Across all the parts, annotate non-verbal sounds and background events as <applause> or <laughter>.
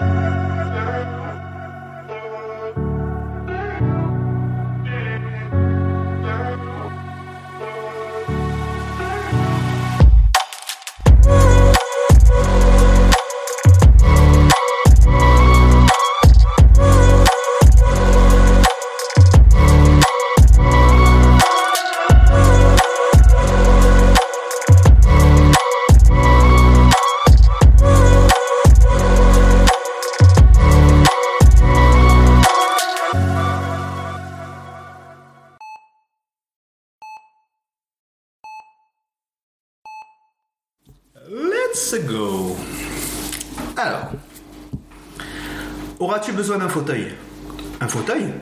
Bye. Besoin d'un fauteuil Un fauteuil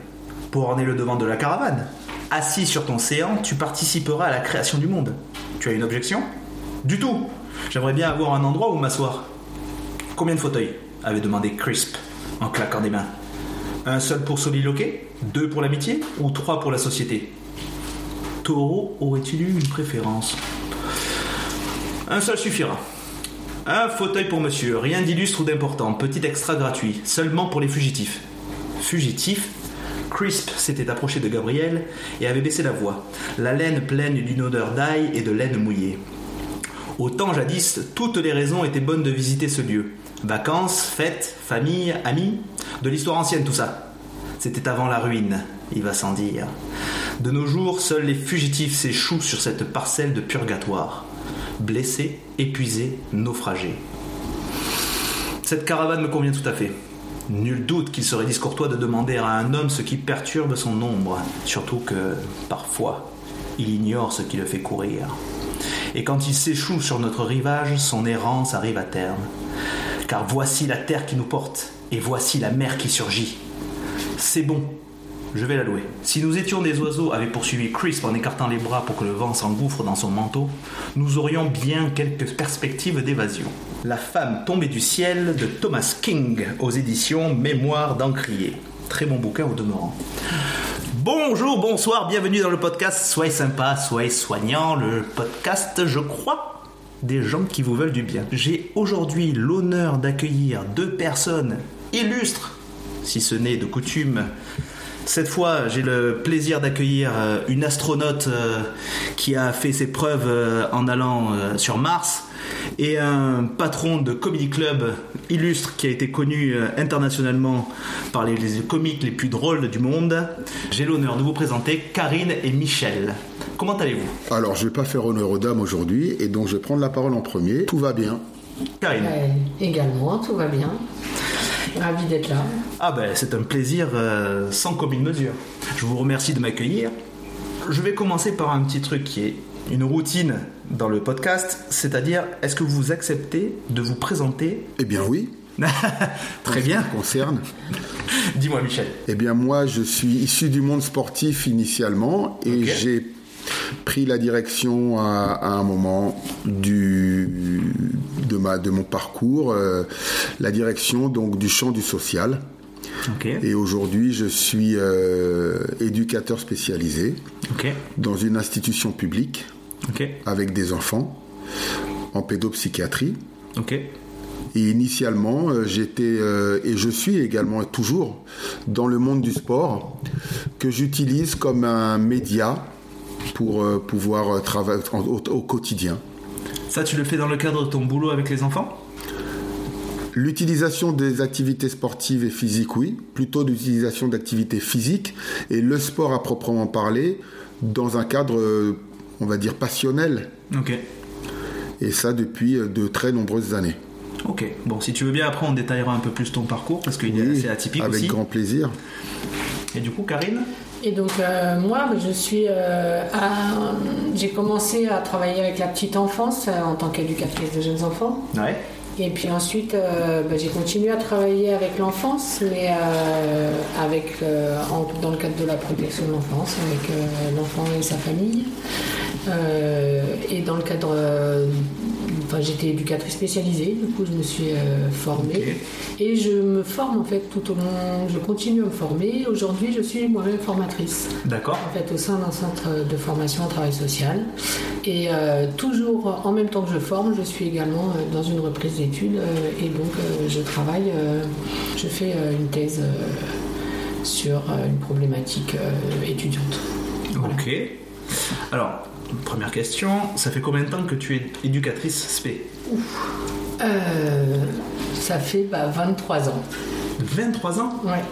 Pour orner le devant de la caravane. Assis sur ton séant, tu participeras à la création du monde. Tu as une objection? Du tout. J'aimerais bien avoir un endroit où m'asseoir. Combien de fauteuils? Avait demandé Crisp en claquant des mains. Un seul pour soliloquer? Deux pour l'amitié? Ou trois pour la société? Taureau aurait-il eu une préférence? Un seul suffira. Un fauteuil pour monsieur, rien d'illustre ou d'important, petit extra gratuit, seulement pour les fugitifs. Fugitifs Crisp s'était approché de Gabriel et avait baissé la voix, la laine pleine d'une odeur d'ail et de laine mouillée. Autant jadis, toutes les raisons étaient bonnes de visiter ce lieu. Vacances, fêtes, famille, amis, de l'histoire ancienne tout ça. C'était avant la ruine, il va sans dire. De nos jours, seuls les fugitifs s'échouent sur cette parcelle de purgatoire. Blessés, épuisés, naufragés. Cette caravane me convient tout à fait. Nul doute qu'il serait discourtois de demander à un homme ce qui perturbe son ombre, surtout que, parfois, il ignore ce qui le fait courir. Et quand il s'échoue sur notre rivage, son errance arrive à terme. Car voici la terre qui nous porte, et voici la mer qui surgit. C'est bon, je vais la louer. Si nous étions des oiseaux avaient poursuivi Crisp en écartant les bras pour que le vent s'engouffre dans son manteau, nous aurions bien quelques perspectives d'évasion. La femme tombée du ciel de Thomas King aux éditions Mémoire d'Encrier. Très bon bouquin au demeurant. Bonjour, bonsoir, bienvenue dans le podcast Soyez sympa, soyez soignant, le podcast, je crois, des gens qui vous veulent du bien. J'ai aujourd'hui l'honneur d'accueillir deux personnes illustres, si ce n'est de coutume. Cette fois, j'ai le plaisir d'accueillir euh, une astronaute euh, qui a fait ses preuves euh, en allant sur Mars et un patron de comedy club illustre qui a été connu internationalement par les, les comiques les plus drôles du monde. J'ai l'honneur de vous présenter Karine et Michel. Comment allez-vous? Alors, je vais pas faire honneur aux dames aujourd'hui, et donc je vais prendre la parole en premier. Tout va bien. Karine. Euh, également, tout va bien. Ravi d'être là. Ah ben c'est un plaisir euh, sans commune mesure. Je vous remercie de m'accueillir. Je vais commencer par un petit truc qui est une routine dans le podcast, c'est-à-dire est-ce que vous acceptez de vous présenter? Eh bien oui, <laughs> Très bien. ça concerne. Dis-moi Michel. Eh bien moi, je suis issu du monde sportif initialement, et j'ai pris la direction à, à un moment du, de, ma, de mon parcours, euh, la direction donc du champ du social. Et aujourd'hui, je suis euh, éducateur spécialisé dans une institution publique avec des enfants en pédopsychiatrie. Et initialement, euh, j'étais euh, et je suis également toujours dans le monde du sport que j'utilise comme un média pour euh, pouvoir euh, travailler au, au quotidien. Ça tu le fais dans le cadre de ton boulot avec les enfants? L'utilisation des activités sportives et physiques, oui, plutôt l'utilisation d'activités physiques et le sport à proprement parler dans un cadre, euh, on va dire, passionnel. Ok. Et ça depuis de très nombreuses années. Ok. Bon, si tu veux bien, après on détaillera un peu plus ton parcours parce qu'il est Oui, assez atypique avec aussi. grand plaisir. Et du coup, Karine? Et donc euh, moi, je suis, euh, j'ai commencé à travailler avec la petite enfance euh, en tant qu'éducatrice de jeunes enfants. Ouais. Et puis ensuite, euh, bah, j'ai continué à travailler avec l'enfance, mais avec, en- dans le cadre de la protection de l'enfance, avec l'enfant et sa famille. Et dans le cadre enfin, j'étais éducatrice spécialisée, du coup, je me suis euh, formée. Et je me forme, en fait, tout au long. Je continue à me former. Aujourd'hui, je suis moi-même formatrice. D'accord. En fait, au sein d'un centre de formation en travail social. Et euh, toujours en même temps que je forme, je suis également euh, dans une reprise d'études. et donc, je travaille, je fais une thèse sur une problématique étudiante. Voilà. Ok. Alors, première question, ça fait combien de temps que tu es éducatrice spé? Euh, ça fait bah, 23 ans. 23 ans? Ouais.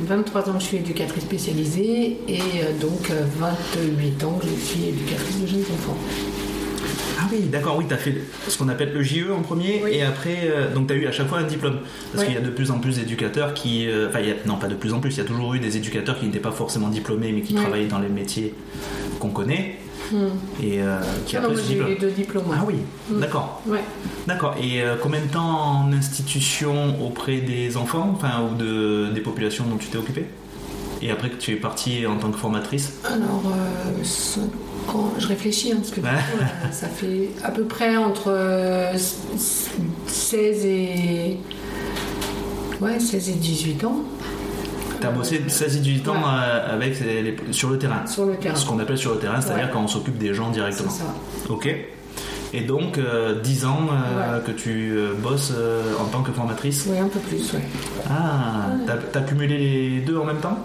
23 ans que je suis éducatrice spécialisée et euh, donc euh, 28 ans que je suis éducatrice de jeunes enfants. Ah oui, d'accord, oui, tu as fait ce qu'on appelle le JE en premier Oui. et après, euh, donc tu as eu à chaque fois un diplôme. Parce qu'il y a de plus en plus d'éducateurs qui. euh, Enfin, il y a- non, pas de plus en plus, il y a toujours eu des éducateurs qui n'étaient pas forcément diplômés mais qui travaillaient dans les métiers qu'on connaît Hmm. et euh, qui Ah non, après moi ce j'ai eu diplôme. les deux diplômes. Ah oui, Mm. d'accord. Ouais. D'accord. Et euh, combien de temps en institution auprès des enfants, enfin, ou de, des populations dont tu t'es occupée Et après que tu es partie en tant que formatrice? Alors, euh, ans- je réfléchis, hein, parce que du Ouais. coup, ça fait à peu près entre euh, 16 et. Ouais, 16 et 18 ans. Tu as bossé 16 et 18 ans Ouais. euh, avec les- sur le terrain. Sur le terrain. Ce qu'on appelle sur le terrain, c'est-à-dire Ouais. quand on s'occupe des gens C'est directement. ça. Ok. Et donc, euh, 10 ans euh, Ouais. que tu euh, bosses euh, en tant que formatrice. Oui, un peu plus, ouais. Ah, t'as cumulé les deux en même temps?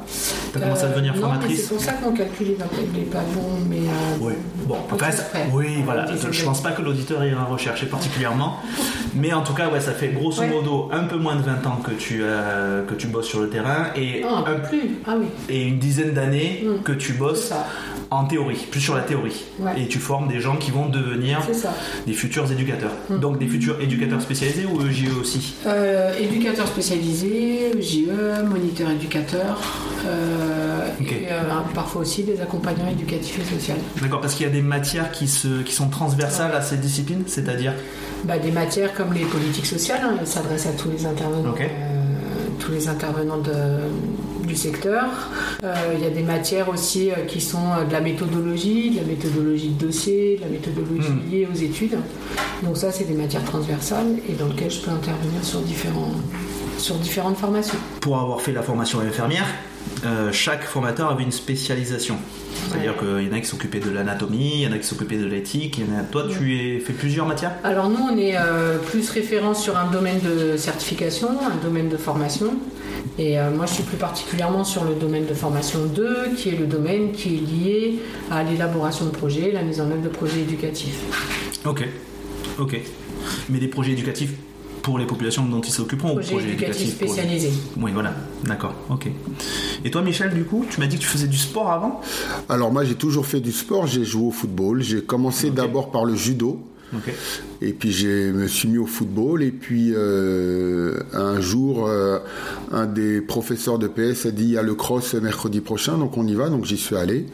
T'as commencé à Euh, devenir formatrice? C'est pour ça qu'on calcule les, les pavillons, mais. euh, Oui, bon, enfin, oui, voilà, je pense pas que l'auditeur ira rechercher particulièrement, <laughs> mais en tout cas, ouais, ça fait grosso modo un peu moins de 20 ans que tu, euh, que tu bosses sur le terrain et, Non, un plus. Ah oui, et une dizaine d'années Mm. que tu bosses. En théorie, plus sur la théorie, Ouais. et tu formes des gens qui vont devenir des futurs éducateurs. Mm. Donc des futurs éducateurs spécialisés ou EJE aussi Euh, éducateur spécialisé, JE, moniteur éducateur, euh, Ok. et euh, parfois aussi des accompagnants éducatifs et sociaux. D'accord, parce qu'il y a des matières qui, se, qui sont transversales à ces disciplines, c'est-à-dire Bah, des matières comme les politiques sociales, hein, elles s'adressent à tous les intervenants, euh, tous les intervenants de- du secteur. Euh, Il y a des matières aussi euh, qui sont euh, de la méthodologie, de la méthodologie de dossier, de la méthodologie Hmm. liée aux études. Donc ça, c'est des matières transversales et dans lesquelles je peux intervenir sur, différents, sur différentes formations. pour avoir fait la formation infirmière, euh, chaque formateur avait une spécialisation. C'est-à-dire Ouais. qu'il y en a qui s'occupaient de l'anatomie, il y en a qui s'occupaient de l'éthique, il y en a... Toi, tu as fait plusieurs matières? Alors nous, on est euh, plus référent sur un domaine de certification, un domaine de formation. Et euh, moi, je suis plus particulièrement sur le domaine de formation 2, qui est le domaine qui est lié à l'élaboration de projets, la mise en œuvre de projets éducatifs. Ok, ok. Mais des projets éducatifs pour les populations dont ils s'occuperont projets éducatifs pour- spécialisés. Oui, voilà, d'accord, ok. Et toi, Michel, du coup, tu m'as dit que tu faisais du sport avant? Alors moi j'ai toujours fait du sport, j'ai joué au football, j'ai commencé d'abord par le judo. Ok. Et puis je me suis mis au football et puis euh, un jour euh, un des professeurs de PS a dit il y a le cross mercredi prochain donc on y va donc j'y suis allé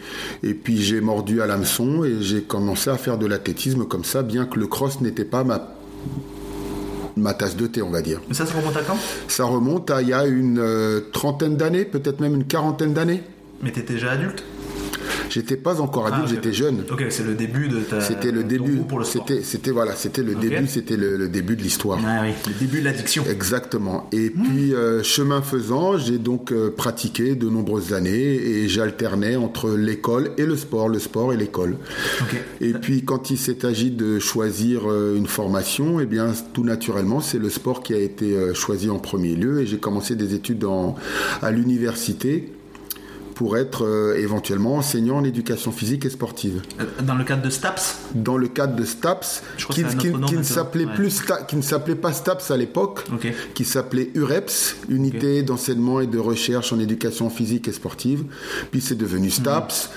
et puis j'ai mordu à l'hameçon et j'ai commencé à faire de l'athlétisme comme ça bien que le cross n'était pas ma ma tasse de thé on va dire. Mais ça, ça remonte à quand? Ça remonte à il y a une euh, trentaine d'années, peut-être même une quarantaine d'années. Mais t'étais déjà adulte? J'étais pas encore Ah, adulte, ok. j'étais jeune. Ok, c'est le début de ta. C'était le début. pour le. C'était, c'était voilà, c'était le début, c'était le, le début de l'histoire. Ah oui, le début de l'addiction. Exactement. Et puis euh, chemin faisant, j'ai donc euh, pratiqué de nombreuses années et j'alternais entre l'école et le sport, le sport et l'école. Et puis quand il s'est agi de choisir euh, une formation, eh bien tout naturellement, c'est le sport qui a été choisi en premier lieu et j'ai commencé des études en- à l'université pour être euh, éventuellement enseignant en éducation physique et sportive. Euh, Dans le cadre de STAPS? Dans le cadre de STAPS, qui, ne s'appelait Ouais. plus Sta- qui ne s'appelait pas STAPS à l'époque, qui s'appelait UREPS, Unité d'enseignement et de recherche en éducation physique et sportive. Puis c'est devenu STAPS.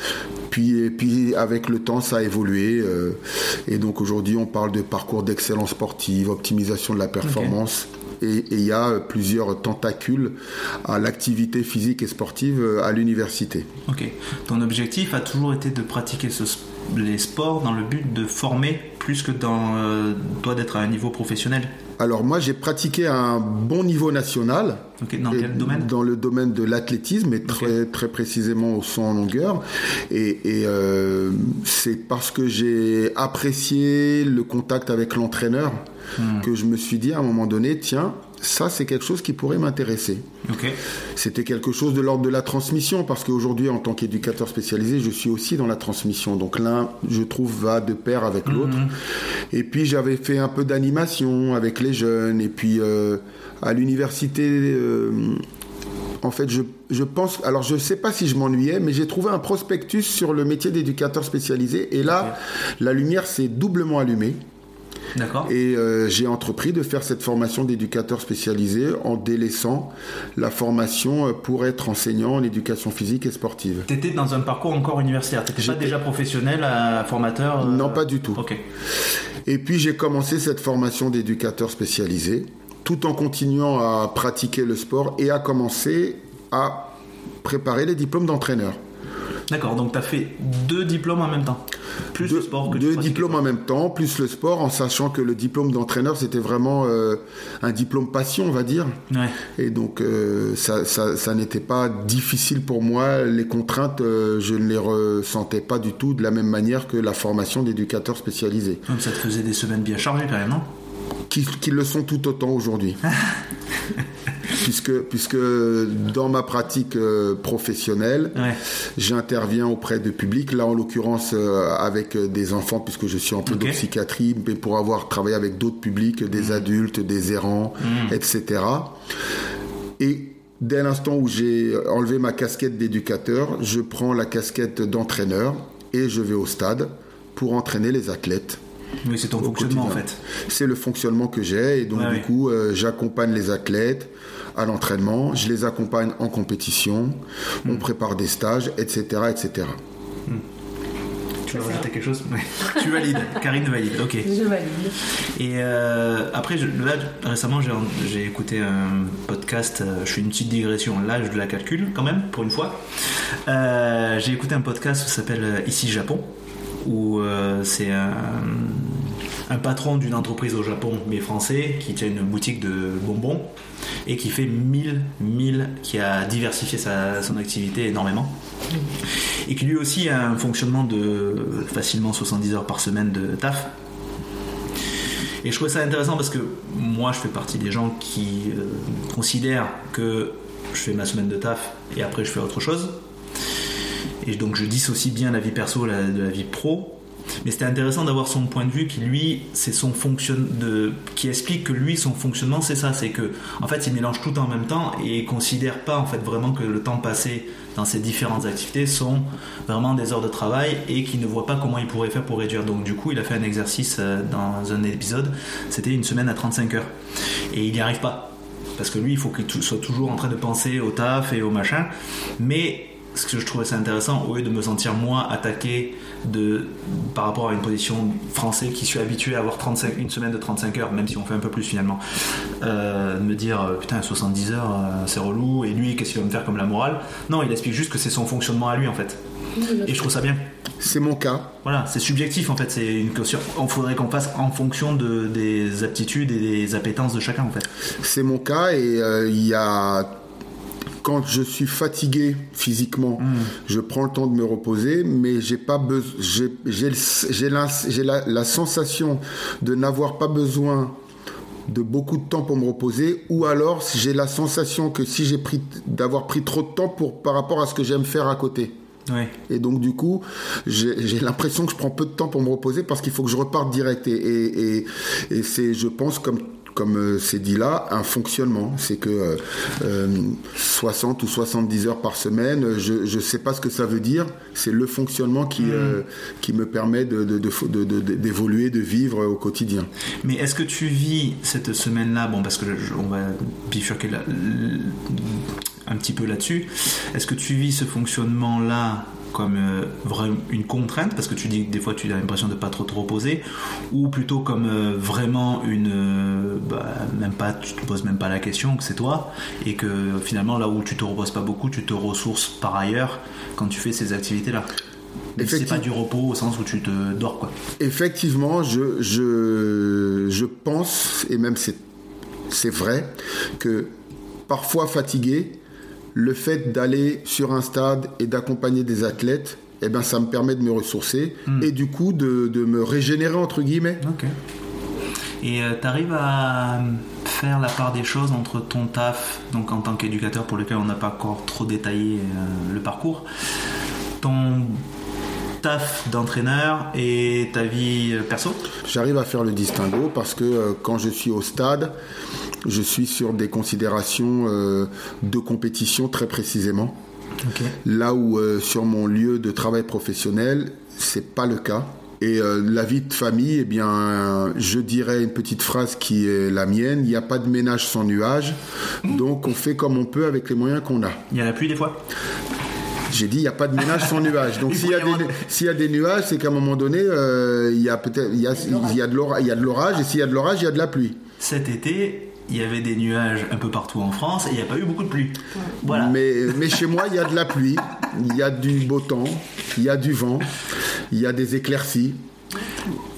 Puis, et puis avec le temps, ça a évolué. euh, et donc aujourd'hui, on parle de parcours d'excellence sportive, optimisation de la performance. Et il y a plusieurs tentacules à l'activité physique et sportive euh, à l'université. Ok. Ton objectif a toujours été de pratiquer ce les sports dans le but de former plus que dans euh, toi d'être à un niveau professionnel? Alors moi j'ai pratiqué à un bon niveau national. Dans quel domaine Dans le domaine de l'athlétisme et très, très précisément au saut en longueur. Et, et, euh, c'est parce que j'ai apprécié le contact avec l'entraîneur Hmm. que je me suis dit à un moment donné, tiens, ça c'est quelque chose qui pourrait m'intéresser. C'était quelque chose de l'ordre de la transmission parce qu'aujourd'hui en tant qu'éducateur spécialisé, je suis aussi dans la transmission. Donc l'un, je trouve, va de pair avec l'autre. Et puis j'avais fait un peu d'animation avec les jeunes et puis euh, à l'université. euh, en fait, je, je pense. Alors, je ne sais pas si je m'ennuyais, mais j'ai trouvé un prospectus sur le métier d'éducateur spécialisé. Et là, la lumière s'est doublement allumée. Et euh, j'ai entrepris de faire cette formation d'éducateur spécialisé en délaissant la formation euh, pour être enseignant en éducation physique et sportive. T'étais dans un parcours encore universitaire. T'étais pas J'étais- déjà professionnel, euh, formateur euh, Non, pas du tout. Ok. Et puis j'ai commencé cette formation d'éducateur spécialisé, tout en continuant à pratiquer le sport et à commencer à préparer les diplômes d'entraîneur. D'accord. Donc t'as fait deux diplômes en même temps, plus Deux, le sport que tu deux diplômes en même temps, plus le sport, en sachant que le diplôme d'entraîneur, c'était vraiment euh, un diplôme passion, on va dire. Ouais. Et donc, euh, ça, ça- ça n'était pas difficile pour moi. Les contraintes, euh, je ne les ressentais pas du tout de la même manière que la formation d'éducateur spécialisé, Comme ça te faisait des semaines bien chargées quand même, non? Le sont tout autant aujourd'hui. <laughs> puisque, puisque dans ma pratique euh, professionnelle, Ouais. j'interviens auprès de public, là en l'occurrence euh, avec euh, des enfants, puisque je suis en pédopsychiatrie, mais pour avoir travaillé avec d'autres publics, des adultes, des errants, etc. Et dès l'instant où j'ai enlevé ma casquette d'éducateur, je prends la casquette d'entraîneur et je vais au stade pour entraîner les athlètes. Oui, c'est ton fonctionnement en fait. C'est le fonctionnement que j'ai et donc Ouais, du coup euh, j'accompagne les athlètes à l'entraînement, je les accompagne en compétition, Hmm. on prépare des stages, etc. etc. Tu veux rajouter quelque chose? <laughs> Tu valides. Karine valide. Ok. Je valide. Et euh, après, je- là, récemment, j'ai écouté un podcast. euh, je fais une petite digression. Là, je la calcule quand même, pour une fois. Euh, j'ai écouté un podcast qui s'appelle Ici Japon, où euh, c'est un, patron d'une entreprise au Japon, mais français, qui tient une boutique de bonbons et qui fait 1000, 1000, qui a diversifié sa, son activité énormément et qui lui aussi a un fonctionnement de facilement 70 heures par semaine de taf. Et je trouvais ça intéressant parce que moi je fais partie des gens qui euh, considèrent que je fais ma semaine de taf et après je fais autre chose. Et donc je dissocie bien la vie perso de la vie pro. Mais c'était intéressant d'avoir son point de vue qui lui, c'est son fonction de, qui explique que lui son fonctionnement c'est ça, c'est que en fait il mélange tout en même temps et il considère pas en fait vraiment que le temps passé dans ces différentes activités sont vraiment des heures de travail et qu'il ne voit pas comment il pourrait faire pour réduire. Donc du coup il a fait un exercice euh, dans un épisode, c'était une semaine à 35 heures. Et il n'y arrive pas. Parce que lui il faut qu'il soit toujours en train de penser au taf et au machin, mais ce que je trouvais ça intéressant, au lieu de me sentir moi attaqué de, par rapport à une position français qui suis habitué à avoir 35, une semaine de 35 heures, même si on fait un peu plus finalement, euh, de me dire euh, putain 70 heures euh, c'est relou et lui qu'est-ce qu'il va me faire comme la morale? Non, il explique juste que c'est son fonctionnement à lui en fait. Et je trouve ça bien. C'est mon cas. Voilà, c'est subjectif en fait, c'est une question. Il faudrait qu'on fasse en fonction de, des aptitudes et des appétences de chacun en fait. C'est mon cas et euh, il y a quand je suis fatigué physiquement, je prends le temps de me reposer, mais j'ai pas besoin, j'ai la, sensation de n'avoir pas besoin de beaucoup de temps pour me reposer, ou alors j'ai la sensation que si j'ai pris d'avoir pris trop de temps pour par rapport à ce que j'aime faire à côté. Ouais. Et donc du coup, j'ai j'ai l'impression que je prends peu de temps pour me reposer parce qu'il faut que je reparte direct. Et, et, et, et c'est, je pense, comme comme euh, c'est dit là, un fonctionnement. C'est que euh, euh, 60 ou 70 heures par semaine, je ne sais pas ce que ça veut dire. C'est le fonctionnement qui, euh, qui me permet de, de, de, de- de- d'évoluer, de vivre au quotidien. Mais est-ce que tu vis cette semaine-là, bon, parce que je- on va bifurquer un petit peu là-dessus, est-ce que tu vis ce fonctionnement-là comme euh, vraiment une contrainte, parce que tu dis que des fois tu as l'impression de pas trop te reposer, ou plutôt comme euh, vraiment une. euh, bah, même pas, tu te poses même pas la question que c'est toi, et que finalement là où tu te reposes pas beaucoup, tu te ressources par ailleurs quand tu fais ces activités-là. Mais c'est pas du repos au sens où tu te dors, quoi. Effectivement, je, je, je pense, et même c'est c'est vrai que parfois fatigué, le fait d'aller sur un stade et d'accompagner des athlètes, eh ben, ça me permet de me ressourcer Hmm. et du coup de, de me régénérer entre guillemets. Ok. Et tu arrives à faire la part des choses entre ton taf, donc en tant qu'éducateur pour lequel on n'a pas encore trop détaillé euh, le parcours, ton taf d'entraîneur et ta vie euh, perso? J'arrive à faire le distinguo parce que euh, quand je suis au stade, je suis sur des considérations euh, de compétition très précisément. Là où euh, sur mon lieu de travail professionnel, c'est pas le cas. Et la vie de famille, eh bien, je dirais une petite phrase qui est la mienne il n'y a pas de ménage sans nuage. Donc, on fait comme on peut avec les moyens qu'on a. Il y a la pluie des fois? J'ai dit il n'y a pas de ménage sans nuage. Donc, Il s'il y, a y des- a nuages, c'est qu'à un moment donné, euh, il y a peut-être il y a, il y a de l'orage. Et s'il y a de l'orage, il y a de la pluie. Cet été, il y avait des nuages un peu partout en France et il n'y a pas eu beaucoup de pluie. Voilà. Mais, mais chez moi, il y a de la pluie, il y a du beau temps, il y a du vent, il y a des éclaircies.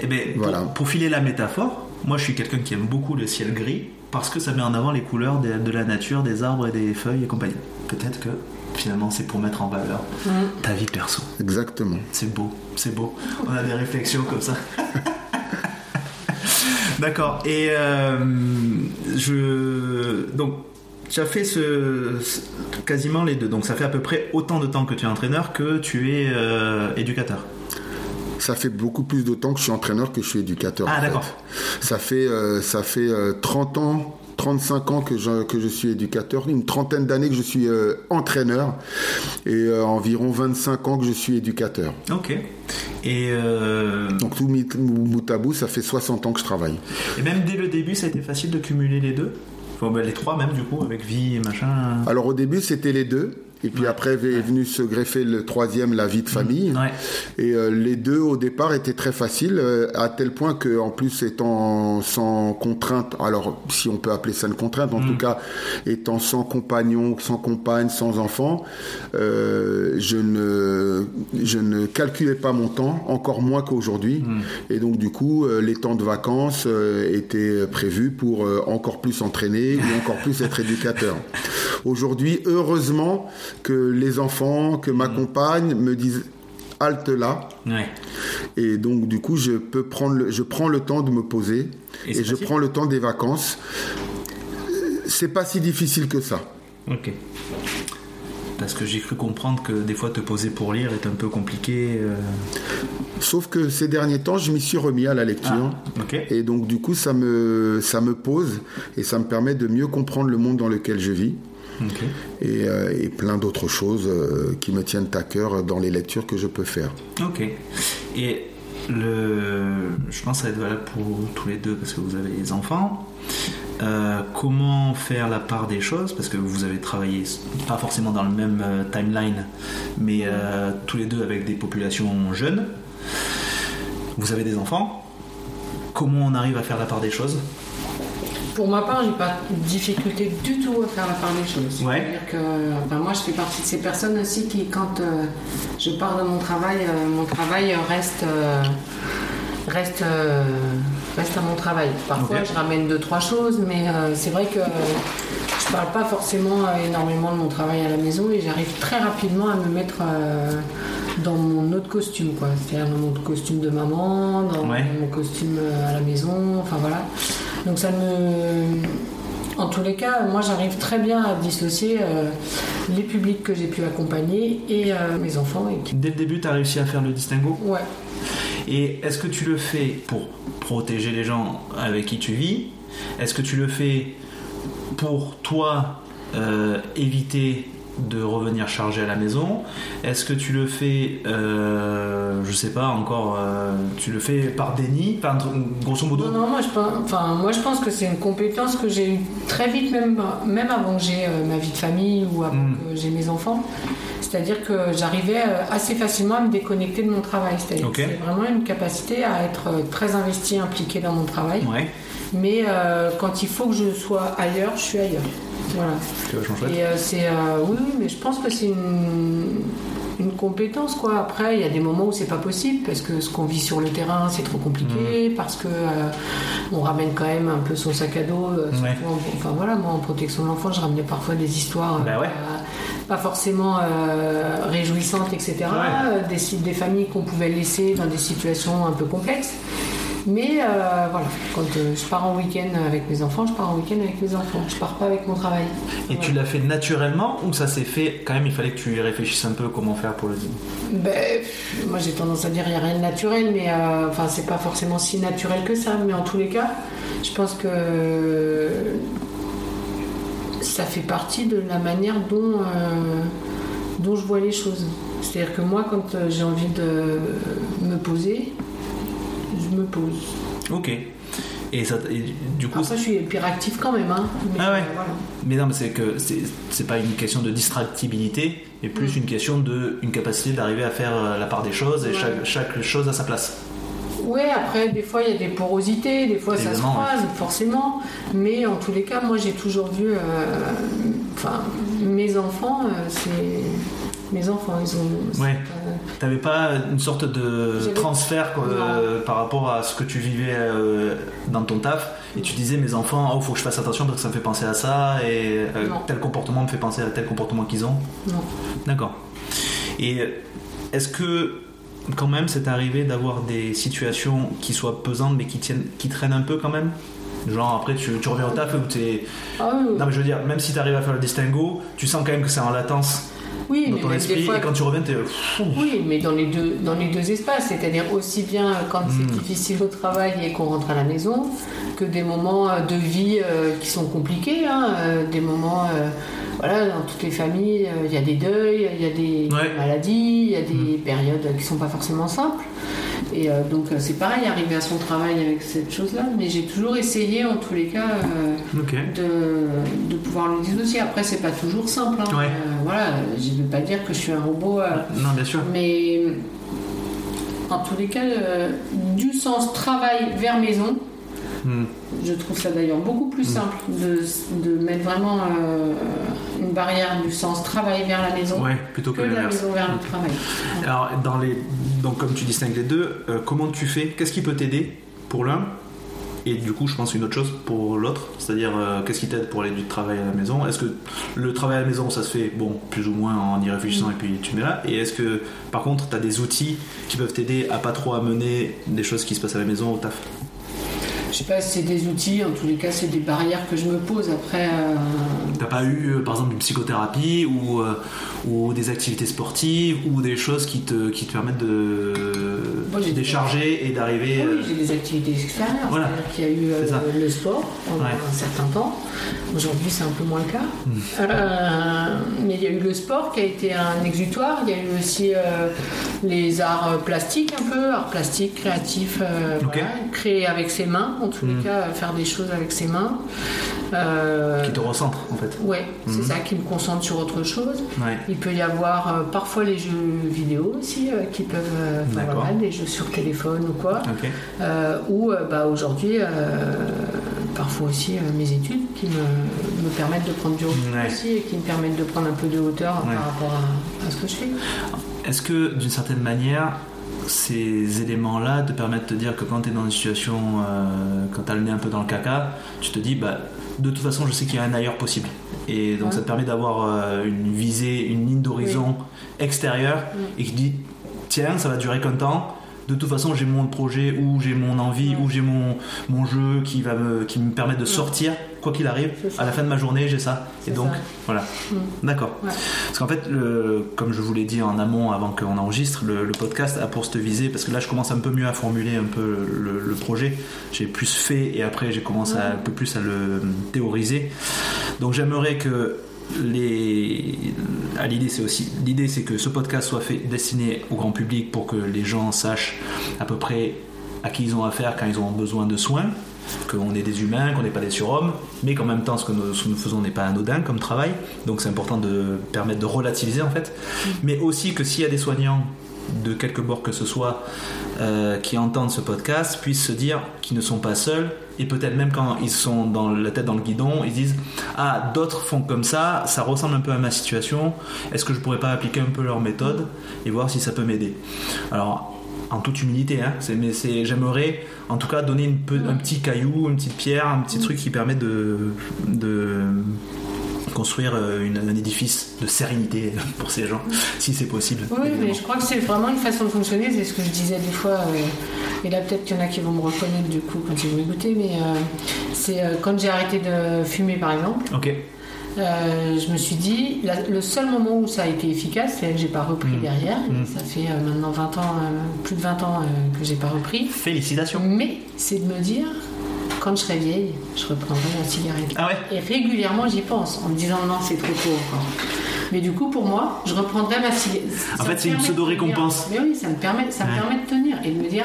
Eh ben, pour, Voilà. pour filer la métaphore, moi je suis quelqu'un qui aime beaucoup le ciel gris parce que ça met en avant les couleurs de, de la nature, des arbres et des feuilles et compagnie. Peut-être que finalement c'est pour mettre en valeur ta vie perso. Exactement. C'est beau, c'est beau. On a des réflexions comme ça. <laughs> D'accord. Et euh, je donc tu as fait ce, ce- quasiment les deux. Donc ça fait à peu près autant de temps que tu es entraîneur que tu es euh, éducateur. Ça fait beaucoup plus de temps que je suis entraîneur que je suis éducateur. Ah, d'accord. Ça fait, euh, ça fait euh, 30 ans, 35 ans que je, que je suis éducateur, une trentaine d'années que je suis euh, entraîneur et euh, environ 25 ans que je suis éducateur. Ok. Et, euh, Donc tout bout à bout, ça fait 60 ans que je travaille. et même dès le début, ça a été facile de cumuler les deux? Bon, ben, les trois même du coup, avec vie et machin. Alors au début, c'était les deux. Et puis après est venu se greffer le troisième, la vie de famille. Ouais. Et euh, les deux au départ étaient très faciles, euh, à tel point que en plus étant sans contrainte, alors si on peut appeler ça une contrainte, en tout cas étant sans compagnon, sans compagne, sans enfant, euh, je ne je ne calculais pas mon temps, encore moins qu'aujourd'hui. Et donc du coup, euh, les temps de vacances euh, étaient prévus pour euh, encore plus entraîner ou encore plus être éducateur. <laughs> Aujourd'hui, heureusement que les enfants, que ma compagne me disent halte là. Ouais. Et donc, du coup, je peux prendre le, je prends le temps de me poser Et je facile prends le temps des vacances. C'est pas si difficile que ça. Ok. Parce que j'ai cru comprendre que des fois te poser pour lire est un peu compliqué. euh. Sauf que ces derniers temps, je m'y suis remis à la lecture. Ah. Et donc, du coup, ça me, ça me pose et ça me permet de mieux comprendre le monde dans lequel je vis. Et, euh, et plein d'autres choses euh, qui me tiennent à cœur dans les lectures que je peux faire. Ok. Et le, je pense que ça va être valable pour tous les deux parce que vous avez des enfants. Euh, comment faire la part des choses? Parce que vous avez travaillé pas forcément dans le même timeline, mais tous les deux avec des populations jeunes. Vous avez des enfants. Comment on arrive à faire la part des choses? Pour ma part, j'ai pas de difficulté du tout à faire la part des choses. Ouais. C'est-à-dire que moi, je fais partie de ces personnes aussi qui, quand euh, je pars de mon travail, euh, mon travail reste, euh, reste, euh, reste à mon travail. Parfois, je ramène deux, trois choses, mais euh, c'est vrai que je parle pas forcément euh, énormément de mon travail à la maison et j'arrive très rapidement à me mettre euh, dans mon autre costume, quoi. C'est-à-dire dans mon costume de maman, dans Ouais. mon costume euh, à la maison, enfin voilà. Donc ça me. En tous les cas, moi j'arrive très bien à dissocier euh, les publics que j'ai pu accompagner et euh, mes enfants. Et. Dès le début, tu as réussi à faire le distinguo Ouais. Et est-ce que tu le fais pour protéger les gens avec qui tu vis? Est-ce que tu le fais pour toi euh, éviter de revenir chargé à la maison Est-ce que tu le fais, euh, je sais pas encore, euh, tu le fais par déni Enfin, grosso modo Non, non, moi je pense, enfin, moi, je pense que c'est une compétence que j'ai eue très vite, même, même avant que j'ai euh, ma vie de famille ou avant Mm. que j'ai mes enfants. C'est-à-dire que j'arrivais euh, assez facilement à me déconnecter de mon travail. C'est-à-dire que c'est vraiment une capacité à être très investi, impliqué dans mon travail. Ouais, Mais euh, quand il faut que je sois ailleurs, je suis ailleurs. Voilà. Et euh, c'est. euh, oui, oui, mais je pense que c'est une. une compétence quoi. Après, il y a des moments où c'est pas possible parce que ce qu'on vit sur le terrain c'est trop compliqué, parce que euh, on ramène quand même un peu son sac à dos. surtout Ouais. en- enfin voilà, moi en protection de l'enfant, je ramenais parfois des histoires Bah ouais. pas, forcément réjouissantes, etc. Ouais. Des, des familles qu'on pouvait laisser dans des situations un peu complexes. Mais euh, voilà, quand euh, je pars en week-end avec mes enfants, je pars en week-end avec mes enfants. Je pars pas avec mon travail. Et tu l'as fait naturellement ou ça s'est fait quand même Il fallait que tu y réfléchisses un peu comment faire pour le dire? Ben, moi j'ai tendance à dire il n'y a rien de naturel, mais euh, enfin c'est pas forcément si naturel que ça. Mais en tous les cas, je pense que ça fait partie de la manière dont, euh, dont je vois les choses. C'est-à-dire que moi, quand j'ai envie de me poser, me pose. Ok. Et, ça, et du coup, Après, je suis hyperactive quand même. Hein, mais, Ah ouais. euh, voilà. mais non, mais c'est que c'est pas une question de distractibilité, mais plus Mm. une question de une capacité d'arriver à faire euh, la part des choses et Ouais. chaque, chaque chose à sa place. Ouais, après, des fois, il y a des porosités, des fois, ça se croise, forcément. Mais en tous les cas, moi, j'ai toujours vu. euh, Enfin, mes enfants, euh, c'est. Mes enfants, ils ont. Ouais. T'avais pas une sorte de transfert quoi, euh, par rapport à ce que tu vivais euh, dans ton taf et tu disais mes enfants, oh faut que je fasse attention parce que ça me fait penser à ça et euh, tel comportement me fait penser à tel comportement qu'ils ont. non. D'accord. Et est-ce que quand même c'est arrivé d'avoir des situations qui soient pesantes mais qui, tiennent, qui traînent un peu quand même? Genre après tu, tu reviens au taf où t'es... Ah, oui, Non mais je veux dire, même si tu arrives à faire le distinguo, tu sens quand même que c'est en latence oui, dans mais ton même esprit des fois, et quand tu reviens t'es... Pfff. Oui, mais dans les deux, dans les deux espaces, c'est-à-dire aussi bien quand c'est difficile au travail et qu'on rentre à la maison, que des moments euh, de vie euh, qui sont compliqués, hein, euh, des moments, euh, voilà, dans toutes les familles, euh, il y a des deuils, il y a des Ouais. maladies, il y a des périodes qui sont pas forcément simples. Et euh, donc euh, c'est pareil, arriver à son travail avec cette chose-là, mais j'ai toujours essayé en tous les cas euh, de, de pouvoir le dissocier. Après, c'est pas toujours simple. hein. Ouais. Euh, voilà, je ne veux pas dire que je suis un robot. Non bien sûr. mais en tous les cas, du sens travail vers maison, Hmm. je trouve ça d'ailleurs beaucoup plus simple de, de mettre vraiment euh, une barrière du sens travail vers la maison Ouais, plutôt que la maison vers le travail. Alors, dans les... donc comme tu distingues les deux, euh, comment tu fais? Qu'est-ce qui peut t'aider pour l'un Et du coup, je pense une autre chose pour l'autre, c'est-à-dire euh, qu'est-ce qui t'aide pour aller du travail à la maison? Est-ce que le travail à la maison, ça se fait, bon, plus ou moins en y réfléchissant et puis tu mets là? Et est-ce que, par contre, tu as des outils qui peuvent t'aider à pas trop amener des choses qui se passent à la maison au taf? Je sais pas si c'est des outils, en tous les cas, c'est des barrières que je me pose. Après, euh, T'as pas eu, euh, par exemple, une psychothérapie ou, euh, ou des activités sportives ou des choses qui te, qui te permettent de j'ai- décharger et d'arriver... oui, euh, j'ai des activités extérieures. Voilà. C'est-à-dire qu'il y a eu euh, le sport pendant Ouais. un certain temps. Aujourd'hui, c'est un peu moins le cas. Hmm. Mais il y a eu le sport qui a été un exutoire. Il y a eu aussi les arts plastiques, un peu, arts plastiques, créatifs, voilà, créer avec ses mains, en tous les cas, euh, faire des choses avec ses mains. Euh, qui te recentrent en fait. Ouais, c'est Mhm. ça qui me concentre sur autre chose. Ouais. Il peut y avoir euh, parfois les jeux vidéo aussi euh, qui peuvent, D'accord. voilà, des jeux sur téléphone ou quoi. Ou bah, aujourd'hui, parfois aussi mes études qui me, me permettent de prendre du recul Ouais. aussi et qui me permettent de prendre un peu de hauteur Ouais. par rapport à, à ce que je fais. Est-ce que d'une certaine manière, ces éléments-là te permettent de te dire que quand tu es dans une situation, euh, quand tu as le nez un peu dans le caca, tu te dis, bah, de toute façon, je sais qu'il y a un ailleurs possible. Et donc Ouais. ça te permet d'avoir euh, une visée, une ligne d'horizon extérieure Oui. et qui dit, tiens, ça va durer qu'un temps. De toute façon, j'ai mon projet ou j'ai mon envie ou j'ai mon, mon jeu qui, va me, qui me permet de sortir, quoi qu'il arrive. À la fin de ma journée, j'ai ça. Et donc, ça. voilà. Mm. D'accord. Ouais. Parce qu'en fait, le, comme je vous l'ai dit en amont avant qu'on enregistre, le, le podcast a pour se viser, parce que là je commence un peu mieux à formuler un peu le, le projet. J'ai plus fait et après j'ai commencé à, un peu plus à le théoriser. Donc j'aimerais que les l'idée c'est aussi l'idée c'est que ce podcast soit fait destiné au grand public pour que les gens sachent à peu près à qui ils ont affaire quand ils ont besoin de soins qu'on est des humains, qu'on n'est pas des surhommes, mais qu'en même temps ce que nous, ce que nous faisons n'est pas anodin comme travail, donc c'est important de permettre de relativiser en fait, mais aussi que s'il y a des soignants de quelque bord que ce soit euh, qui entendent ce podcast puissent se dire qu'ils ne sont pas seuls et peut-être même quand ils sont dans la tête dans le guidon, ils disent ah d'autres font comme ça, ça ressemble un peu à ma situation. Est-ce que je pourrais pas appliquer un peu leur méthode et voir si ça peut m'aider? Alors en toute humilité, hein, mais c'est j'aimerais en tout cas donner une un petit caillou, une petite pierre, un petit truc qui permet de, de construire euh, une- un édifice de sérénité <laughs> pour ces gens, si c'est possible. Oui, mais je crois que c'est vraiment une façon de fonctionner, c'est ce que je disais des fois, euh, et là peut-être qu'il y en a qui vont me reconnaître du coup quand ils vont écouter, mais euh, c'est quand j'ai arrêté de fumer par exemple, Ok. euh, je me suis dit, la- le seul moment où ça a été efficace, c'est que j'ai pas repris Mm. derrière, Mm. ça fait euh, maintenant 20 ans, euh, plus de 20 ans que j'ai pas repris, Félicitations. mais c'est de me dire, quand je serai vieille, je reprendrai la cigarette. Ah ouais Et régulièrement, j'y pense en me disant non, c'est trop tôt encore. Mais du coup, pour moi, je reprendrai ma cigarette. En Ça fait, c'est une pseudo-récompense. Mais oui, ça me permet, ça me permet de tenir et de me dire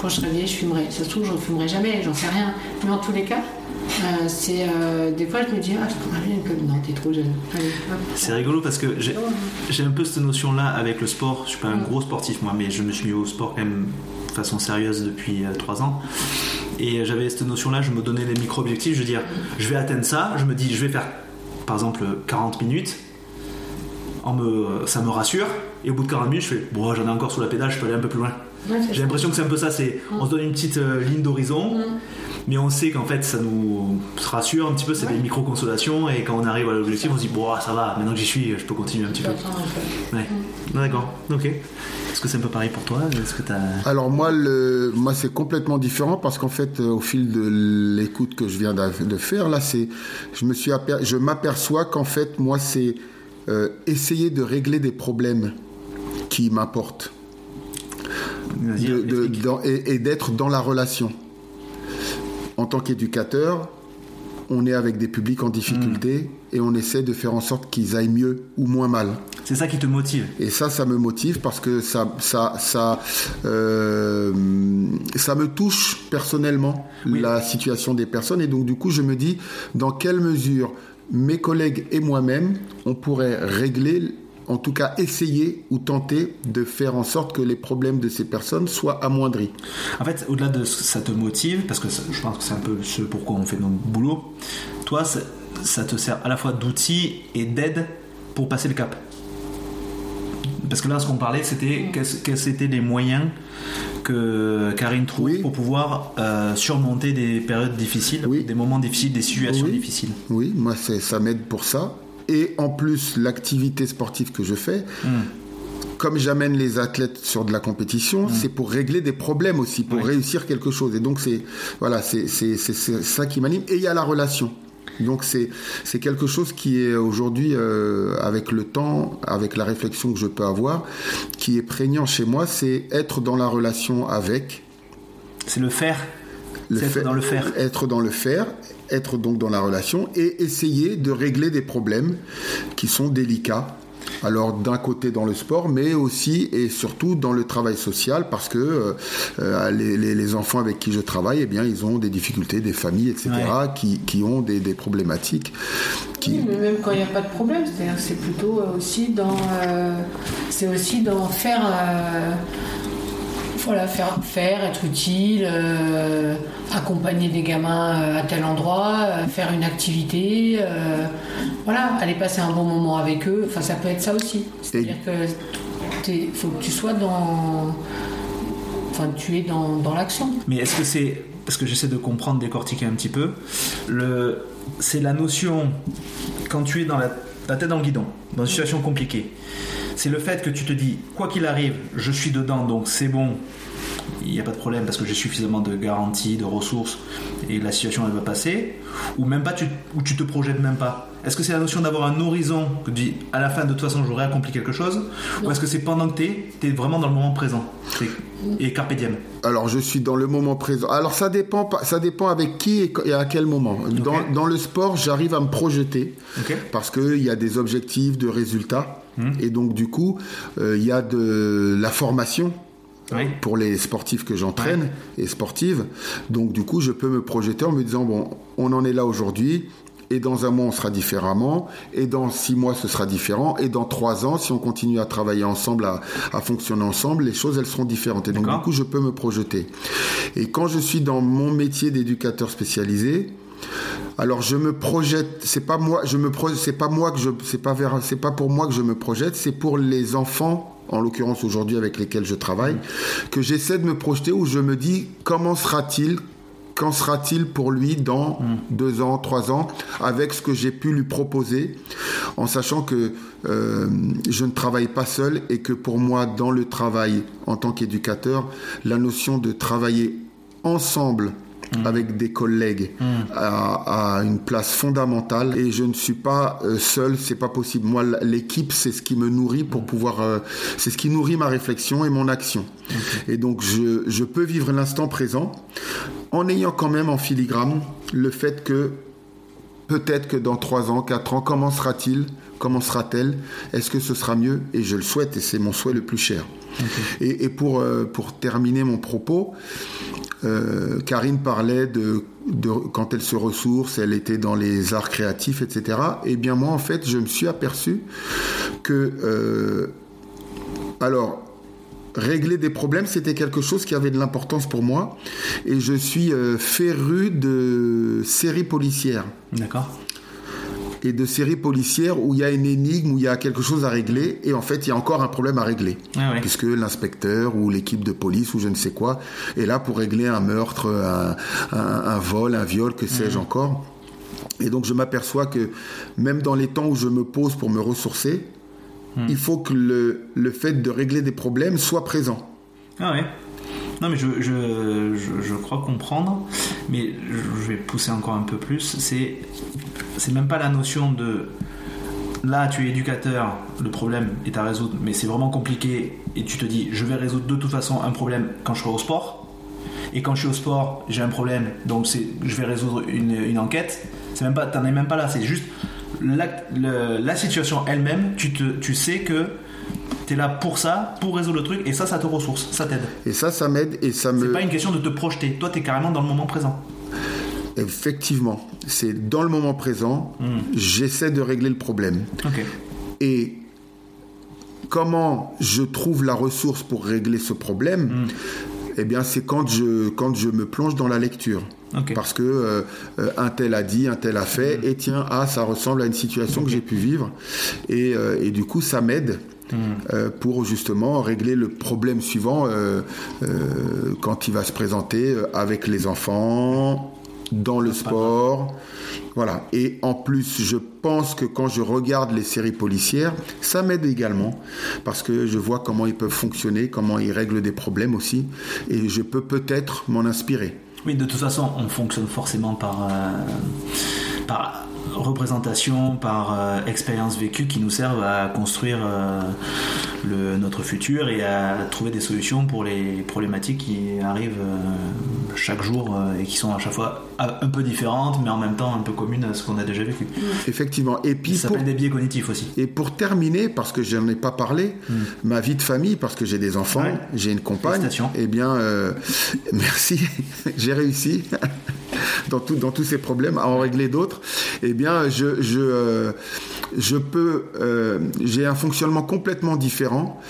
quand je serai vieille, je fumerai. Ça se trouve, je ne fumerai jamais, j'en sais rien. Mais en tous les cas, euh, c'est euh, des fois, je me dis ah, je prendrais bien clope. Non, t'es trop jeune. C'est rigolo parce que j'ai un peu cette notion-là avec le sport. Je suis pas un gros sportif moi, mais je me suis mis au sport quand même de façon sérieuse depuis 3 ans. Et j'avais cette notion-là, je me donnais les micro-objectifs. Je veux dire, je vais atteindre ça. Je me dis, je vais faire par exemple 40 minutes. En me, ça me rassure. Et au bout de 40 minutes, je fais, bon, j'en ai encore sous la pédale, je peux aller un peu plus loin. Ouais, J'ai l'impression que c'est un peu ça. C'est, on se donne une petite euh, ligne d'horizon. Mm. Mais on sait qu'en fait, ça nous rassure un petit peu, c'est Ouais. des micro-consolations, et quand on arrive à l'objectif, on se dit, bon, ah, ça va, maintenant que j'y suis, je peux continuer un petit peu. Ouais. Ah, D'accord, ok. Est-ce que c'est un peu pareil pour toi Est-ce que t'as. Alors moi, le, moi c'est complètement différent parce qu'en fait, euh, au fil de l'écoute que je viens de faire, là, c'est, je me suis, aper- je m'aperçois qu'en fait, moi, c'est euh, essayer de régler des problèmes qui m'apportent Vas-y, de- de- explique. dans- et, et d'être dans la relation. En tant qu'éducateur, on est avec des publics en difficulté et on essaie de faire en sorte qu'ils aillent mieux ou moins mal. C'est ça qui te motive. Et ça, ça me motive parce que ça, ça, ça, euh, ça me touche personnellement Oui. la situation des personnes. Et donc, du coup, je me dis dans quelle mesure mes collègues et moi-même, on pourrait régler, en tout cas essayer ou tenter de faire en sorte que les problèmes de ces personnes soient amoindris. En fait, au-delà de ce que ça te motive, parce que ça- je pense que c'est un peu ce pourquoi on fait notre boulot, toi, ça, ça te sert à la fois d'outil et d'aide pour passer le cap. Parce que là, ce qu'on parlait, c'était quels étaient les moyens que Karine trouve Oui. pour pouvoir euh, surmonter des périodes difficiles, Oui. des moments difficiles, des situations Oui. difficiles. Oui, moi, ça m'aide pour ça. Et en plus, l'activité sportive que je fais, comme j'amène les athlètes sur de la compétition, c'est pour régler des problèmes aussi, pour Oui. réussir quelque chose. Et donc, c'est voilà, c'est ça qui m'anime. Et il y a la relation. Donc, c'est quelque chose qui est aujourd'hui, euh, avec le temps, avec la réflexion que je peux avoir, qui est prégnant chez moi, c'est être dans la relation avec, C'est le faire. le être dans le faire. Être dans le faire, être donc dans la relation et essayer de régler des problèmes qui sont délicats. Alors d'un côté dans le sport, mais aussi et surtout dans le travail social, parce que euh, euh, les, les- les enfants avec qui je travaille, eh bien, ils ont des difficultés, des familles, etc., Ouais. qui, qui ont des, des problématiques. Qui... Oui, mais même quand il n'y a pas de problème, c'est-à-dire que c'est plutôt aussi dans, euh, c'est aussi dans faire, euh, voilà, faire, faire, être utile, euh, accompagner des gamins euh, à tel endroit, euh, faire une activité, euh, voilà, aller passer un bon moment avec eux. Enfin, ça peut être ça aussi. C'est-à-dire que faut que tu sois dans, enfin, tu es dans, dans l'action. Mais est-ce que c'est parce que j'essaie de comprendre, décortiquer un petit peu, le c'est la notion quand tu es dans la, la tête dans le guidon, dans une situation compliquée. C'est le fait que tu te dis quoi qu'il arrive, je suis dedans, donc c'est bon. Il n'y a pas de problème parce que j'ai suffisamment de garanties, de ressources et la situation elle va passer. Ou même pas, tu, ou tu te projettes même pas. Est-ce que c'est la notion d'avoir un horizon que tu dis à la fin de toute façon j'aurai accompli quelque chose Ou est-ce que c'est pendant que tu es, vraiment dans le moment présent Et carpe diem Alors je suis dans le moment présent. Alors ça dépend, pas- ça dépend avec qui et à quel moment. Dans, dans le sport, j'arrive à me projeter Ok. parce qu'il y a des objectifs de résultats et donc du coup euh, il y a de la formation. Oui. pour les sportifs que j'entraîne et sportives. Donc du coup, je peux me projeter en me disant bon, on en est là aujourd'hui et dans un mois on sera différemment, et dans six mois ce sera différent, et dans trois ans, si on continue à travailler ensemble, à, à fonctionner ensemble, les choses elles seront différentes. Et donc du coup, je peux me projeter. Et quand je suis dans mon métier d'éducateur spécialisé, alors je me projette, c'est pas moi, je me c'est pas moi que je, c'est pas vers, c'est pas pour moi que je me projette, c'est pour les enfants, en l'occurrence aujourd'hui avec lesquels je travaille, que j'essaie de me projeter où je me dis comment sera-t-il, qu'en sera-t-il pour lui dans deux ans, trois ans, avec ce que j'ai pu lui proposer, en sachant que euh, je ne travaille pas seul et que pour moi, dans le travail en tant qu'éducateur, la notion de travailler ensemble Mm. avec des collègues a, a une place fondamentale et je ne suis pas euh, seul, c'est pas possible. Moi, l'équipe, c'est ce qui me nourrit pour pouvoir, euh, c'est ce qui nourrit ma réflexion et mon action. Et donc, je, je peux vivre l'instant présent en ayant quand même en filigrane le fait que peut-être que dans 3 ans, 4 ans, comment sera-t-il Comment sera-t-elle? Est-ce que ce sera mieux? Et je le souhaite, et c'est mon souhait le plus cher. Et, et pour, euh, pour terminer mon propos, euh, Karine parlait de, de, quand elle se ressource, elle était dans les arts créatifs, etc. Et bien moi, en fait, je me suis aperçu que, euh, alors, régler des problèmes, c'était quelque chose qui avait de l'importance pour moi. Et je suis euh, féru de séries policières. D'accord et de séries policières où il y a une énigme, où il y a quelque chose à régler, et en fait il y a encore un problème à régler. Ah ouais. Puisque l'inspecteur ou l'équipe de police ou je ne sais quoi est là pour régler un meurtre, un, un, un vol, un viol, que sais-je encore. Et donc je m'aperçois que même dans les temps où je me pose pour me ressourcer, il faut que le, le fait de régler des problèmes soit présent. Ah ouais. Non, mais je, je, je, crois comprendre, mais je vais pousser encore un peu plus. C'est, c'est même pas la notion de là, tu es éducateur, le problème est à résoudre, mais c'est vraiment compliqué et tu te dis, je vais résoudre de toute façon un problème quand je serai au sport. Et quand je suis au sport, j'ai un problème, donc c'est, je vais résoudre une, une enquête. C'est même pas, t'en es même pas là, c'est juste la, la situation elle-même. Tu, te, tu sais que tu es là pour ça, pour résoudre le truc, et ça, ça te ressource, ça t'aide. Et ça, ça m'aide et ça C'est me... pas une question de te projeter. Toi, tu es carrément dans le moment présent. Effectivement, c'est dans le moment présent, j'essaie de régler le problème. Ok. Et comment je trouve la ressource pour régler ce problème Eh bien, c'est quand je, quand je me plonge dans la lecture. Ok. Parce que euh, un tel a dit, un tel a fait, et tiens, ah, ça ressemble à une situation que j'ai pu vivre. Et, euh, et du coup, ça m'aide. Euh, pour justement régler le problème suivant euh, euh, quand il va se présenter avec les enfants, dans le sport. Voilà. Et en plus, je pense que quand je regarde les séries policières, ça m'aide également parce que je vois comment ils peuvent fonctionner, comment ils règlent des problèmes aussi, et je peux peut-être m'en inspirer. Oui, de toute façon, on fonctionne forcément par, par représentation, par euh, expérience vécue qui nous servent à construire euh, le, notre futur et à trouver des solutions pour les problématiques qui arrivent euh, chaque jour euh, et qui sont à chaque fois un peu différentes, mais en même temps un peu communes à ce qu'on a déjà vécu. Effectivement. Et puis Ça pour, s'appelle des biais cognitifs aussi. et pour terminer, parce que je n'en ai pas parlé, ma vie de famille, parce que j'ai des enfants. Ouais. j'ai une compagne. Félicitations. Eh bien, euh, <laughs> merci, <laughs> j'ai réussi. <laughs> Dans, tout- dans tous ces problèmes, à en régler d'autres, eh bien, je, je, euh, je peux, euh, j'ai un fonctionnement complètement différent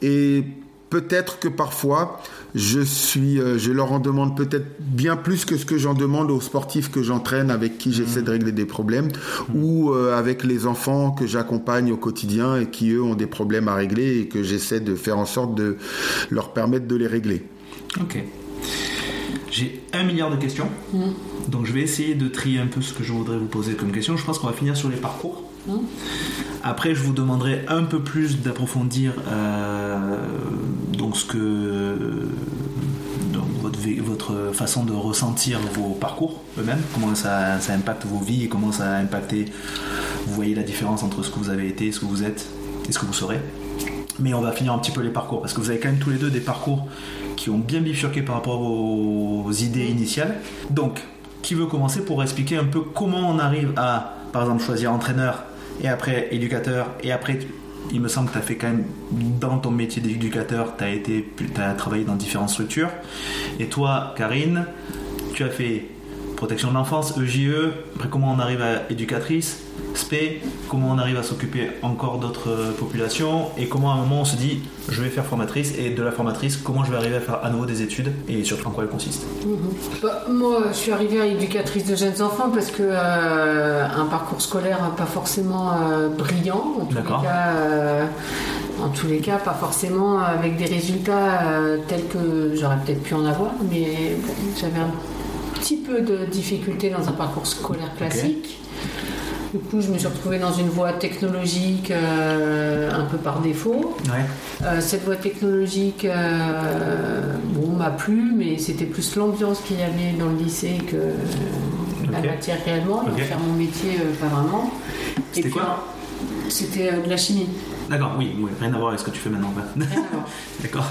et peut-être que parfois, je suis, euh, je leur en demande peut-être bien plus que ce que j'en demande aux sportifs que j'entraîne, avec qui j'essaie de régler des problèmes, ou euh, avec les enfants que j'accompagne au quotidien et qui eux ont des problèmes à régler et que j'essaie de faire en sorte de leur permettre de les régler. Ok. J'ai un milliard de questions. Donc je vais essayer de trier un peu ce que je voudrais vous poser comme question. Je pense qu'on va finir sur les parcours. Après, je vous demanderai un peu plus d'approfondir euh, donc ce que donc votre, votre façon de ressentir vos parcours eux-mêmes, comment ça, ça impacte vos vies et comment ça a impacté. Vous voyez la différence entre ce que vous avez été, ce que vous êtes et ce que vous serez. Mais on va finir un petit peu les parcours parce que vous avez quand même tous les deux des parcours qui ont bien bifurqué par rapport aux idées initiales. Donc, qui veut commencer pour expliquer un peu comment on arrive à, par exemple, choisir entraîneur et après éducateur et après, il me semble que tu as fait quand même dans ton métier d'éducateur, tu as, travaillé dans différentes structures. Et toi, Karine, tu as fait protection de l'enfance, EJE, après comment on arrive à éducatrice, SP, comment on arrive à s'occuper encore d'autres euh, populations, et comment à un moment on se dit je vais faire formatrice, et de la formatrice, comment je vais arriver à faire à nouveau des études, et surtout en quoi elle consiste. Bah, moi, je suis arrivée à éducatrice de jeunes enfants parce que euh, un parcours scolaire pas forcément euh, brillant, en tous, les cas, euh, en tous les cas, pas forcément avec des résultats tels que j'aurais peut-être pu en avoir, mais bon, j'avais un petit peu de difficulté dans un parcours scolaire classique. Du coup, je me suis retrouvée dans une voie technologique euh, un peu par défaut. Ouais, Euh, cette voie technologique, euh, bon, m'a plu, mais c'était plus l'ambiance qu'il y avait dans le lycée que la matière réellement. Et Ok. faire mon métier, pas vraiment. C'était quoi C'était de la chimie. d'accord, oui, oui, rien à voir avec ce que tu fais maintenant. <laughs> d'accord.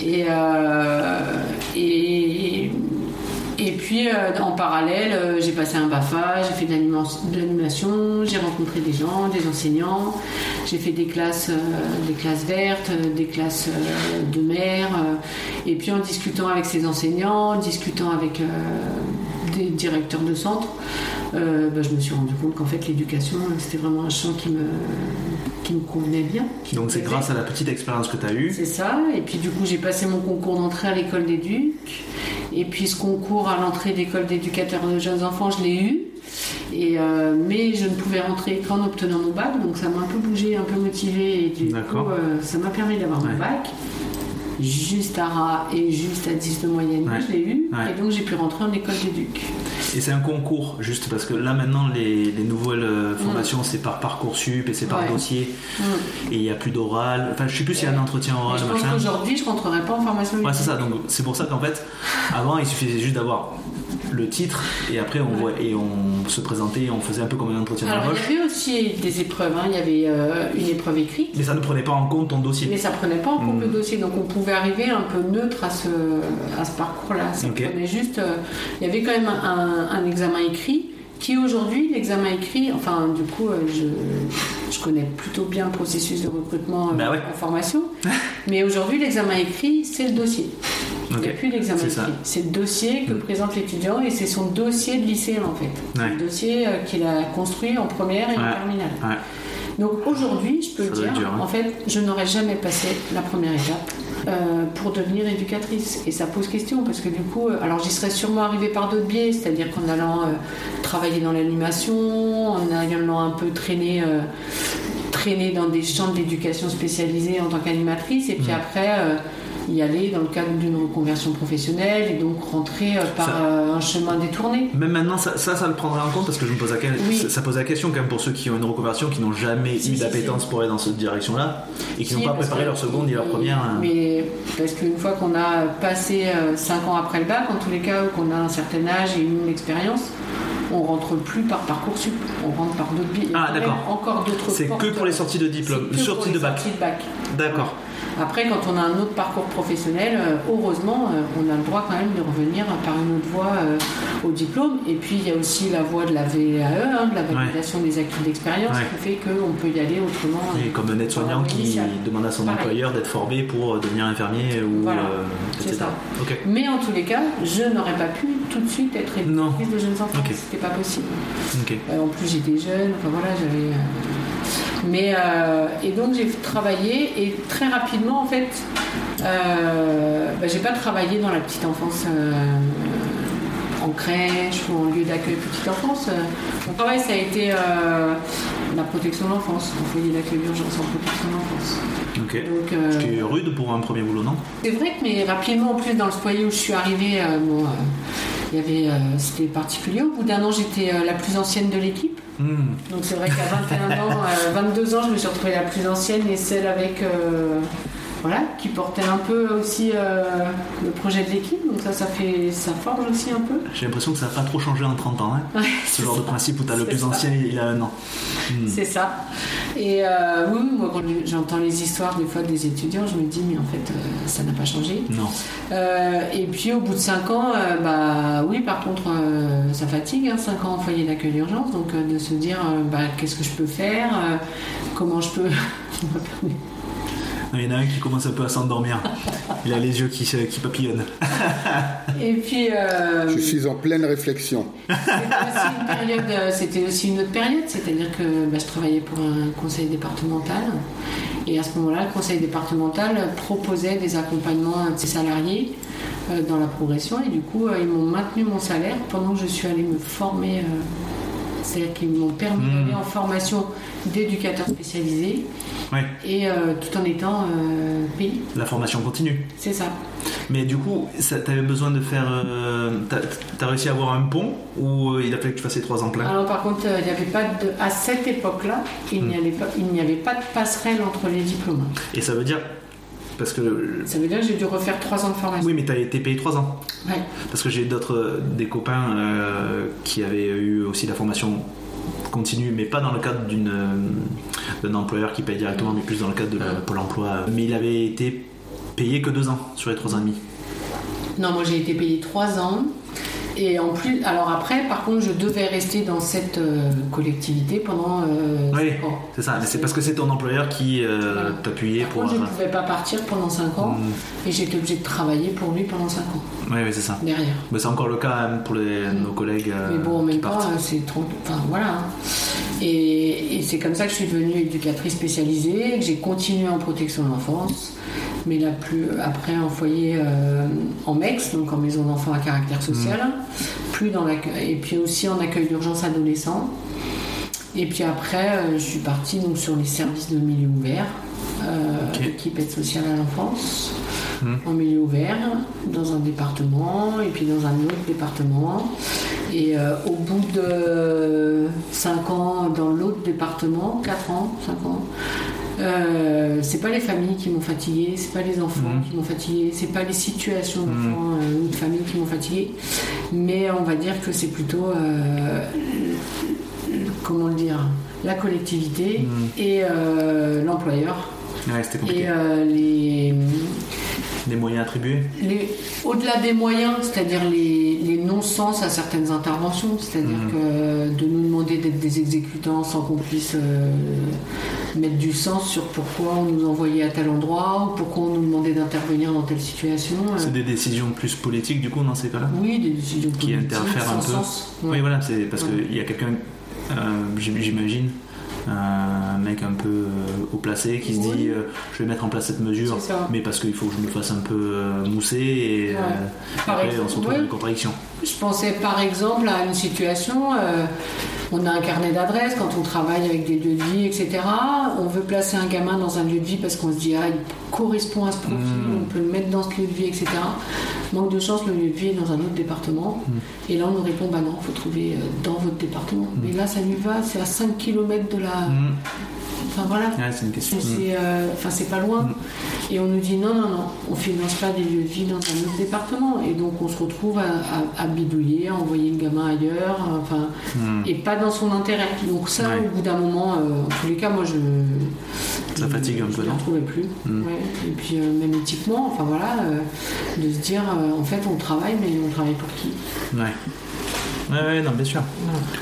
Et, euh, et, et puis euh, en parallèle, euh, j'ai passé un BAFA, j'ai fait de l'anima- de l'animation, j'ai rencontré des gens, des enseignants, j'ai fait des classes, euh, des classes vertes, des classes de mer. et puis en discutant avec ces enseignants, en discutant avec des directeurs de centre, bah, je me suis rendu compte qu'en fait l'éducation, c'était vraiment un champ qui me, qui me convenait bien. Donc c'est grâce à la petite expérience que tu as eue. C'est ça. Et puis du coup, j'ai passé mon concours d'entrée à l'école d'éduc. Et puis ce concours à l'entrée d'école d'éducateurs de jeunes enfants, je l'ai eu. Et euh, mais je ne pouvais rentrer qu'en obtenant mon bac, donc ça m'a un peu bougé, un peu motivé. Et du coup, euh, ça m'a permis d'avoir Ouais. mon bac. Juste à rat et juste à 10 de moyenne, Ouais. je l'ai eu. Ouais. Et donc j'ai pu rentrer en école d'éduc. Et c'est un concours, juste parce que là maintenant les, les nouvelles euh, formations c'est par Parcoursup et c'est par Ouais. dossier Mm. et il n'y a plus d'oral. Enfin je sais plus s'il y a un entretien Mais oral, je pense machin. qu'aujourd'hui, je rentrerai pas en formation. Ouais c'est ça, donc c'est pour ça qu'en fait avant il suffisait juste d'avoir le titre et après on, voit, et on se présentait, on faisait un peu comme un entretien d'embauche. il y avait aussi des épreuves. hein. Il y avait euh, une épreuve écrite. Mais ça ne prenait pas en compte ton dossier. Mais ça prenait pas en compte le dossier, donc on pouvait arriver un peu neutre à ce, à ce parcours-là. Ça Ok. prenait juste. euh, il y avait quand même un, un examen écrit qui aujourd'hui, l'examen écrit, enfin du coup, euh, je, je connais plutôt bien le processus de recrutement Bah ouais. en formation, <laughs> mais aujourd'hui, l'examen écrit, c'est le dossier. Il n'y a Ok. plus ça. écrit. C'est le dossier que Mm. présente l'étudiant et c'est son dossier de lycéen en fait. Ouais. Le dossier euh, qu'il a construit en première et en terminale. Ouais. Donc aujourd'hui, je peux Ça dire, dur, hein. en fait, je n'aurais jamais passé la première étape euh, pour devenir éducatrice. Et ça pose question parce que du coup, euh, alors j'y serais sûrement arrivée par d'autres biais, c'est-à-dire qu'en allant euh, travailler dans l'animation, en allant un peu traîner. traîner dans des champs d'éducation spécialisés en tant qu'animatrice et puis Mm. après y aller dans le cadre d'une reconversion professionnelle et donc rentrer euh, par Ça- euh, un chemin détourné. Même maintenant, ça, ça, ça le prendrait en compte parce que je me pose la, Oui. ça, pose la question quand même pour ceux qui ont une reconversion, qui n'ont jamais Si, eu si, d'appétence pour aller dans cette direction-là et qui n'ont pas préparé que- leur seconde ni leur première. hein. Mais parce qu'une fois qu'on a passé 5 ans après le bac, en tous les cas, ou qu'on a un certain âge et une expérience, on rentre plus par Parcoursup, on rentre par d'autres biais. Ah, d'accord. Encore d'autres C'est que pour les sorties de diplôme, sorties de bac. sorties de bac. D'accord. Après, quand on a un autre parcours professionnel, euh, heureusement, euh, on a le droit quand même de revenir par une autre voie euh, au diplôme. Et puis, il y a aussi la voie de la VAE, hein, de la validation des acquis d'expérience, Ouais. qui fait qu'on peut y aller autrement. Et comme un aide-soignant qui initial. demande à son Pareil. employeur d'être formé pour devenir infirmier ou Voilà, euh, etc. ça. Mais en tous les cas, je n'aurais pas pu tout de suite être éducatrice de jeunes enfants. Ok. C'était pas possible. Euh, en plus, j'étais jeune. Enfin voilà, j'avais. euh, Mais euh, et donc j'ai travaillé et très rapidement en fait, euh, bah, j'ai pas travaillé dans la petite enfance. euh, en crèche ou en lieu d'accueil petite enfance. Mon travail, ça a été la protection de l'enfance, en foyer d'accueil d'urgence en protection de l'enfance. Ok. Donc, C'était rude pour un premier boulot, non? C'est vrai que, mais rapidement, en plus, dans le foyer où je suis arrivée, bon, il y avait, c'était particulier. Au bout d'un an, j'étais la plus ancienne de l'équipe. Donc c'est vrai qu'à 21 ans, euh, 22 ans, je me suis retrouvée la plus ancienne et celle avec, euh, voilà, qui portait un peu aussi euh, le projet de l'équipe. Donc ça, ça fait, ça forge aussi un peu. J'ai l'impression que ça n'a pas trop changé en 30 ans. Hein Ouais, <laughs> Ce genre de principe où tu as le plus ça. ancien, il a un an. Hmm. C'est ça. Et euh, oui, moi, quand j'entends les histoires des fois des étudiants, je me dis, mais en fait, euh, ça n'a pas changé. Non. Et puis au bout de 5 ans, bah oui, par contre, ça fatigue, 5 ans en foyer d'accueil d'urgence, donc de se dire, bah, qu'est-ce que je peux faire, comment je peux. <laughs> Il y en a un qui commence un peu à s'endormir. Il a les yeux qui, qui papillonnent. Et puis. euh, Je suis en pleine réflexion. C'était aussi une aussi autre période, c'est-à-dire que bah, je travaillais pour un conseil départemental. Et à ce moment-là, le conseil départemental proposait des accompagnements de ses salariés euh, dans la progression. Et du coup, euh, ils m'ont maintenu mon salaire pendant que je suis allée me former. C'est-à-dire qu'ils m'ont permis Mmh. d'aller en formation d'éducateur spécialisé Ouais, et euh, tout en étant euh, payé. la formation continue. C'est ça. Mais du coup, ça- t'avais besoin de faire. euh, T'as t'as réussi à avoir un pont ou euh, il a fallu que tu fasses les trois ans plein Alors par contre, euh, il n'y avait pas de, à cette époque-là, il n'y avait pas, il n'y avait pas de passerelle entre les diplômes. Et ça veut dire. Parce que. Ça veut dire que j'ai dû refaire trois ans de formation. Oui, mais t'as été payé trois ans. Ouais. Parce que j'ai d'autres. des copains euh, qui avaient eu aussi la formation continue, mais pas dans le cadre d'une euh, d'un employeur qui paye directement, mais plus dans le cadre de la Pôle emploi. Mais il avait été payé que deux ans sur les trois ans et demi. Non, moi j'ai été payée trois ans. Et en plus, alors après, par contre, je devais rester dans cette euh, collectivité pendant euh, Oui, cinq ans. c'est ça. Mais c'est parce que c'est ton employeur qui euh, Voilà. t'appuyait pour. contre, je ne pouvais pas partir pendant cinq ans Mm. et j'étais obligée de travailler pour lui pendant cinq ans Oui, oui, c'est ça. derrière. Mais c'est encore le cas hein, pour les- nos collègues euh, Mais bon, en même temps, euh, c'est trop. Enfin, voilà. hein. Et, et c'est comme ça que je suis devenue éducatrice spécialisée, que j'ai continué en protection de l'enfance, mais là, plus après en foyer euh, en MEX, donc en maison d'enfants à caractère social, plus dans l'accueil, et puis aussi en accueil d'urgence adolescent. Et puis après, euh, je suis partie donc, sur les services de milieu ouvert, euh, Ok. équipe aide sociale à l'enfance, Mhm. en milieu ouvert, dans un département, et puis dans un autre département. Et euh, au bout de 5 ans dans l'autre département, 4 ans, 5 ans, euh, c'est pas les familles qui m'ont fatigué, c'est pas les enfants Mhm. qui m'ont fatigué, c'est pas les situations Mhm. d'enfants euh, ou de familles qui m'ont fatigué, mais on va dire que c'est plutôt euh, comment le dire la collectivité Mhm. et l'employeur Ouais, et les, Les moyens attribués au-delà des moyens, c'est-à-dire les, les non-sens à certaines interventions, c'est-à-dire Mhm. que de nous demander d'être des exécutants sans qu'on puisse euh, mettre du sens sur pourquoi on nous envoyait à tel endroit ou pourquoi on nous demandait d'intervenir dans telle situation. euh, C'est des décisions plus politiques, du coup, dans ces cas-là oui, des décisions Qui politiques, interfèrent un sans peu. sens. Ouais. Oui, voilà, c'est parce Ouais. qu'il y a quelqu'un, euh, j'im- j'imagine, un mec un peu euh, haut placé qui se dit euh, je vais mettre en place cette mesure, mais parce qu'il faut que je me fasse un peu euh, mousser et Ouais. euh, après on se retrouve dans une contradiction. Je pensais par exemple à une situation, euh, on a un carnet d'adresses quand on travaille avec des lieux de vie, etc. On veut placer un gamin dans un lieu de vie parce qu'on se dit, ah, il correspond à ce profil, Mm. on peut le mettre dans ce lieu de vie, etc. Manque de chance, le lieu de vie est dans un autre département. Mm. Et là, on nous répond, bah non, il faut trouver euh, dans votre département. Mais là, ça lui va, c'est à 5 km de la. Mm. Enfin voilà. Ouais, c'est une question. C'est c'est, euh, enfin, c'est pas loin. Mm. Et on nous dit non, non, non, on finance pas des lieux de vie dans un autre département. Et donc on se retrouve à, à- à bidouiller, à envoyer le gamin ailleurs, enfin, Mm. et pas dans son intérêt. Donc ça, Ouais. au bout d'un moment, euh, en tous les cas, moi je. Ça je- fatigue un je peu, ne non retrouvais plus. Mm. Ouais. Et puis euh, même éthiquement, enfin voilà, euh, de se dire, en fait, on travaille, mais on travaille pour qui? Ouais. Ouais, ouais, non, bien sûr.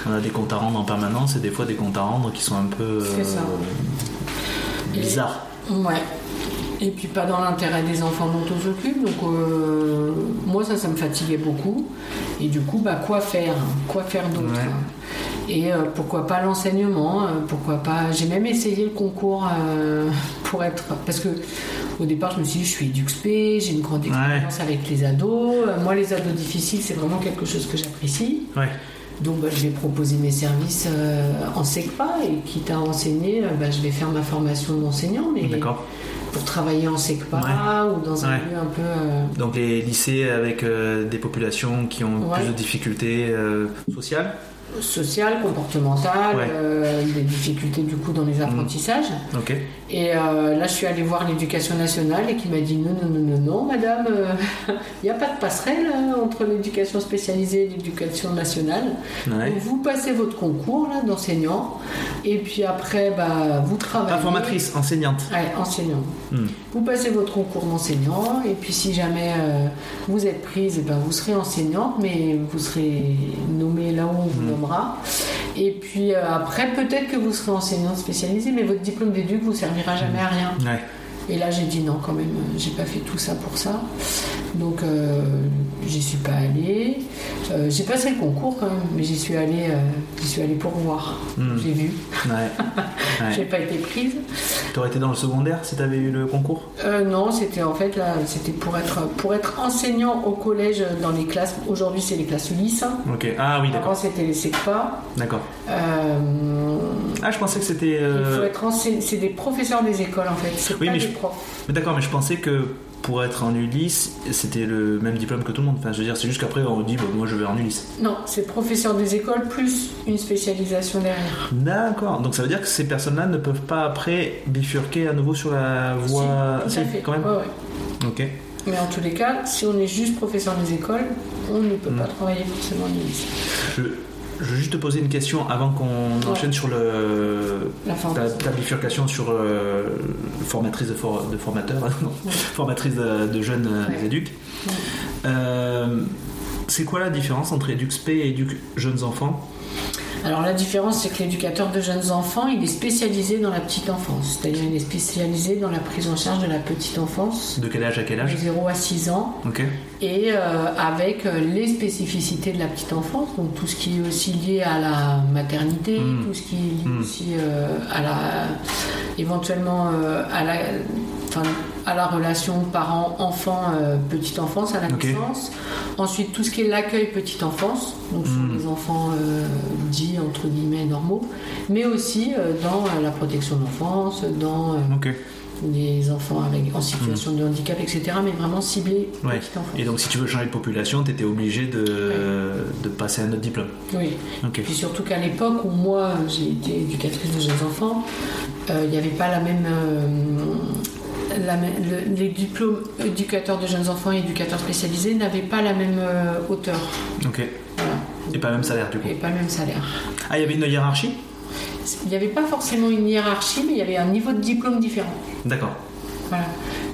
On a des comptes à rendre en permanence et des fois des comptes à rendre qui sont un peu euh, bizarres. Ouais. Et puis pas dans l'intérêt des enfants dont on s'occupe. Donc euh, moi ça, ça me fatiguait beaucoup. Et du coup, bah quoi faire? Quoi faire d'autre? Ouais. Et euh, pourquoi pas l'enseignement? Euh, Pourquoi pas? J'ai même essayé le concours euh, pour être parce que au départ je me suis dit je suis EduxP, j'ai une grande expérience avec les ados. Moi les ados difficiles c'est vraiment quelque chose que j'apprécie. Ouais. Donc bah, je vais proposer mes services euh, en SECPA et quitte à enseigner, bah, je vais faire ma formation d'enseignant, mais D'accord. Pour travailler en SECPA ou dans un Ouais. lieu un peu. euh, Donc les lycées avec euh, des populations qui ont Ouais. plus de difficultés euh, sociales. social, comportemental, Ouais. euh, des difficultés du coup dans les apprentissages. Ok. Et euh, là, je suis allée voir l'éducation nationale et qui m'a dit non, non, non, non, non, madame, <laughs> il n'y a pas de passerelle euh, entre l'éducation spécialisée et l'éducation nationale. Ouais. Donc, vous passez votre concours là d'enseignant et puis après, bah, vous travaillez. Ah, formatrice, enseignante. Ouais, enseignant. Hmm. Vous passez votre concours d'enseignant et puis si jamais euh, vous êtes prise, eh ben, vous serez enseignante, mais vous serez nommée là où on vous Hmm. nommera. Et puis euh, après, peut-être que vous serez enseignante spécialisée, mais votre diplôme d'éduc vous servira jamais à rien. Ouais. Et là, j'ai dit non, quand même, euh, j'ai pas fait tout ça pour ça. Donc, euh, j'y suis pas allée. Euh, j'ai passé le concours quand même, mais j'y suis allée, euh, j'y suis allée pour voir. Hmm. J'ai vu. Ouais. <laughs> J'ai ouais. pas été prise. T'aurais été dans le secondaire si t'avais eu le concours? Non, c'était en fait là, c'était pour être pour être enseignant au collège dans les classes. Aujourd'hui, c'est les classes Ulysse. Ok. Ah oui, Avant, d'accord. c'était les SECPA. D'accord. Ah, je pensais que c'était. il faut être. C'est des professeurs des écoles en fait. C'est Oui, pas mais des je- profs. Mais D'accord, mais je pensais que pour être en Ulysse, c'était le même diplôme que tout le monde. Enfin, je veux dire, c'est juste qu'après on dit, bah, moi je vais en Ulysse. Non, c'est professeur des écoles plus une spécialisation derrière. D'accord. Donc ça veut dire que ces personnes-là ne peuvent pas après bifurquer à nouveau sur la voie. Si, tout à fait. quand même. Ouais, ouais. Ok. Mais en tous les cas, si on est juste professeur des écoles, on ne peut pas travailler forcément en Ulysse. Je, je veux juste te poser une question avant qu'on Ouais. enchaîne sur le La ta, bifurcation sur euh, formatrice de, for- de formateur, <laughs> non, Ouais. formatrice de, de jeunes euh, Ouais. éduques. Euh, c'est quoi la différence entre EduxP et Éduc jeunes enfants? Alors la différence, c'est que l'éducateur de jeunes enfants, il est spécialisé dans la petite enfance. C'est-à-dire il est spécialisé dans la prise en charge de la petite enfance, De quel âge à quel de âge 0 à 6 ans, Ok. Et euh, avec euh, les spécificités de la petite enfance, donc tout ce qui est aussi lié à la maternité, Mm. tout ce qui est lié Mm. aussi euh, à la, éventuellement à la, enfin, à la relation parent-enfant, euh, petite enfance, à la naissance. Ensuite, tout ce qui est l'accueil petite enfance, donc sur Mm. les enfants euh, dits entre guillemets normaux, mais aussi euh, dans la protection de l'enfance, dans Les enfants avec, en situation de handicap, etc., mais vraiment ciblé Ouais. Et donc si tu veux changer de population, tu étais obligé de, de passer un autre diplôme. Oui. Ok. Puis surtout qu'à l'époque où moi j'ai été éducatrice de jeunes enfants, euh, il n'y avait pas la même. euh, la même- le- les diplômes éducateurs de jeunes enfants et éducateurs spécialisés n'avaient pas la même euh, hauteur. Ok. Voilà. Et pas le même salaire du coup. Et pas le même salaire. Ah, il y avait une hiérarchie? Il n'y avait pas forcément une hiérarchie, mais il y avait un niveau de diplôme différent. D'accord. Voilà.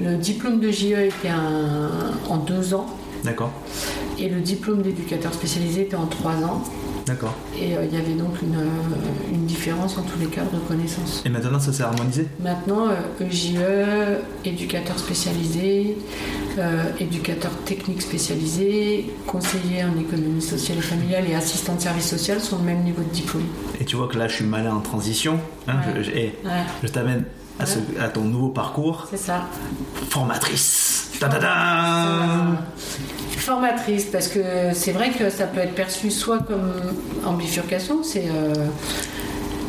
Le diplôme de JE était un- en deux ans D'accord. et le diplôme d'éducateur spécialisé était en trois ans. D'accord. Et euh, il y avait donc une, euh, une différence en tous les cas de reconnaissance. Et maintenant ça s'est harmonisé? Maintenant, euh, EJE, éducateur spécialisé, éducateur technique spécialisé, conseiller en économie sociale et familiale et assistant de service social sont au même niveau de diplôme. Et tu vois que là je suis malin en transition. hein, Ouais. je, je- eh, Ouais, je t'amène à, ce- à ton nouveau parcours. c'est ça. Formatrice. Ta -ta -ta Formatrice, parce que c'est vrai que ça peut être perçu soit comme en bifurcation, c'est euh,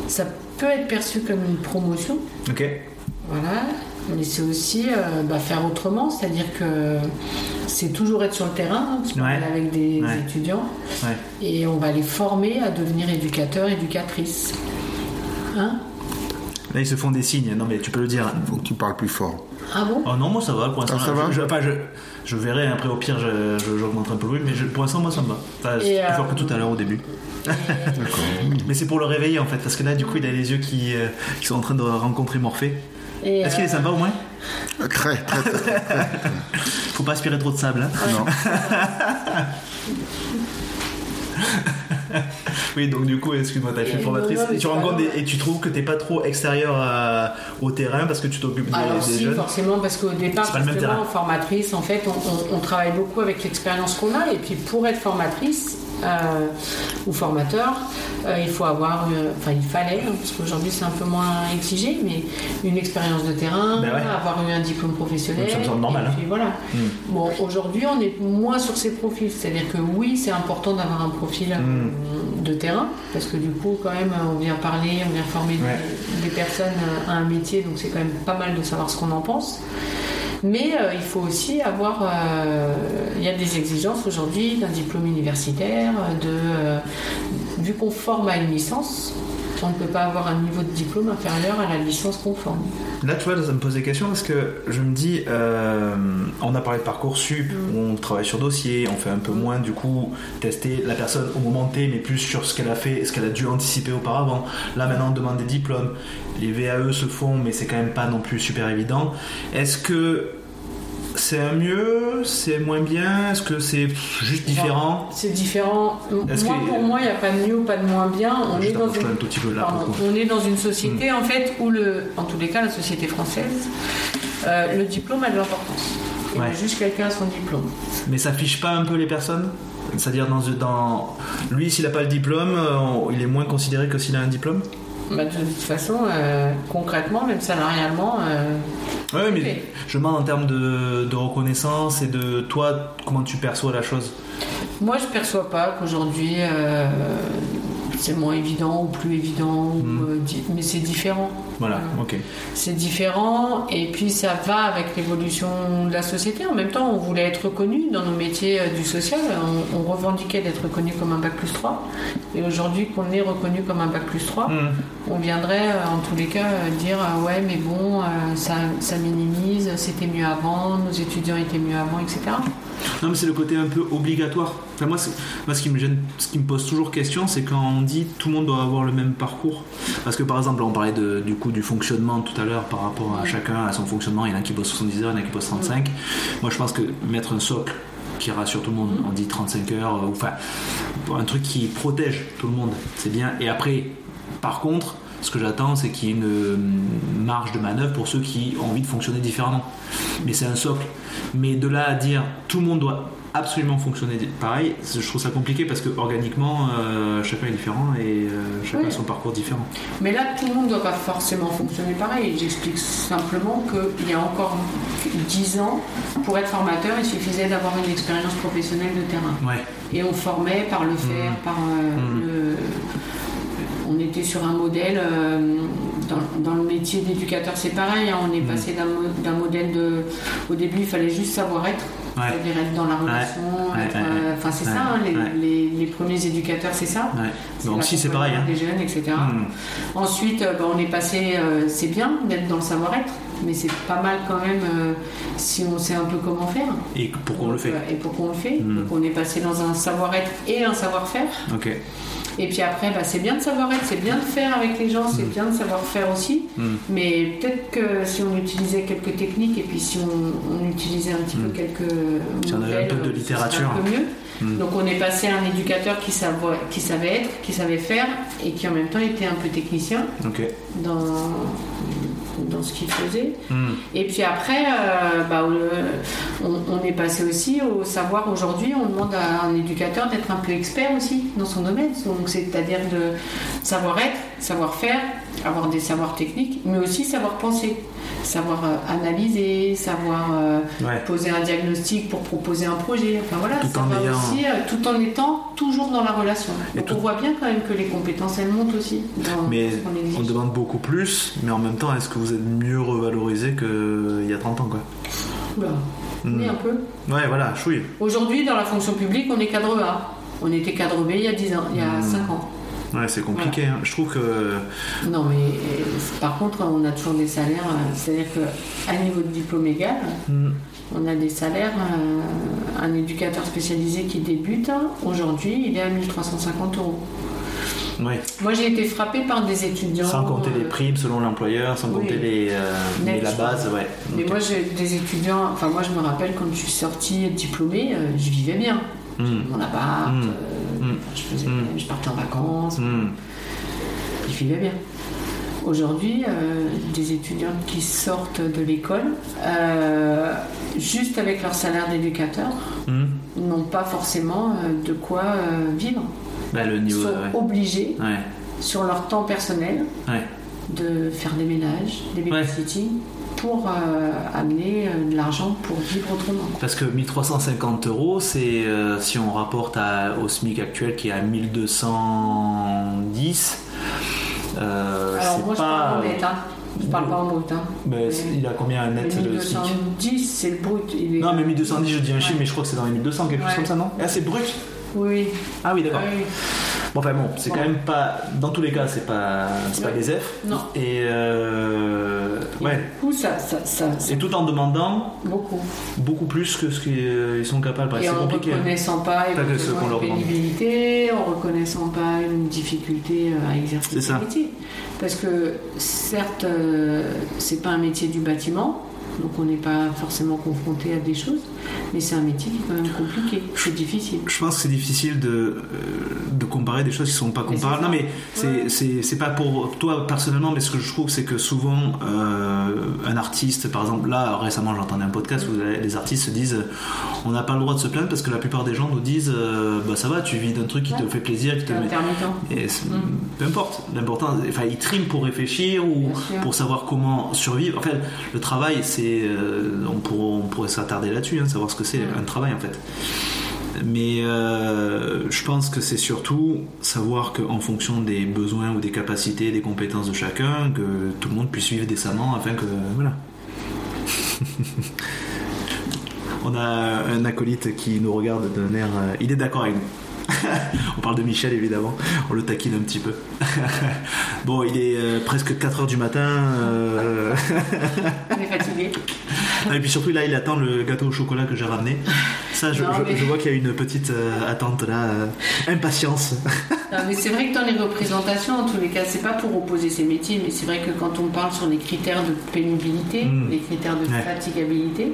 ça peut être perçu comme une promotion, Ok. Voilà, mais c'est aussi euh, bah, faire autrement, c'est-à-dire que c'est toujours être sur le terrain, hein, parce qu'on Ouais. est avec des Ouais. étudiants, Ouais. et on va les former à devenir éducateurs, éducatrices. Hein? Là ils se font des signes. Non mais tu peux le dire. Faut que tu parles plus fort. Ah bon? Oh non, moi ça va pour l'instant. Ah, ça va? je, je, enfin, je, je verrai après au pire, je- je- j'augmenterai un peu le bruit, mais je- pour l'instant moi ça me va. Enfin, c'est plus euh, fort que tout à l'heure au début. <laughs> D'accord. Mais c'est pour le réveiller en fait, parce que là du coup il a les yeux qui, euh, qui sont en train de rencontrer Morphée. Est-ce qu'il est euh, sympa au moins? Très, très, très. Faut pas aspirer trop de sable. Hein Non. <laughs> <laughs> oui, donc du coup, excuse-moi, fait Et formatrice et tu rencontres des- et tu trouves que t'es pas trop extérieur à- au terrain parce que tu t'occupes des, Alors des si, jeunes. forcément, parce qu'au départ, justement, terrain. formatrice, en fait, on, on- on travaille beaucoup avec l'expérience qu'on a, et puis pour être formatrice euh, ou formateur, euh, il faut avoir, euh, enfin il fallait, hein, parce qu'aujourd'hui c'est un peu moins exigé, mais une expérience de terrain, Ben ouais. avoir eu un diplôme professionnel. Ça me semble normal, et hein. voilà. Mm. Bon, aujourd'hui on est moins sur ces profils, c'est-à-dire que oui, c'est important d'avoir un profil Mm. euh, de terrain, parce que du coup, quand même, on vient parler, on vient former des personnes à un métier, donc c'est quand même pas mal de savoir ce qu'on en pense. Mais euh, il faut aussi avoir. euh, il y a des exigences aujourd'hui d'un diplôme universitaire, de, euh, vu qu'on à une licence, on ne peut pas avoir un niveau de diplôme inférieur à la licence qu'on forme. Là, tu vois, ça me pose des questions parce que je me dis, euh, on a parlé de Parcoursup, Mm. on travaille sur dossier, on fait un peu moins du coup tester la personne au moment T, mais plus sur ce qu'elle a fait, ce qu'elle a dû anticiper auparavant. Là, maintenant, on demande des diplômes. Les VAE se font, mais c'est quand même pas non plus super évident. Est-ce que c'est un mieux, c'est moins bien, est-ce que c'est juste différent C'est différent. Moi, que- pour moi, il n'y a pas de mieux ou pas de moins bien. On est, dans une... un tout petit peu là. Pardon. pour le coup. on est dans une société, en fait, où, le... en tous les cas, la société française, Euh, le diplôme a de l'importance. Il y a Ouais. juste quelqu'un a son diplôme. Mais ça fiche pas un peu les personnes? C'est-à-dire, dans, dans... lui, s'il n'a pas le diplôme, euh, il est moins considéré que s'il a un diplôme? Bah, de toute façon, euh, concrètement, même salarialement, euh, Oui, mais je demande en termes de, de reconnaissance et de toi, comment tu perçois la chose moi je perçois pas qu'aujourd'hui euh, c'est moins évident ou plus évident, ou, Mm. euh, di- mais c'est différent. Voilà, ok. C'est différent et puis ça va avec l'évolution de la société. En même temps, on voulait être reconnu dans nos métiers euh, du social. On, on revendiquait d'être reconnu comme un bac plus 3. Et aujourd'hui qu'on est reconnu comme un bac plus 3, Hmm. on viendrait euh, en tous les cas euh, dire ouais mais bon, ça, ça minimise, c'était mieux avant, nos étudiants étaient mieux avant, etc. Non, mais c'est le côté un peu obligatoire. Enfin, moi, moi, ce qui me gêne, ce qui me pose toujours question, c'est quand on dit tout le monde doit avoir le même parcours. Parce que par exemple, on parlait de- du coup du fonctionnement tout à l'heure par rapport à chacun, à son fonctionnement. Il y en a qui bossent 70 heures, il y en a qui bossent 35. Moi, je pense que mettre un socle qui rassure tout le monde, on dit 35 heures, euh, ou enfin, un truc qui protège tout le monde, c'est bien. Et après, par contre, ce que j'attends, c'est qu'il y ait une euh, marge de manœuvre pour ceux qui ont envie de fonctionner différemment. Mais c'est un socle. Mais de là à dire tout le monde doit absolument fonctionner pareil, je trouve ça compliqué parce que organiquement, euh, chacun est différent et euh, chacun Oui. a son parcours différent. Mais là, tout le monde ne doit pas forcément fonctionner pareil. J'explique simplement qu'il y a encore 10 ans, pour être formateur, il suffisait d'avoir une expérience professionnelle de terrain. Ouais. Et on formait par le faire, par euh, Mhm. le. On était sur un modèle, euh, dans, dans le métier d'éducateur, c'est pareil, hein, on est Mhm. passé d'un mo- d'un modèle de. Au début, il fallait juste savoir être. C'est-à-dire être dans la relation. Euh. Enfin, c'est ça, hein, les, ouais. les- les premiers éducateurs, c'est ça. Donc si c'est pareil. Hein. Des jeunes, etc. Hmm. Ensuite, euh, bah, on est passé, euh, c'est bien d'être dans le savoir-être, mais c'est pas mal quand même euh, si on sait un peu comment faire. Et pourquoi on le fait Et pourquoi on le fait. Mm. Donc on est passé dans un savoir-être et un savoir-faire. Ok. Et puis après, bah, c'est bien de savoir-être, c'est bien de faire avec les gens, c'est Mm. bien de savoir-faire aussi. Hmm. Mais peut-être que si on utilisait quelques techniques et puis si on, on utilisait un petit peu Mm. quelques Si on avait un peu de littérature. un peu mieux. Mm. Donc on est passé à un éducateur qui savait, qui savait être, qui savait faire et qui en même temps était un peu technicien Ok. dans, dans ce qu'il faisait. Hmm. Et puis après, euh, bah, le- on, on est passé aussi au savoir aujourd'hui, on demande à un éducateur d'être un peu expert aussi dans son domaine. Donc c'est-à-dire de savoir-être, savoir-faire, avoir des savoirs techniques, mais aussi savoir penser, savoir euh, analyser, savoir euh, Ouais. poser un diagnostic pour proposer un projet. Enfin voilà, Tout ça en va ayant- aussi, euh, tout en étant toujours dans la relation. Et Donc tout- on voit bien quand même que les compétences elles montent aussi. Dans Mais on demande beaucoup plus, mais en même temps, est-ce que vous êtes mieux revalorisé qu'il y a 30 ans quoi? Oula, Hmm. oui, un peu. Ouais, voilà, chouille. Aujourd'hui, dans la fonction publique, on est cadre A. On était cadre B il y a 10 ans, il y a Hmm. 5 ans. Ouais, c'est compliqué. hein. Je trouve que. Non, mais euh, par contre, on a toujours des salaires, euh, c'est-à-dire qu'à niveau de diplôme égal, Hmm. on a des salaires. euh, un éducateur spécialisé qui débute, hein, aujourd'hui, il est à 1350 euros. Ouais. Moi, j'ai été frappée par des étudiants. Sans compter les euh, primes selon l'employeur, sans oui. compter les. euh, Net, la base, ouais. Mais moi, j'ai des étudiants. Enfin, moi, je me rappelle quand je suis sortie diplômée, euh, je vivais bien. Hmm. Mon appart, euh, je, faisais, je partais en vacances. Hmm. je vivais bien. Aujourd'hui, euh, des étudiants qui sortent de l'école, euh, juste avec leur salaire d'éducateur, Hmm. n'ont pas forcément euh, de quoi vivre. Bah, le Ils niveau. sont ouais. obligés, Ouais. sur leur temps personnel, Ouais. de faire des ménages, des babysitting, pour euh, amener euh, de l'argent pour vivre autrement. Parce que 1350 euros, c'est euh, si on rapporte à- au SMIC actuel qui est à 1210. euh, Alors moi, je parle en net, hein. je parle pas en brut. Hein. Mais c'est- il a combien un net Le SMIC? 1210, c'est le brut. il est- Non, mais 1210, je dis un chiffre, mais je crois que c'est dans les 1200, quelque chose comme ça, non? Ah, c'est brut Oui, Ah oui, d'accord. oui. Bon, enfin bon, c'est quand même pas. Dans tous les cas, c'est pas, c'est pas des F. Non. Et. euh, Et ouais. Du coup, ça, ça, Et tout en demandant beaucoup. beaucoup plus que ce qu'ils sont capables. Et c'est en compliqué. hein. reconnaissant pas leur une pénibilité, en reconnaissant pas une difficulté euh, à exercer ça. métier. Parce que certes, euh, c'est pas un métier du bâtiment, donc on n'est pas forcément confronté à des choses, mais c'est un métier qui est quand même compliqué, c'est difficile. Je pense que c'est difficile de, euh, de comparer des choses qui sont pas comparables. Non, mais c'est- c'est pas pour toi personnellement, mais ce que je trouve, c'est que souvent, euh, un artiste, par exemple, là, récemment, j'entendais un podcast où les artistes se disent euh, on n'a pas le droit de se plaindre parce que la plupart des gens nous disent euh, bah ça va, tu vis d'un truc qui te fait plaisir, qui te met. Et Mm. peu importe, l'important, enfin, ils triment pour réfléchir ou pour savoir comment survivre. En fait, le travail, c'est, euh, on, pourrait, on pourrait s'attarder là-dessus, hein, savoir ce que c'est Mm. un travail en fait. Mais euh, je pense que c'est surtout savoir qu'en fonction des besoins ou des capacités, des compétences de chacun, que tout le monde puisse vivre décemment afin que voilà. <laughs> On a un acolyte qui nous regarde d'un air. euh, il est d'accord avec nous. <laughs> on parle de Michel évidemment, on le taquine un petit peu. <laughs> bon, il est euh, presque 4h du matin. euh, <laughs> On est fatigué. ah, et puis surtout là, il attend le gâteau au chocolat que j'ai ramené. Ça, je, Non, je- mais- je vois qu'il y a une petite euh, attente là, euh, impatience. Non, mais c'est vrai que dans les représentations, en tous les cas, c'est pas pour opposer ces métiers, mais c'est vrai que quand on parle sur les critères de pénibilité, Mm. les critères de Ouais. fatigabilité,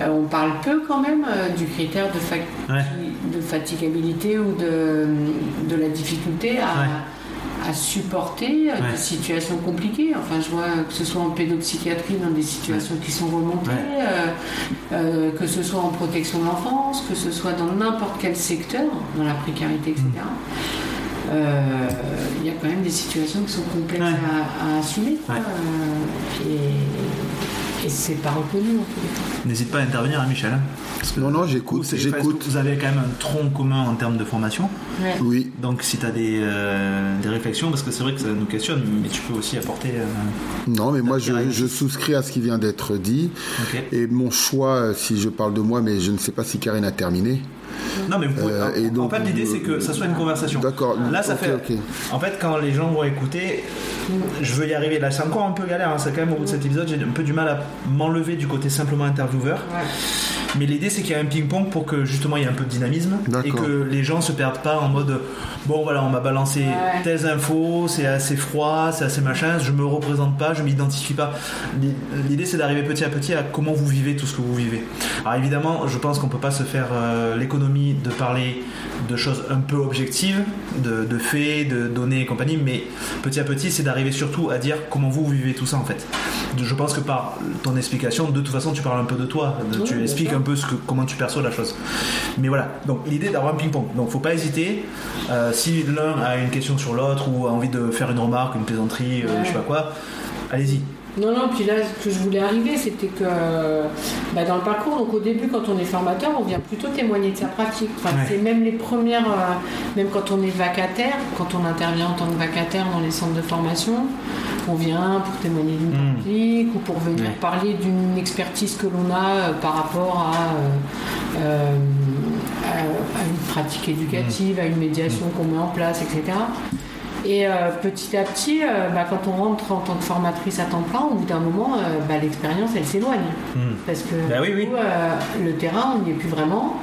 euh, on parle peu quand même du critère de, fa- Ouais. de fatigabilité ou de, de la difficulté à, Ouais. À supporter euh, Ouais. des situations compliquées. Enfin, je vois que ce soit en pédopsychiatrie dans des situations qui sont remontées, euh, euh, que ce soit en protection de l'enfance, que ce soit dans n'importe quel secteur, dans la précarité, etc. Euh, Il y a quand même des situations qui sont complexes à, à assumer. quoi. Et c'est pas reconnu en tous les cas. N'hésite pas à intervenir, hein, Michel. hein, parce que, Non, non, j'écoute, j'écoute. Vous avez quand même un tronc commun en termes de formation. Ouais. Oui, Donc si tu as des, euh, des réflexions, parce que c'est vrai que ça nous questionne, mais tu peux aussi apporter. euh, non, mais moi je, je souscris à ce qui vient d'être dit. Et mon choix, si je parle de moi, mais je ne sais pas si Karine a terminé. Non, mais vous pouvez- Euh, et en fait, l'idée, c'est que ça soit une conversation. D'accord. Là, ça fait. En fait, quand les gens vont écouter, je veux y arriver. Là, c'est encore un peu galère. hein, C'est quand même au bout de cet épisode, j'ai un peu du mal à m'enlever du côté simplement intervieweur. Ouais. Mais l'idée, c'est qu'il y a un ping-pong pour que justement il y ait un peu de dynamisme et que les gens se perdent pas en mode bon, voilà, on m'a balancé Ouais. telles infos, c'est assez froid, c'est assez machin, je me représente pas, je m'identifie pas. L'idée, c'est d'arriver petit à petit à comment vous vivez tout ce que vous vivez. Alors évidemment, je pense qu'on peut pas se faire euh, l'économie de parler de choses un peu objectives, de, de faits, de données et compagnie, mais petit à petit, c'est d'arriver surtout à dire comment vous, vivez tout ça en fait. Je pense que par ton explication, de toute façon, tu parles un peu de toi, de- Oui, tu expliques un peu ce que, comment tu perçois la chose. Mais voilà, donc l'idée d'avoir un ping-pong. Donc faut pas hésiter. Euh, si l'un a une question sur l'autre ou a envie de faire une remarque, une plaisanterie, euh, Ouais. je sais pas quoi, allez-y. Non, non, puis là, ce que je voulais arriver, c'était que euh, bah, dans le parcours, donc au début, quand on est formateur, on vient plutôt témoigner de sa pratique. Enfin, Ouais. C'est même les premières, euh, même quand on est vacataire, quand on intervient en tant que vacataire dans les centres de formation, on vient pour témoigner d'une Mm. pratique ou pour venir parler d'une expertise que l'on a euh, par rapport à, euh, euh, à, à une pratique éducative, à une médiation qu'on met en place, etc. Et euh, petit à petit, euh, bah, quand on rentre en tant que formatrice à temps plein, au bout d'un moment, euh, bah, l'expérience, elle s'éloigne. Hmm. Parce que Bah oui, coup, le terrain, on n'y est plus vraiment.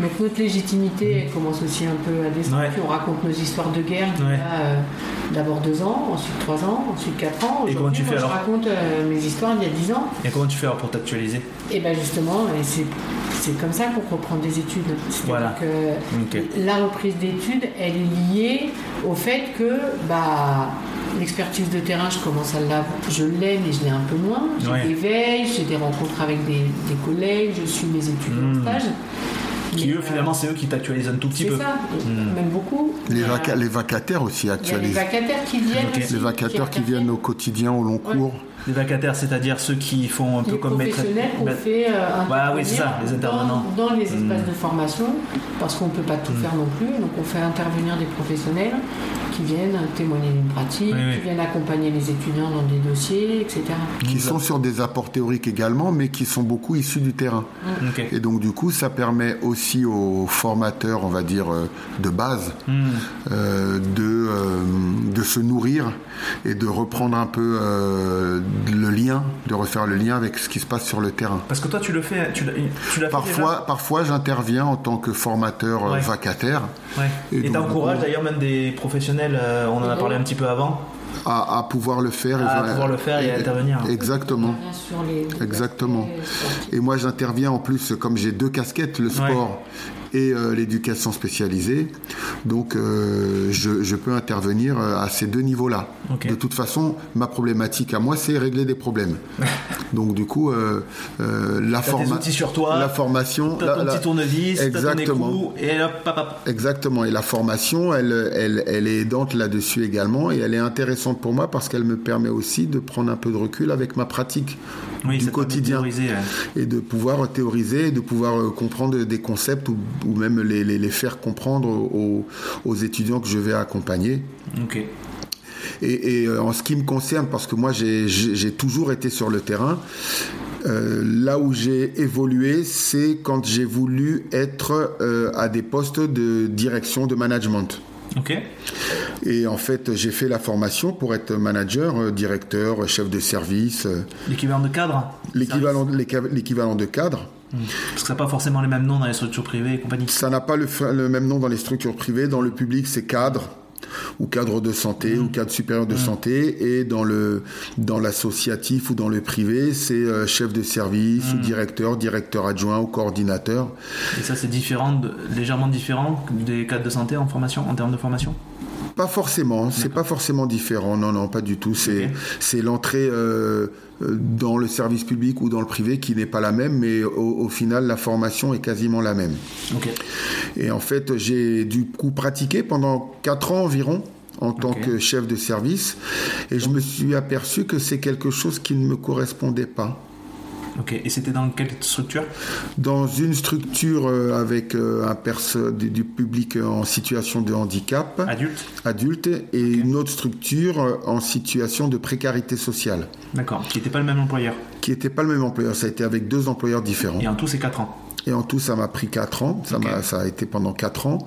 Donc notre légitimité elle commence aussi un peu à descendre. Ouais. On raconte nos histoires de guerre il y a euh, d'abord deux ans, ensuite trois ans, ensuite quatre ans. Et comment tu fais alors Je raconte euh, mes histoires il y a dix ans. Et comment tu fais alors pour t'actualiser? Et ben justement, et c'est comme ça qu'on reprend des études. C'est-à-dire Voilà. que la reprise d'études, elle est liée au fait que bah, l'expertise de terrain, je commence à l'avoir. Je l'ai, mais je l'ai un peu moins. J'ai Ouais. des veilles, j'ai des rencontres avec des, des collègues, je suis mes étudiants Hmm. en stage. Qui eux, euh, finalement, c'est eux qui t'actualisent un tout petit c'est peu. ça, Hmm. même beaucoup. Les, vaca- vacataires aussi il y a les actualisent. vacataires qui viennent. Aussi, Les vacataires qui viennent au quotidien, au long Ouais. Les vacataires, c'est-à-dire ceux qui font un peu les comme maître. professionnels qu'on fait euh, Voilà, oui, c'est ça, intervenir les intervenants. Dans, dans les espaces Mm. de formation, parce qu'on ne peut pas tout Mm. faire non plus. Donc on fait intervenir des professionnels qui viennent témoigner d'une pratique, Oui, oui. qui viennent accompagner les étudiants dans des dossiers, etc. Qui sont sur des apports théoriques également, mais qui sont beaucoup issus du terrain. Et donc du coup, ça permet aussi aux formateurs, on va dire, euh, de base, Hmm. euh, de, euh, de se nourrir et de reprendre un peu euh, le lien, de refaire le lien avec ce qui se passe sur le terrain. Parce que toi, tu le fais, tu l'as tu l'as fait Parfois, parfois j'interviens en tant que formateur euh, Ouais. vacataire. Ouais. Et t'encourages du coup- d'ailleurs même des professionnels, euh, on en a parlé un petit peu avant, à, à pouvoir le faire. À et- pouvoir le faire et à intervenir. Exactement. Exactement. Et moi, j'interviens en plus, comme j'ai deux casquettes, le sport et euh, l'éducation spécialisée. Donc, euh, je, je peux intervenir euh, à ces deux niveaux-là. De toute façon, ma problématique à moi, c'est régler des problèmes. <laughs> Donc, du coup, euh, la, forma- sur toi, la formation... Ton la- petit tournevis, ton Exactement. écrou, et hop, pap, pap. Exactement. Et la formation, elle, elle, elle est aidante là-dessus également. Et elle est intéressante pour moi parce qu'elle me permet aussi de prendre un peu de recul avec ma pratique Oui, du de quotidien. théoriser, ouais. Et de pouvoir théoriser, de pouvoir euh, comprendre des concepts ou, ou même les, les- les faire comprendre aux, aux étudiants que je vais accompagner. Ok. Et, et, euh, en ce qui me concerne, parce que moi j'ai- toujours été sur le terrain, euh, là où j'ai évolué, c'est quand j'ai voulu être euh, à des postes de direction, de management. Ok. Et en fait, j'ai fait la formation pour être manager, euh, directeur, chef de service, euh, L'équivalent de cadre l'équivalent l'équivalent de cadre. Parce que ça n'a pas forcément les mêmes noms dans les structures privées et compagnie. Ça n'a pas le même nom dans les structures privées. Dans le public, c'est cadre ou cadre de santé ou cadre supérieur de santé. Et dans le dans l'associatif ou dans le privé, c'est euh, chef de service ou directeur, directeur adjoint ou coordinateur. Et ça, c'est différent, de- légèrement différent des cadres de santé en formation, en termes de formation? Pas forcément, c'est pas forcément différent. Non, non, pas du tout. C'est l'entrée euh, euh, dans le service public ou dans le privé qui n'est pas la même, mais au, au final, la formation est quasiment la même. Et en fait, j'ai du coup pratiqué pendant 4 ans environ en tant que chef de service. Et je me suis aperçu que c'est quelque chose qui ne me correspondait pas. Ok. Et c'était dans quelle structure? Dans une structure euh, avec euh, un du, du public en situation de handicap Adulte adulte et une autre structure euh, en situation de précarité sociale, D'accord. Qui n'était pas le même employeur. qui n'était pas le même employeur. Ça a été avec deux employeurs différents. Et en tout, c'est 4 ans. Et en tout, ça m'a pris 4 ans. Ça, a été pendant 4 ans.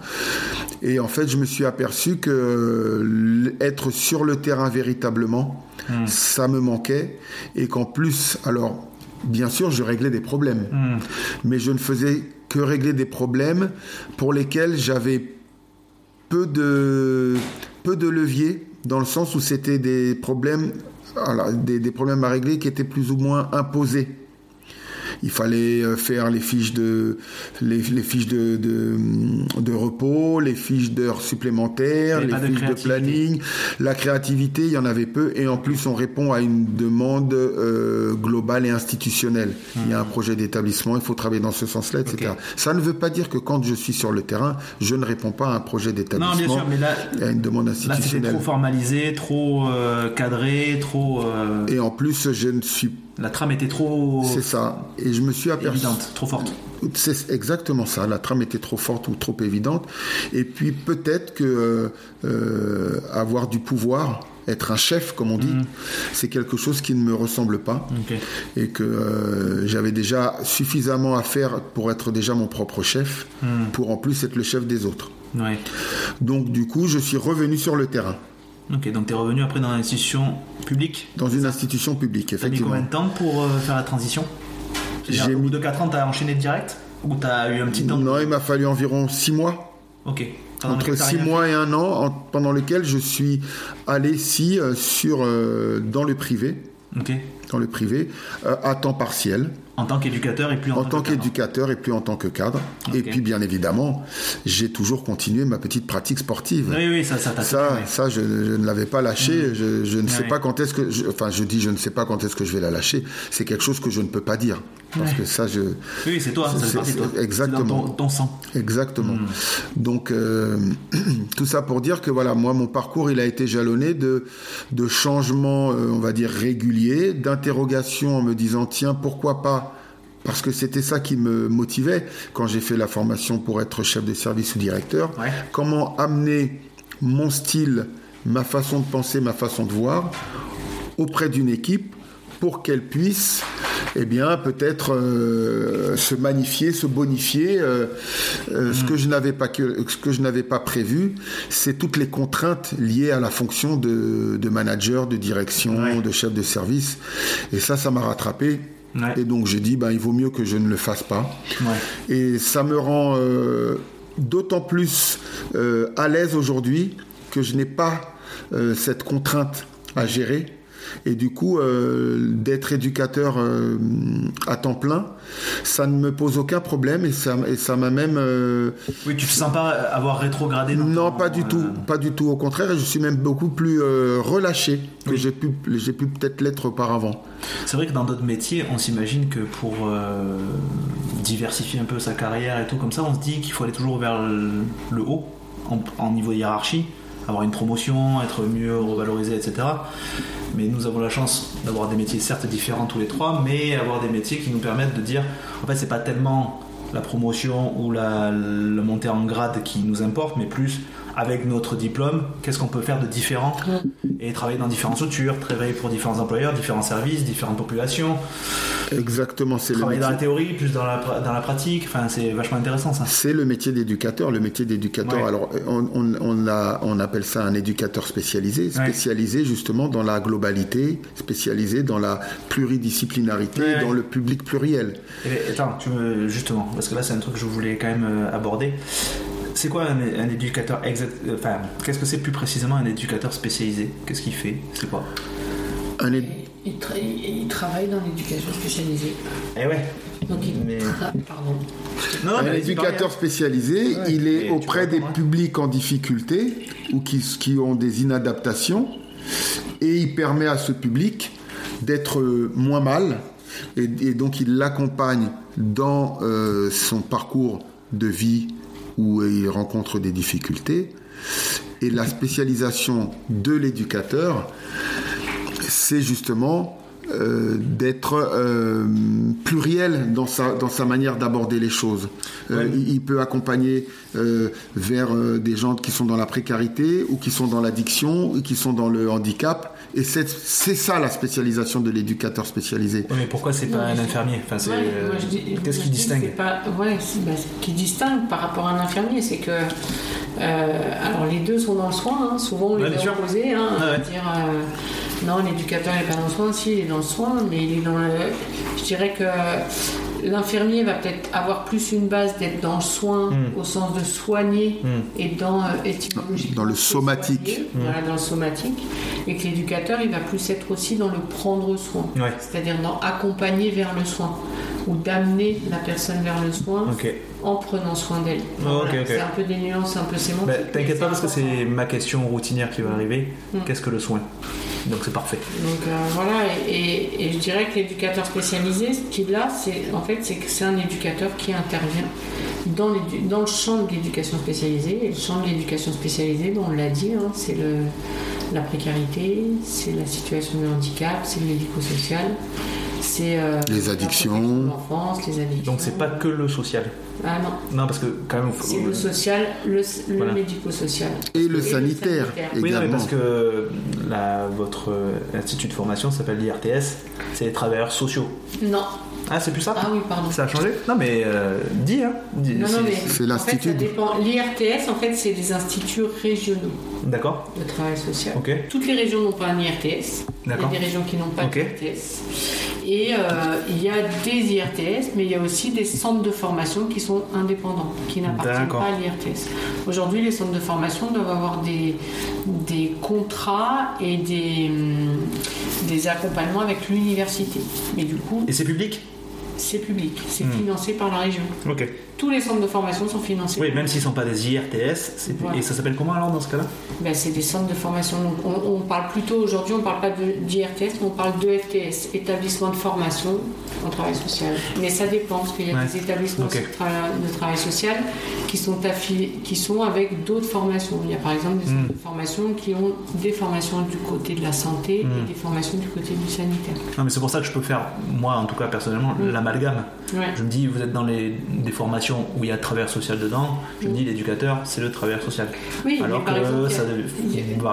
Et en fait, je me suis aperçu que euh, être sur le terrain véritablement, Hmm. ça me manquait. Et qu'en plus, alors, bien sûr, je réglais des problèmes. Hmm. Mais je ne faisais que régler des problèmes pour lesquels j'avais peu de, peu de levier, dans le sens où c'était des problèmes, voilà, des, des problèmes à régler qui étaient plus ou moins imposés. Il fallait euh, faire les fiches de, les, les fiches de, de, de repos, les fiches d'heures supplémentaires, Il les pas de fiches de, planning. La créativité, il y en avait peu. Et en plus, on répond à une demande euh, globale et institutionnelle. Il y a un projet d'établissement, il faut travailler dans ce sens-là, etc. Ça ne veut pas dire que quand je suis sur le terrain, je ne réponds pas à un projet d'établissement. Non, bien sûr, mais là, à une demande là c'était institutionnelle. trop formalisé, trop euh, cadré, trop. euh, Et en plus, je ne suis. La trame était trop C'est ça. Et je me suis aperçu. évidente, trop forte. C'est exactement ça. La trame était trop forte ou trop évidente. Et puis peut-être que euh, avoir du pouvoir, être un chef, comme on dit, c'est quelque chose qui ne me ressemble pas. Et que euh, j'avais déjà suffisamment à faire pour être déjà mon propre chef, pour en plus être le chef des autres. Ouais. Donc du coup, je suis revenu sur le terrain, Ok, donc tu es revenu après dans l'institution publique. dans une institution publique, T'as mis effectivement. combien de temps pour euh, faire la transition? J'ai J'ai Au bout mis- de 4 ans, t'as enchaîné direct? Ou t'as eu un petit temps? Non, il m'a fallu environ six mois. Ok. Pendant entre lequel t'as six rien mois et un an, en- pendant lequel je suis allé ici euh, sur euh, dans le privé, Ok. dans le privé, à temps partiel, En tant qu'éducateur et plus en, en tant que cadre. qu'éducateur et plus en tant que cadre. Et puis bien évidemment, j'ai toujours continué ma petite pratique sportive. Oui, oui, ça, ça t'a Ça, ça, je, je ne l'avais pas lâché. Je, je ne sais pas quand est-ce que, je- enfin, je dis, je ne sais pas quand est-ce que je vais la lâcher. C'est quelque chose que je ne peux pas dire parce Ouais. que ça, je, Oui, c'est toi, ça C'est- fait partie de toi. c'est- exactement. C'est dans ton, ton sang. Exactement. Hmm. Donc euh, <clears throat> tout ça pour dire que voilà, moi mon parcours il a été jalonné de de changements, euh, on va dire réguliers, d'interrogations en me disant tiens pourquoi pas? Parce que c'était ça qui me motivait quand j'ai fait la formation pour être chef de service ou directeur. Ouais. Comment amener mon style, ma façon de penser, ma façon de voir auprès d'une équipe pour qu'elle puisse eh bien peut-être euh, se magnifier, se bonifier. euh, euh, Ce que je n'avais pas que, ce que je n'avais pas prévu, c'est toutes les contraintes liées à la fonction de, de manager, de direction, Ouais. de chef de service. Et ça, ça m'a rattrapé. Ouais. Et donc j'ai dit, ben, il vaut mieux que je ne le fasse pas. Ouais. Et ça me rend d'autant plus à l'aise aujourd'hui que je n'ai pas cette contrainte à gérer. Et du coup, euh, d'être éducateur euh, à temps plein, ça ne me pose aucun problème et ça, et ça m'a même. euh, Oui, tu te sens pas avoir rétrogradé non, pas du tout, pas du tout. Au contraire, je suis même beaucoup plus relâché que Oui. j'ai pu, j'ai pu peut-être l'être auparavant. C'est vrai que dans d'autres métiers, on s'imagine que pour diversifier un peu sa carrière et tout comme ça, on se dit qu'il faut aller toujours vers le, le haut, en, en niveau hiérarchie, avoir une promotion, être mieux revalorisé, etc. Mais nous avons la chance d'avoir des métiers certes différents tous les trois, mais avoir des métiers qui nous permettent de dire, en fait, c'est pas tellement la promotion ou la, la en grade qui nous importe, mais plus avec notre diplôme, qu'est-ce qu'on peut faire de différent et travailler dans différentes structures, travailler pour différents employeurs, différents services, différentes populations, Exactement, c'est le travailler dans métier. la théorie, plus dans la, dans la pratique, enfin c'est vachement intéressant ça. C'est le métier d'éducateur. Le métier d'éducateur, Ouais. alors on, on, on a, on appelle ça un éducateur spécialisé, spécialisé justement dans la globalité, spécialisé dans la pluridisciplinarité, Ouais, ouais. dans le public pluriel. Et, attends, tu me, justement, parce que là c'est un truc que je voulais quand même euh, aborder. C'est quoi un, un éducateur exact euh, Enfin, qu'est-ce que c'est plus précisément un éducateur spécialisé? Qu'est-ce qu'il fait? C'est quoi? Un é- Il, tra- il travaille dans l'éducation spécialisée. Eh ouais. Donc il Mais- tra- Pardon. Non, non, Un mais éducateur spécialisé, Ouais, il est auprès des publics en difficulté ou qui, qui ont des inadaptations et il permet à ce public d'être euh, moins mal et, et donc il l'accompagne dans euh, son parcours de vie où il rencontre des difficultés. Et la spécialisation de l'éducateur, c'est justement euh, d'être euh, pluriel dans sa, dans sa manière d'aborder les choses. Euh, Ouais. il, il peut accompagner vers des gens qui sont dans la précarité ou qui sont dans l'addiction ou qui sont dans le handicap. Et c'est ça la spécialisation de l'éducateur spécialisé. Ouais, mais pourquoi c'est pas un infirmier? Enfin, Ouais, euh, qu'est-ce qui distingue? pas, ouais, bah, ce qui distingue par rapport à un infirmier, c'est que euh, alors les deux sont dans le soin. hein, souvent on les opposés. Hein, ouais. dire euh, non, l'éducateur n'est pas dans le soin. Si, il est dans le soin, mais il est dans le. Je dirais que l'infirmier va peut-être avoir plus une base d'être dans le soin Mm. au sens de soigner Mm. et dans euh, étymologiquement, Dans le somatique. soigner, Voilà, dans le somatique. Et que l'éducateur, il va plus être aussi dans le prendre soin Ouais. c'est-à-dire dans accompagner vers le soin ou d'amener la personne vers le soin Ok. En prenant soin d'elle. Oh. C'est un peu des nuances, un peu sémantiques. Bah, T'inquiète pas parce que c'est ma question routinière qui va arriver. Mm. Qu'est-ce que le soin? Donc c'est parfait. Donc euh, voilà, et, et- et je dirais que l'éducateur spécialisé, ce qu'il a, c'est en fait, c'est que c'est un éducateur qui intervient dans, le champ de l'éducation spécialisée. Et le champ de l'éducation spécialisée, bon, on l'a dit, hein, c'est la précarité, c'est la situation de handicap, c'est le médico-social, c'est euh, Les addictions. l'enfance, les addictions. Donc c'est pas que le social. Ah non, Non parce que quand même. faut- c'est le social, le, le Voilà. médico-social. Et le sanitaire sanitaire. Oui, non, mais parce que la, votre euh, institut de formation s'appelle l'IRTS, c'est les travailleurs sociaux. Non, Ah, c'est plus ça? Ah oui, pardon. Ça a changé? Non, mais euh, dis, hein. Dis- Non, non, c'est- mais c'est en fait, l'institut ça de- dépend. L'IRTS, en fait, c'est des instituts régionaux D'accord, de travail social. Toutes les régions n'ont pas un IRTS. Il y a des régions qui n'ont pas d'IRTS. Et euh, il y a des IRTS, mais il y a aussi des centres de formation qui sont indépendants, qui n'appartiennent pas à l'IRTS. Aujourd'hui, les centres de formation doivent avoir des, des contrats et des, hum, des accompagnements avec l'université. Mais du coup, Et c'est public? c'est public, c'est Hmm. financé par la région. Ok. Tous les centres de formation sont financés. Oui, même s'ils sont pas des IRTS, Voilà. et ça s'appelle comment alors dans ce cas-là? Ben, c'est des centres de formation. Donc, on, on parle plutôt aujourd'hui, on ne parle pas d'IRTS, mais on parle de FTS, établissement de formation en travail social. Mais ça dépend, parce qu'il y a Ouais. des établissements de, tra- de travail social qui sont, qui sont avec d'autres formations. Il y a par exemple des centres de formation qui ont des formations du côté de la santé et des formations du côté du sanitaire. Non, mais c'est pour ça que je peux faire, moi en tout cas personnellement, Mm. l'amalgame. Ouais. Je me dis, vous êtes dans les, des formations où il y a travailleur social dedans, je me dis, l'éducateur, c'est le travailleur social. Oui, Alors par que exemple, ça a-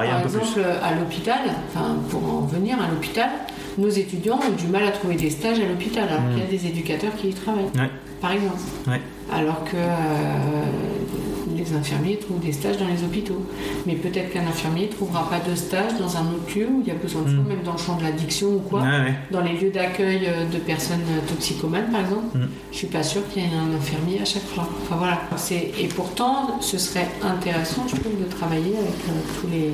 par un peu plus. exemple, à l'hôpital, enfin, pour en venir à l'hôpital, nos étudiants ont du mal à trouver des stages à l'hôpital, alors qu'il y a des éducateurs qui y travaillent, Ouais. par exemple. Ouais. Alors que euh, les infirmiers trouvent des stages dans les hôpitaux. Mais peut-être qu'un infirmier ne trouvera pas de stage dans un autre lieu où il y a besoin de soins, même dans le champ de l'addiction ou quoi. Ouais. Dans les lieux d'accueil euh, de personnes euh, toxicomanes, par exemple, Mm. je suis pas sûre qu'il y ait un infirmier à chaque fois. Enfin voilà. Et pourtant, ce serait intéressant, je trouve, de travailler avec euh, tous, les,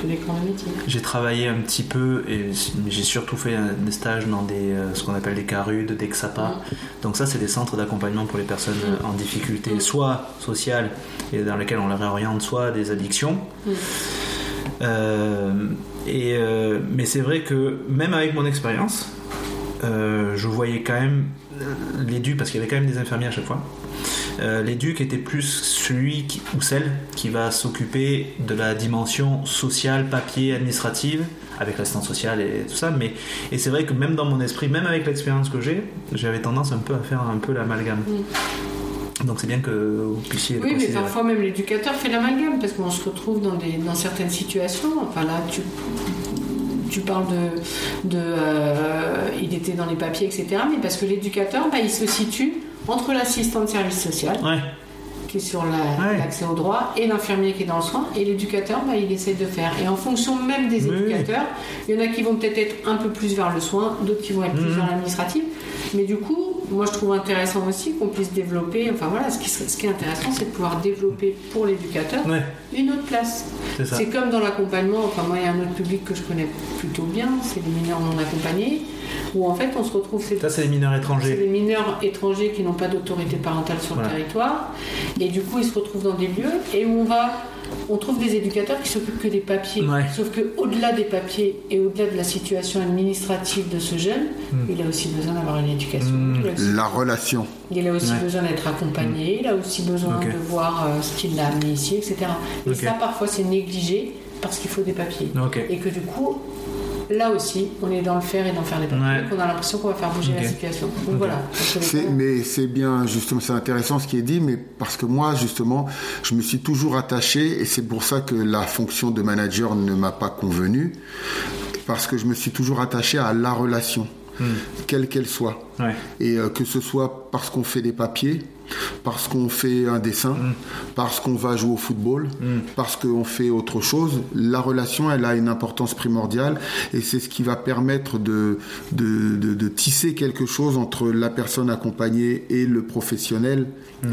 tous les corps de métier. J'ai travaillé un petit peu et j'ai surtout fait des stages dans des, ce qu'on appelle des CARUD, des XAPA. Donc ça, c'est des centres d'accompagnement pour les personnes euh, en difficulté, soit sociale et dans lesquels on les réoriente, soit des addictions. Mm. Euh, et, euh, mais c'est vrai que même avec mon expérience, euh, je voyais quand même l'éduc, parce qu'il y avait quand même des infirmiers à chaque fois. L'éduc était plus celui qui- ou celle qui va s'occuper de la dimension sociale, papier, administrative, avec l'assistance sociale et tout ça. Mais, et c'est vrai que même dans mon esprit, même avec l'expérience que j'ai, j'avais tendance un peu à faire un peu l'amalgame. Donc c'est bien que vous puissiez Oui, mais parfois même l'éducateur fait l'amalgame parce qu'on se retrouve dans, des, dans certaines situations. Enfin là, tu, tu parles de. de euh, il était dans les papiers, etc. Mais parce que l'éducateur, bah, il se situe entre l'assistant de service social Ouais, qui est sur la- Ouais. l'accès au droit et l'infirmier qui est dans le soin et l'éducateur bah, il essaie de faire et en fonction même des Oui. éducateurs il y en a qui vont peut-être être un peu plus vers le soin d'autres qui vont être plus Mhm. vers l'administratif mais du coup moi je trouve intéressant aussi qu'on puisse développer enfin voilà ce qui, serait- ce qui est intéressant c'est de pouvoir développer pour l'éducateur ouais, une autre place c'est comme dans l'accompagnement, enfin moi il y a un autre public que je connais plutôt bien, c'est les mineurs non accompagnés, où en fait on se retrouve, Ça, c'est les mineurs c'est étrangers. des mineurs étrangers qui n'ont pas d'autorité parentale sur Voilà. le territoire, et du coup ils se retrouvent dans des lieux et où on va, on trouve des éducateurs qui s'occupent que des papiers. Ouais. Sauf que au-delà des papiers et au-delà de la situation administrative de ce jeune, il a aussi besoin d'avoir une éducation. Hmm. A aussi La relation. il a aussi Ouais. besoin d'être accompagné, il a aussi besoin de voir euh, ce qui l'a amené ici, etc. Et ça, parfois, c'est négligé parce qu'il faut des papiers. Et que du coup, là aussi, on est dans le faire et dans faire des papiers, Ouais. qu'on a l'impression qu'on va faire bouger la situation. Donc voilà. les C'est- mais c'est bien, justement, c'est intéressant ce qui est dit, mais parce que moi, justement, je me suis toujours attaché, et c'est pour ça que la fonction de manager ne m'a pas convenu, parce que je me suis toujours attaché à la relation, quelle qu'elle soit. Ouais. Et euh, que ce soit parce qu'on fait des papiers, parce qu'on fait un dessin, parce qu'on va jouer au football, parce qu'on fait autre chose, la relation, elle a une importance primordiale et c'est ce qui va permettre de, de, de- de tisser quelque chose entre la personne accompagnée et le professionnel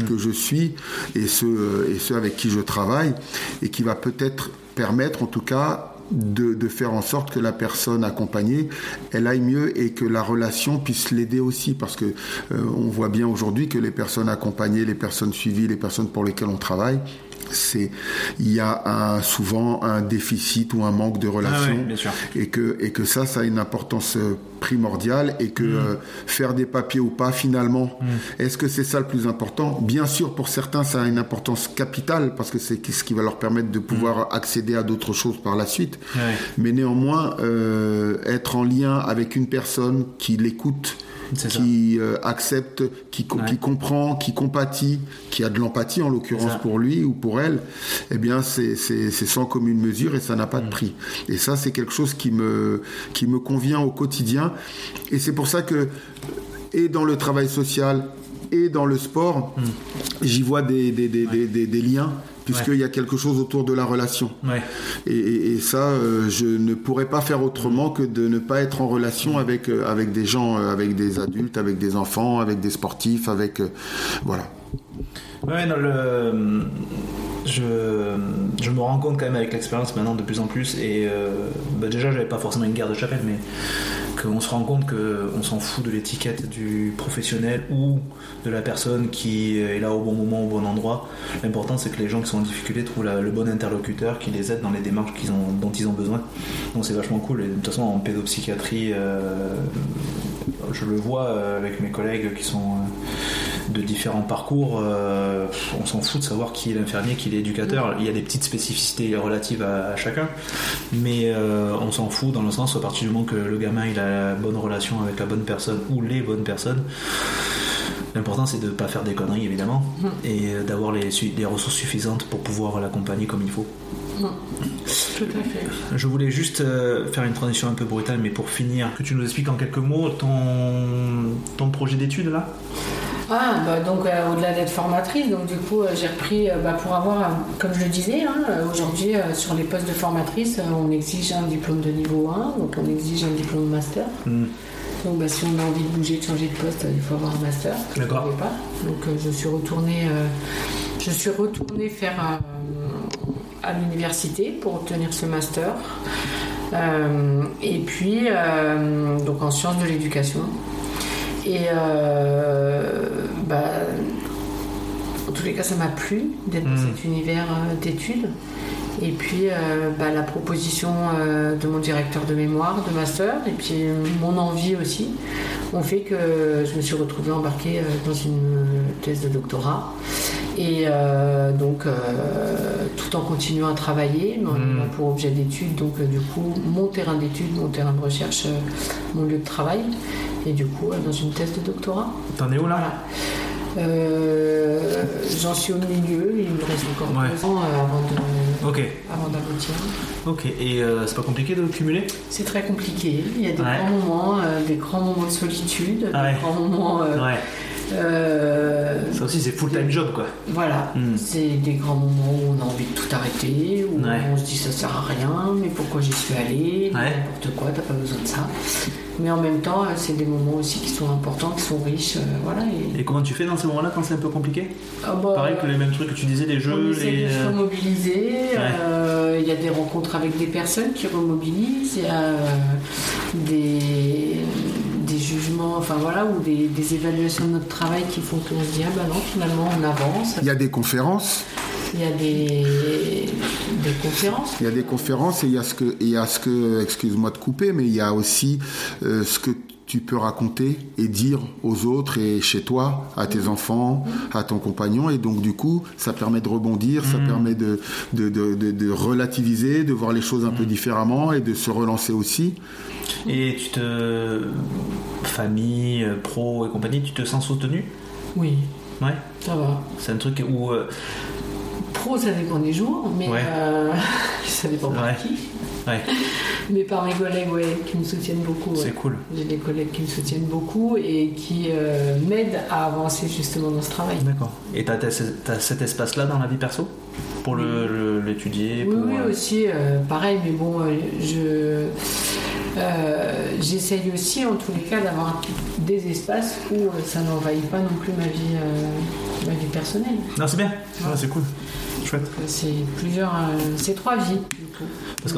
que je suis et ceux, et ceux avec qui je travaille et qui va peut-être permettre en tout cas de, faire en sorte que la personne accompagnée, elle aille mieux et que la relation puisse l'aider aussi. Parce que euh, on voit bien aujourd'hui que les personnes accompagnées, les personnes suivies, les personnes pour lesquelles on travaille, c'est il y a un, souvent un déficit ou un manque de relation Ah ouais, et que et que ça ça a une importance euh, primordiale et Mm. que euh, faire des papiers ou pas finalement est-ce que c'est ça le plus important? Bien sûr pour certains ça a une importance capitale parce que c'est ce qui va leur permettre de pouvoir accéder à d'autres choses par la suite Mm. Ouais. mais néanmoins euh, être en lien avec une personne qui l'écoute. Qui euh, accepte, qui, co- Ouais. qui comprend, qui compatit, qui a de l'empathie en l'occurrence pour lui ou pour elle, eh bien c'est sans commune mesure et ça n'a Mm. pas de prix. Et ça c'est quelque chose qui me, qui me convient au quotidien. Et c'est pour ça que, et dans le travail social, et dans le sport, Mm. j'y vois des, des, des, des, des- des liens, puisqu'il y a quelque chose autour de la relation. Ouais. Et, et- et ça, euh, je ne pourrais pas faire autrement que de ne pas être en relation avec, euh, avec des gens, euh, avec des adultes, avec des enfants, avec des sportifs, avec... voilà. Ouais, non, le... je... je me rends compte quand même avec l'expérience maintenant de plus en plus, et euh, bah déjà j'avais pas forcément une guerre de chapelle, mais qu'on se rend compte qu'on s'en fout de l'étiquette du professionnel ou de la personne qui est là au bon moment, au bon endroit. L'important c'est que les gens qui sont en difficulté trouvent le bon interlocuteur qui les aide dans les démarches ont, dont ils ont besoin. Donc c'est vachement cool, et de toute façon en pédopsychiatrie, euh, je le vois euh, avec mes collègues qui sont euh, de différents parcours, euh, on s'en fout de savoir qui est l'infirmier, qui est l'éducateur. Il y a des petites spécificités relatives à, à chacun, mais euh, on s'en fout dans le sens à partir du moment que le gamin il a la bonne relation avec la bonne personne ou les bonnes personnes. L'important c'est de ne pas faire des conneries évidemment et euh, d'avoir les, ressources suffisantes pour pouvoir l'accompagner comme il faut. Tout à fait. Je voulais juste faire une transition un peu brutale, mais pour finir, que tu nous expliques en quelques mots ton, ton projet d'études là? Ah, bah, donc euh, au-delà d'être formatrice, donc du coup euh, j'ai repris euh, bah, pour avoir, comme je le disais, hein, aujourd'hui sur les postes de formatrice, on exige un diplôme de niveau 1, donc on exige un diplôme master. Hmm. Donc bah, si on a envie de bouger, de changer de poste, il faut avoir un master. D'accord. pas. Donc je suis retournée, je suis retournée faire à l'université pour obtenir ce master. Euh, et puis euh, donc en sciences de l'éducation. Et euh, bah, en tous les cas, ça m'a plu d'être dans Mhm. cet univers euh, d'études. Et puis euh, bah, la proposition euh, de mon directeur de mémoire, de master, et puis euh, mon envie aussi, ont fait que je me suis retrouvée embarquée dans une thèse de doctorat. Et euh, donc, euh, tout en continuant à travailler, mais ayant pour objet d'étude, donc euh, du coup, mon terrain d'étude, mon terrain de recherche, mon lieu de travail, et du coup, dans une thèse de doctorat. T'en es où là? Voilà. Euh, J'en suis au milieu, il me reste encore Ouais. deux ans avant de- Ok, avant d'aboutir. ok. Et euh, c'est pas compliqué de cumuler? C'est très compliqué. Il y a des Ouais. grands moments, euh, des grands moments de solitude, ouais. des grands moments. Euh, Ça aussi, c'est full-time job quoi. Voilà, Hmm. c'est des grands moments où on a envie de tout arrêter, où Ouais. on se dit ça sert à rien, mais pourquoi j'y suis allé, Ouais. n'importe quoi, t'as pas besoin de ça. Mais en même temps, c'est des moments aussi qui sont importants, qui sont riches, euh, voilà. Et, Et comment tu fais dans ces moments-là quand c'est un peu compliqué? Ah bah, Pareil que les mêmes trucs que tu disais, les jeux, les. se euh, remobiliser, euh, il y a des rencontres avec des personnes qui remobilisent, il y a des jugements, enfin voilà, ou des, des évaluations de notre travail qui font qu'on se dit, ah bah non, finalement on avance. Il y a des conférences, Il y a des, des conférences. il y a des conférences et il y a ce que, il y a ce que, excuse-moi de couper, mais il y a aussi euh, ce que tu peux raconter et dire aux autres et chez toi, à tes enfants, à ton compagnon. Et donc, du coup, ça permet de rebondir, ça permet de, de, de, de- de relativiser, de voir les choses un peu différemment et de se relancer aussi. Et tu te. Famille, pro et compagnie, tu te sens soutenu? Oui, Ouais. ça va. C'est un truc où. euh, Pro, ça dépend des jours, mais Ouais. euh, <laughs> ça dépend par Ouais. qui. Ouais, Mais <laughs> par mes collègues, ouais, qui me soutiennent beaucoup. ouais. c'est cool. J'ai des collègues qui me soutiennent beaucoup et qui euh, m'aident à avancer justement dans ce travail. D'accord. Et ce- t'as cet espace-là dans la vie perso? Pour le- le- l'étudier Oui, pour, oui, euh, aussi, euh, pareil, mais bon, je. J'essaye aussi, en tous les cas, d'avoir des espaces où ça n'envahit pas non plus ma vie, ma vie personnelle. Non, c'est bien. Ouais, c'est cool. Chouette. C'est plusieurs, euh, c'est trois vies du coup. Parce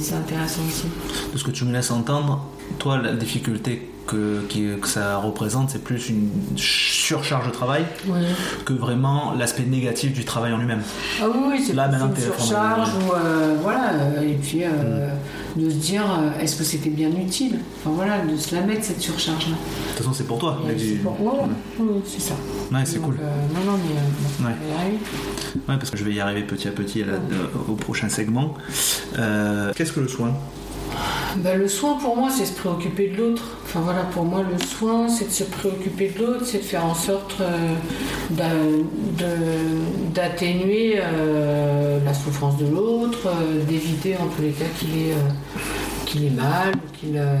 c'est intéressant aussi. De ce que tu me laisses entendre, toi, la difficulté que, ça représente, c'est plus une surcharge de travail Oui. que vraiment l'aspect négatif du travail en lui-même. Ah oui, c'est Là, plus une surcharge ou euh, voilà, euh, et puis euh, Mm. de se dire est-ce que c'était bien utile? Enfin voilà, de se la mettre cette surcharge-là. De toute façon, c'est pour toi. C'est du- pour- ouais, ouais, oui, c'est ça. Ouais, c'est cool. euh, non, non, mais Ouais. Ouais, parce que je vais y arriver petit à petit à la- au prochain segment. Qu'est-ce que le soin? Bah, le soin pour moi, c'est se préoccuper de l'autre. Enfin voilà, pour moi, le soin, c'est de se préoccuper de l'autre, c'est de faire en sorte euh, de- d'atténuer euh, la souffrance de l'autre, euh, d'éviter en tous les cas qu'il ait, euh, qu'il ait mal, qu'il euh,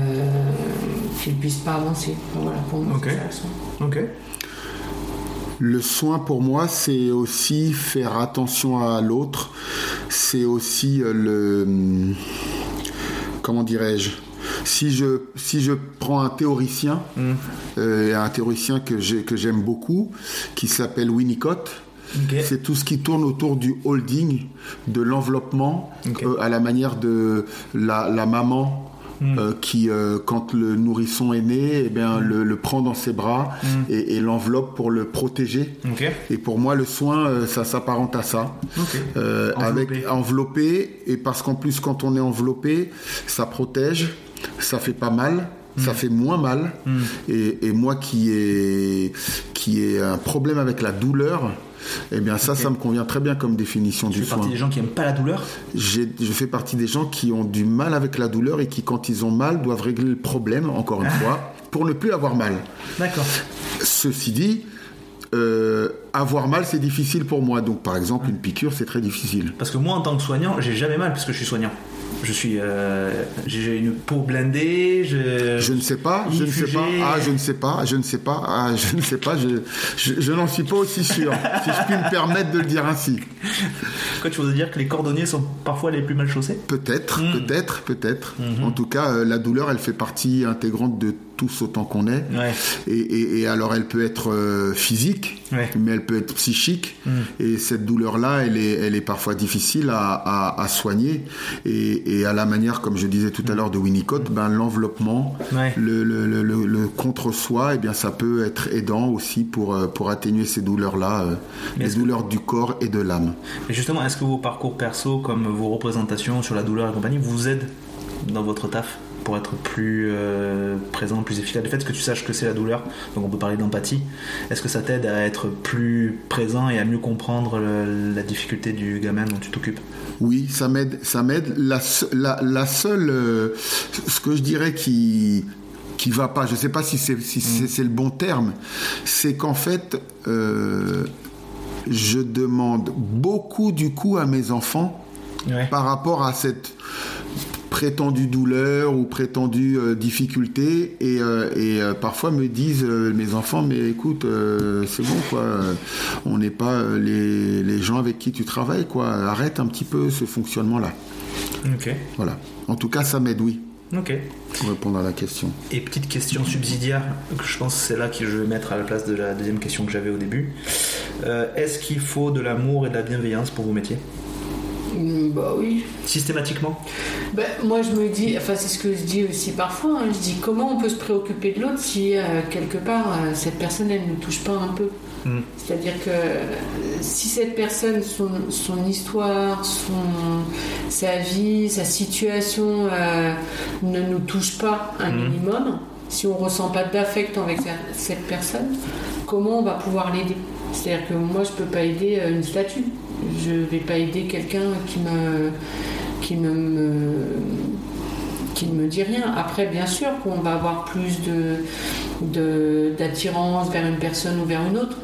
qu'il puisse pas avancer. Enfin, voilà, pour moi, Ok. c'est ça le soin. Ok. Le soin pour moi, c'est aussi faire attention à l'autre. C'est aussi euh, le. Comment dirais-je si je, si je prends un théoricien, Mm. euh, un théoricien que j'ai- que j'aime beaucoup, qui s'appelle Winnicott, c'est tout ce qui tourne autour du holding, de l'enveloppement, euh, à la manière de la, la maman Mm. euh, qui, euh, quand le nourrisson est né, eh bien, le, le prend dans ses bras Mm. et, et l'enveloppe pour le protéger. Et pour moi, le soin, euh, ça s'apparente à ça. Ok. Euh, Enveloppé. avec enveloppé, et parce qu'en plus, quand on est enveloppé, ça protège, ça fait pas mal. Mm. Ça fait moins mal. Et, et moi qui ai, qui ai un problème avec la douleur, eh bien ça, ça me convient très bien comme définition Tu du fais partie soin. des gens qui aiment pas la douleur? Je fais partie des gens qui ont du mal avec la douleur et qui, quand ils ont mal, doivent régler le problème, encore une fois, pour ne plus avoir mal. D'accord. Ceci dit, euh, avoir mal, c'est difficile pour moi. Donc, par exemple, une piqûre, c'est très difficile. Parce que moi, en tant que soignant, j'ai jamais mal parce que je suis soignant. Je suis, euh, j'ai une peau blindée. Je, Je ne sais pas, je ne sais pas. Ah, je ne sais pas, je ne sais pas. Ah, je ne sais pas. Je, je, je n'en suis pas aussi sûr, si je puis me permettre de le dire ainsi. Quoi, tu veux dire que les cordonniers sont parfois les plus mal chaussés? Peut-être, Mm. peut-être, peut-être. Mhm. En tout cas, euh, la douleur, elle fait partie intégrante de tous autant qu'on est. Ouais. Et, et- et alors, elle peut être euh, physique, Ouais. mais elle peut être psychique. Mm. Et cette douleur-là, elle est, elle est parfois difficile à, à- à soigner. Et, et à la manière, comme je disais tout à l'heure, de Winnicott, ben, l'enveloppement, Ouais. le, le- le- le- le contre-soi, eh bien, ça peut être aidant aussi pour, euh, pour atténuer ces douleurs-là, euh, les que- douleurs du corps et de l'âme. Et justement, est-ce que vos parcours perso, comme vos représentations sur la douleur et compagnie, vous aident dans votre taf? Pour être plus euh, présent, plus efficace Le fait que tu saches que c'est la douleur, donc on peut parler d'empathie, est-ce que ça t'aide à être plus présent et à mieux comprendre le- la difficulté du gamin dont tu t'occupes? Oui, ça m'aide. Ça m'aide. La, se- la, la seule, euh, ce que je dirais qui qui va pas, je sais pas si c'est si c'est le bon terme, c'est qu'en fait, euh, je demande beaucoup du coup à mes enfants Ouais. par rapport à cette prétendue douleur ou prétendue euh, difficulté et, euh, et, euh, parfois me disent mes enfants mais écoute c'est bon quoi. On n'est pas les, les gens avec qui tu travailles quoi. Arrête un petit peu ce fonctionnement là Ok. voilà. En tout cas ça m'aide oui. Ok. pour répondre à la question. Et petite question subsidiaire, que je pense que c'est là que je vais mettre à la place de la deuxième question que j'avais au début. Est-ce qu'il faut de l'amour et de la bienveillance pour vos métiers? Bah oui. Systématiquement Ben, moi, je me dis, enfin, c'est ce que je dis aussi parfois. hein, je dis, comment on peut se préoccuper de l'autre si euh, quelque part euh, cette personne, elle ne touche pas un peu Mm. C'est-à-dire que euh, si cette personne, son, son histoire, son, sa vie, sa situation euh, ne nous touche pas un Mhm. minimum, si on ressent pas d'affect avec cette- personne, comment on va pouvoir l'aider? C'est-à-dire que moi, je peux pas aider une statue. Je vais pas aider quelqu'un qui me qui me, me- qui ne me dit rien. Après, bien sûr qu'on va avoir plus de d'attirance vers une personne ou vers une autre.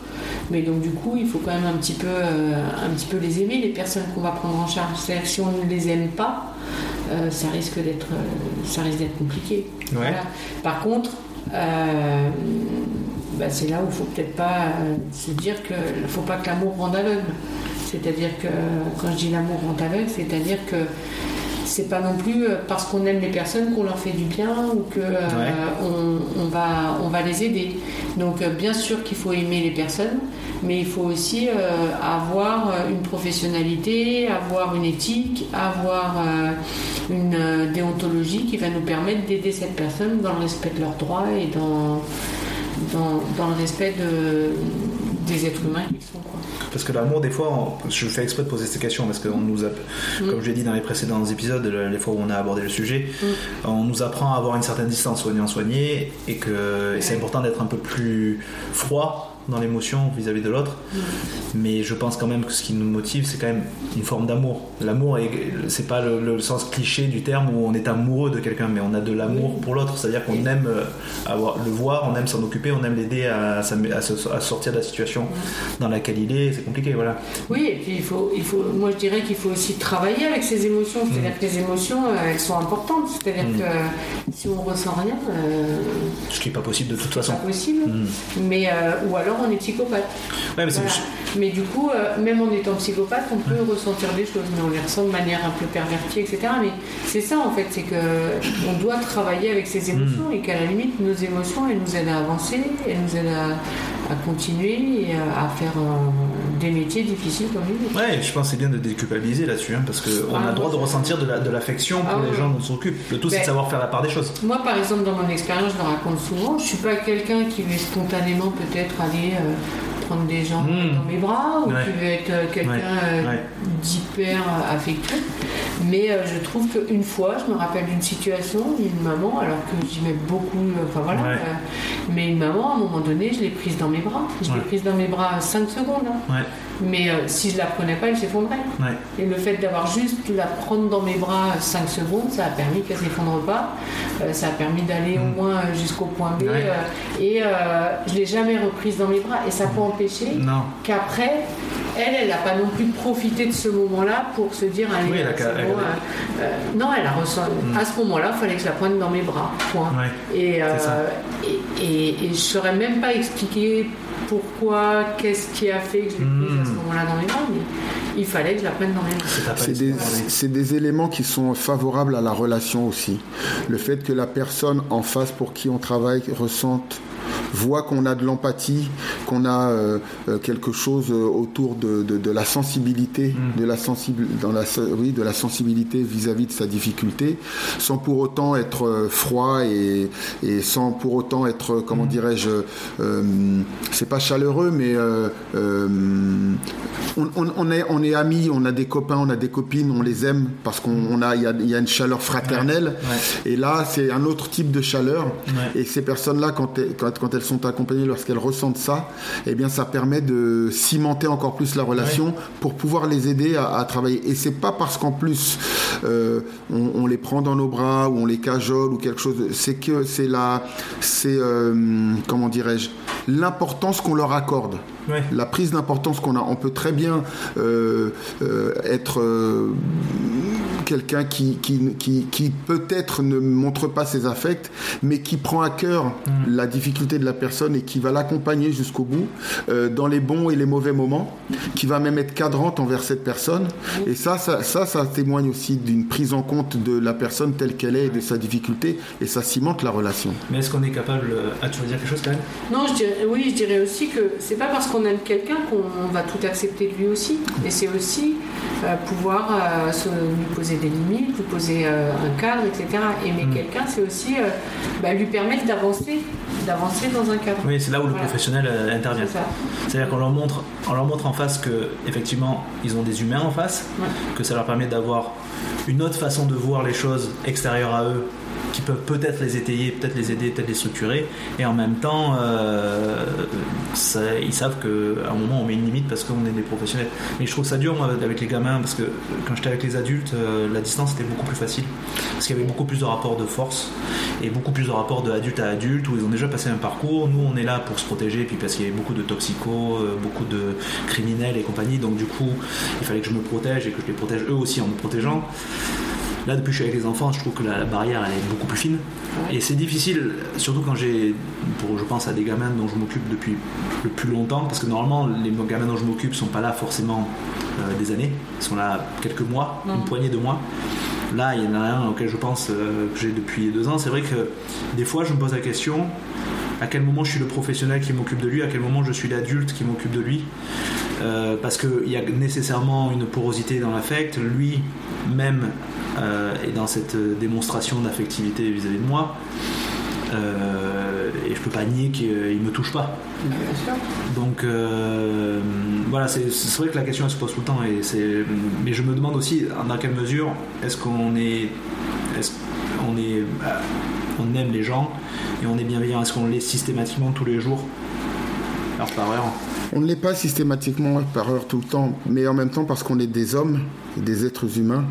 Mais donc du coup, il faut quand même un petit peu, euh, un petit peu les aimer, les personnes qu'on va prendre en charge. C'est-à-dire que si on ne les aime pas, euh, ça risque d'être, euh, ça risque d'être compliqué. Ouais. Voilà. Par contre, bah, c'est là où il faut peut-être pas se dire qu'il ne faut pas que l'amour rende aveugle. C'est-à-dire que quand je dis l'amour rend aveugle, c'est-à-dire que c'est pas non plus euh, parce qu'on aime les personnes qu'on leur fait du bien ou que euh, Ouais. on, on va, on va les aider. Donc euh, bien sûr qu'il faut aimer les personnes, mais il faut aussi euh, avoir une professionnalité, avoir une éthique, avoir euh, une déontologie qui va nous permettre d'aider cette personne dans le respect de leurs droits et dans, dans, dans le respect de, des êtres humains qu'ils sont. Quoi. Parce que l'amour, des fois, on- je fais exprès de poser cette question parce qu'on nous a, comme je l'ai dit dans les précédents épisodes, le- les fois où on a abordé le sujet, on nous apprend à avoir une certaine distance soignant-soigné et que c'est important d'être un peu plus froid dans l'émotion vis-à-vis de l'autre. Mais je pense quand même que ce qui nous motive, c'est quand même une forme d'amour. L'amour, est- c'est pas le, le sens cliché du terme où on est amoureux de quelqu'un, mais on a de l'amour pour l'autre. C'est-à-dire qu'on aime euh, avoir, le voir, on aime s'en occuper, on aime l'aider à, sortir de la situation dans laquelle il est. C'est compliqué, voilà. Oui, et puis il faut, il faut, moi je dirais qu'il faut aussi travailler avec ses émotions. C'est-à-dire que les émotions, euh, elles sont importantes. C'est-à-dire Mm. que si on ressent rien, euh, Ce qui n'est pas possible de toute façon. pas possible. Mm. Mais, euh, ou alors on est psychopathe. Ouais, mais c'est Voilà. Mais du coup, euh, même en étant psychopathe, on peut ressentir des choses, mais on les ressent de manière un peu pervertie, etc. Mais c'est ça en fait, c'est que on doit travailler avec ses émotions et qu'à la limite, nos émotions, elles nous aident à avancer, elles nous aident à, à continuer et à, faire euh, des métiers difficiles comme autres. Ouais, je pense que c'est bien de déculpabiliser là-dessus, hein, parce qu'on Ah, a le droit de ressentir de la- de l'affection pour Ah, les gens dont on s'occupe. Le tout, c'est de Ben- savoir faire la part des choses. Moi, par exemple, dans mon expérience, je le raconte souvent, je suis pas quelqu'un qui va spontanément peut-être aller euh, prendre des gens Mm. dans mes bras ou Ouais. qui va être euh, quelqu'un Ouais. euh, d'hyper euh, affectueux. Mais euh, je trouve qu'une fois, je me rappelle d'une situation, une maman, alors que j'y mets beaucoup, enfin voilà, Ouais. euh, mais une maman, à un moment donné, je l'ai prise dans mes bras. Je l'ai prise dans mes bras 5 secondes. hein. Mais euh, si je la prenais pas, elle s'effondrait. Et le fait d'avoir juste la prendre dans mes bras 5 secondes, ça a permis qu'elle s'effondre pas. Ça a permis d'aller au moins euh, jusqu'au point B. Et je l'ai jamais reprise dans mes bras. Et ça peut empêcher Qu'après, elle, elle n'a pas non plus profité de ce moment-là pour se dire allez, Oui, elle a c'est qu'à- bon, elle a- euh, euh, non, elle a ressenti. À ce moment-là, il fallait que je la prenne dans mes bras. Point. Ouais, Et, euh, et, et- et je ne saurais même pas expliquer pourquoi, qu'est-ce qui a fait que je l'ai prise à ce Mm. moment-là dans mes bras, mais il fallait que je la prenne dans mes bras. C'est des, c'est des éléments qui sont favorables à la relation aussi. Le fait que la personne en face pour qui on travaille ressente voit qu'on a de l'empathie, qu'on a euh, euh, quelque chose euh, autour de, de- de la sensibilité, de la dans la, oui, de la sensibilité vis-à-vis de sa difficulté, sans pour autant être froid et, et sans pour autant être, comment dirais-je, euh, c'est pas chaleureux, mais euh, on, on- on est, on est amis, on a des copains, on a des copines, on les aime parce qu'on on a, il y a, y a une chaleur fraternelle. Ouais. Et là, c'est un autre type de chaleur. Ouais. Et ces personnes-là, quand, elles- quand, quand elles sont accompagnées, lorsqu'elles ressentent ça, eh bien, ça permet de cimenter encore plus la relation pour pouvoir les aider à, à travailler. Et c'est pas parce qu'en plus euh, on, on les prend dans nos bras ou on les cajole ou quelque chose. C'est que c'est la, c'est euh, comment dirais-je, l'importance qu'on leur accorde. Ouais. La prise d'importance qu'on a, on peut très bien euh, euh, être euh, quelqu'un qui, qui, qui, qui peut-être ne montre pas ses affects, mais qui prend à cœur la difficulté de la personne et qui va l'accompagner jusqu'au bout, euh, dans les bons et les mauvais moments, qui va même être cadrante envers cette personne. Et ça, ça, ça, ça témoigne aussi d'une prise en compte de la personne telle qu'elle est et de sa difficulté, et ça cimente la relation. Mais est-ce qu'on est capable. Ah, tu veux dire quelque chose quand même Non, je dirais, oui, je dirais aussi que c'est pas parce qu'on aime quelqu'un qu'on va tout accepter de lui aussi. Et c'est aussi euh, pouvoir euh, se, lui poser des limites, lui poser euh, un cadre, etc. Aimer Mm. quelqu'un, c'est aussi bah, lui permettre d'avancer, d'avancer dans un cadre. Oui, c'est là où le professionnel intervient. C'est-à-dire qu'on leur montre, on leur montre en face que effectivement ils ont des humains en face, Ouais. que ça leur permet d'avoir une autre façon de voir les choses extérieures à eux, qui peuvent peut-être les étayer, peut-être les aider, peut-être les structurer, et en même temps euh, ils savent qu'à un moment on met une limite parce qu'on est des professionnels. Mais je trouve ça dur moi avec les gamins parce que quand j'étais avec les adultes, euh, la distance était beaucoup plus facile parce qu'il y avait beaucoup plus de rapports de force et beaucoup plus de rapports de à adulte où ils ont déjà passé un parcours. Nous, on est là pour se protéger, puis parce qu'il y avait beaucoup de toxicos, euh, beaucoup de criminels et compagnie. Donc, du coup, il fallait que je me protège et que je les protège eux aussi en me protégeant. Là, depuis que je suis avec les enfants, je trouve que la, la barrière elle est beaucoup plus fine. Et c'est difficile, surtout quand j'ai, pour, je pense à des gamins dont je m'occupe depuis le plus longtemps, parce que normalement, les gamins dont je m'occupe sont pas là forcément euh, des années, ils sont là quelques mois, une poignée de mois. Là, il y en a un auquel je pense euh, que j'ai depuis deux ans. C'est vrai que des fois, je me pose la question à quel moment je suis le professionnel qui m'occupe de lui, à quel moment je suis l'adulte qui m'occupe de lui. Euh, parce qu'il y a nécessairement une porosité dans l'affect. Lui-même euh, est dans cette démonstration d'affectivité vis-à-vis de moi. Euh, et je peux pas nier qu'il me touche pas. Bien sûr. Donc euh, voilà, c'est c'est vrai que la question elle se pose tout le temps. Et c'est- mais je me demande aussi dans quelle mesure est-ce qu'on est, est-ce qu'on est, euh, on aime les gens et on est bienveillant? Est-ce qu'on l'est systématiquement tous les jours, heure par heure On ne l'est pas systématiquement par heure tout le temps, mais en même temps parce qu'on est des hommes, des êtres humains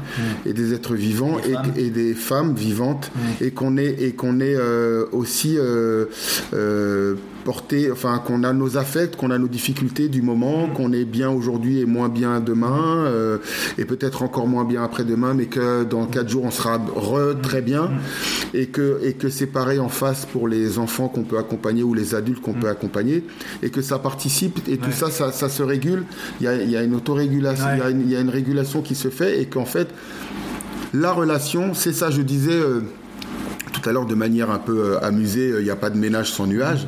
et des êtres vivants Des et, des femmes vivantes et qu'on est et qu'on est euh, aussi euh, euh, porté, enfin qu'on a nos affects, qu'on a nos difficultés du moment, qu'on est bien aujourd'hui et moins bien demain euh, et peut-être encore moins bien après-demain, mais que dans quatre jours on sera re très bien. Et que et que c'est pareil en face pour les enfants qu'on peut accompagner ou les adultes qu'on peut accompagner et que ça participe et tout ça, ça, ça se régule. Il y a, il y a une autorégulation, il y a une- il y, a une régulation qui se fait et qu'en fait, la relation, c'est ça, je disais. euh, tout à l'heure de manière un peu euh, amusée, euh, il n'y a pas de ménage sans nuage.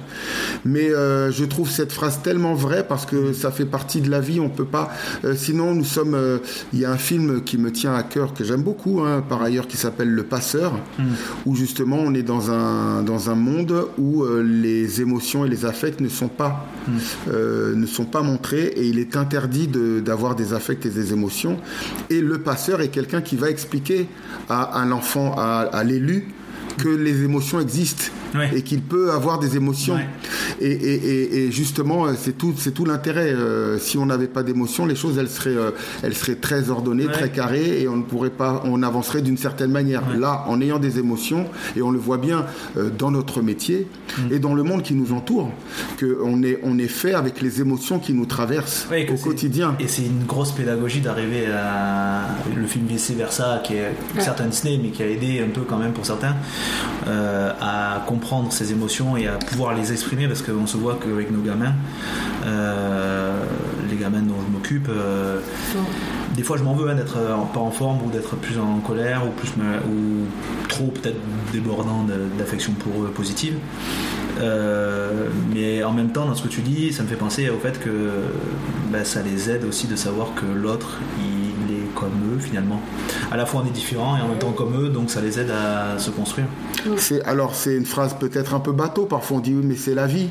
Mais euh, je trouve cette phrase tellement vraie parce que ça fait partie de la vie. On peut pas. euh, sinon, nous sommes. euh, Il y a un film qui me tient à cœur que j'aime beaucoup, hein, par ailleurs, qui s'appelle Le Passeur, où justement on est dans un dans un monde où les émotions et les affects ne sont pas euh, ne sont pas montrés et il est interdit de- d'avoir des affects et des émotions. Et le passeur est quelqu'un qui va expliquer à un enfant, à, à l'élu, que les émotions existent Ouais. et qu'il peut avoir des émotions. Ouais. Et, et- et- et justement, euh, c'est tout, c'est tout l'intérêt. Euh, si on n'avait pas d'émotion, les choses, elles seraient, euh, elles seraient très ordonnées, Ouais. très carrées, et on ne pourrait pas, on avancerait d'une certaine manière. Ouais. Là, en ayant des émotions, et on le voit bien euh, dans notre métier Mm. et dans le monde qui nous entoure, qu'on est, on est fait avec les émotions qui nous traversent au quotidien. Et c'est une grosse pédagogie d'arriver à le film Vice Versa, qui est Ouais. certain Disney, mais qui a aidé un peu quand même pour certains, euh, à comprendre ses émotions et à pouvoir les exprimer, parce qu'on se voit qu'avec nos gamins, euh, les gamins dont je m'occupe, euh, des fois je m'en veux hein, d'être pas en forme ou d'être plus en colère ou plus ou trop peut-être débordant d'affection pour eux positive. Mais en même temps, dans ce que tu dis, ça me fait penser au fait que bah, ça les aide aussi de savoir que l'autre, comme eux finalement. À la fois on est différents et en même temps comme eux, donc ça les aide à se construire. C'est, alors c'est une phrase peut-être un peu bateau, parfois on dit oui mais c'est la vie,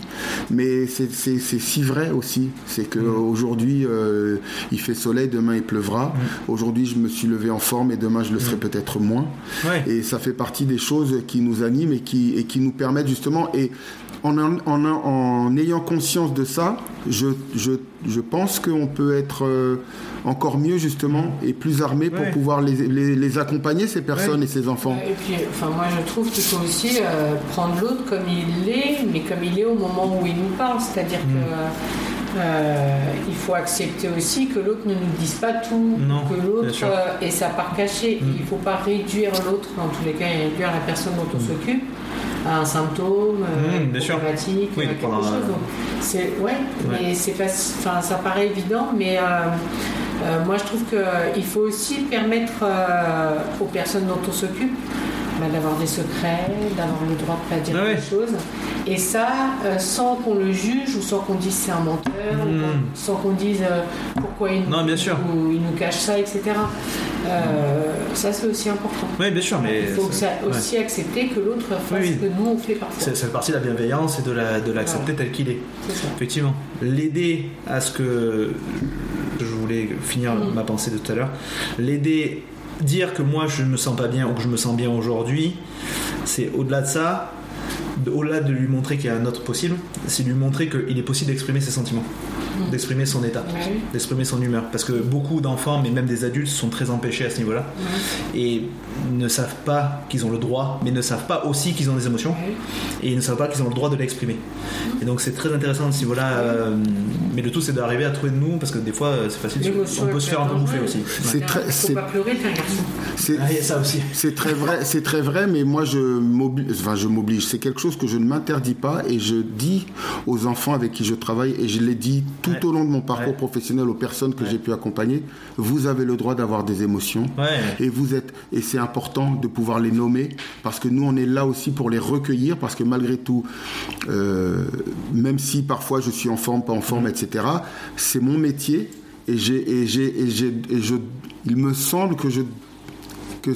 mais c'est, c'est- c'est si vrai aussi. C'est que aujourd'hui euh, il fait soleil, demain il pleuvra. Aujourd'hui je me suis levé en forme et demain je le serai peut-être moins. Ouais. Et ça fait partie des choses qui nous animent et qui, et qui nous permettent justement et en, en, en- en ayant conscience de ça, je, je, je pense qu'on peut être euh, encore mieux justement et plus armé pour Ouais. pouvoir les, les, les accompagner ces personnes Ouais. et ces enfants. Et puis, enfin, moi, je trouve qu'il faut aussi euh, prendre l'autre comme il est, mais comme il est au moment où il nous parle. C'est-à-dire Mm. que euh, il faut accepter aussi que l'autre ne nous dise pas tout, Non, que l'autre euh, ait sa part cachée. Mm. Il ne faut pas réduire l'autre, dans tous les cas, et réduire la personne dont on s'occupe à un symptôme, euh, Mm, une bien sûr. problématique, Oui, quelque chose. Donc, ouais, Ouais. mais c'est pas, enfin, ça paraît évident, mais euh, euh, moi je trouve qu'il faut aussi permettre euh, aux personnes dont on s'occupe bah, d'avoir des secrets, d'avoir le droit de pas dire Ah ouais. des choses. Et ça, euh, sans qu'on le juge ou sans qu'on dise c'est un menteur, ou Mm. qu'on- sans qu'on dise euh, pourquoi il, Non, bien sûr. ou il nous cache ça, etc. Euh, ça c'est aussi important. Oui, bien sûr, mais Il faut ça- ouais. aussi accepter que l'autre fasse Oui, que nous on fait parfois. c'est c'est partie de la bienveillance et de la- de l'accepter tel qu'il est. C'est ça. Effectivement. L'aider à ce que. Voulais finir ma pensée de tout à l'heure. L'aider, dire que moi je me sens pas bien ou que je me sens bien aujourd'hui, c'est au-delà de ça, de- au-delà de lui montrer qu'il y a un autre possible, c'est lui montrer qu'il est possible d'exprimer ses sentiments, d'exprimer son état, Ouais. d'exprimer son humeur. Parce que beaucoup d'enfants, mais même des adultes, sont très empêchés à ce niveau-là et ne savent pas qu'ils ont le droit, mais ne savent pas aussi qu'ils ont des émotions Ouais. et ils ne savent pas qu'ils ont le droit de l'exprimer. Et donc c'est très intéressant à ce niveau-là. euh, mais le tout c'est d'arriver à trouver de nous parce que des fois euh, c'est facile, on peut se faire un peu bouffer aussi. C'est très- c'est- pas pleurer, t'es un garçon. C'est- Ah, il y a ça aussi. C'est très vrai, c'est très vrai, mais moi je m'oblige, enfin je m'oblige. C'est quelque chose que je ne m'interdis pas et je dis aux enfants avec qui je travaille et je l'ai dit tout Ouais. au long de mon parcours Ouais. professionnel aux personnes que Ouais. j'ai pu accompagner. Vous avez le droit d'avoir des émotions et vous êtes et c'est important de pouvoir les nommer parce que nous on est là aussi pour les recueillir parce que malgré tout, euh, même si parfois je suis en forme, pas en forme, Mm. etc. C'est mon métier et j'ai et j'ai et j'ai et je il me semble que je que,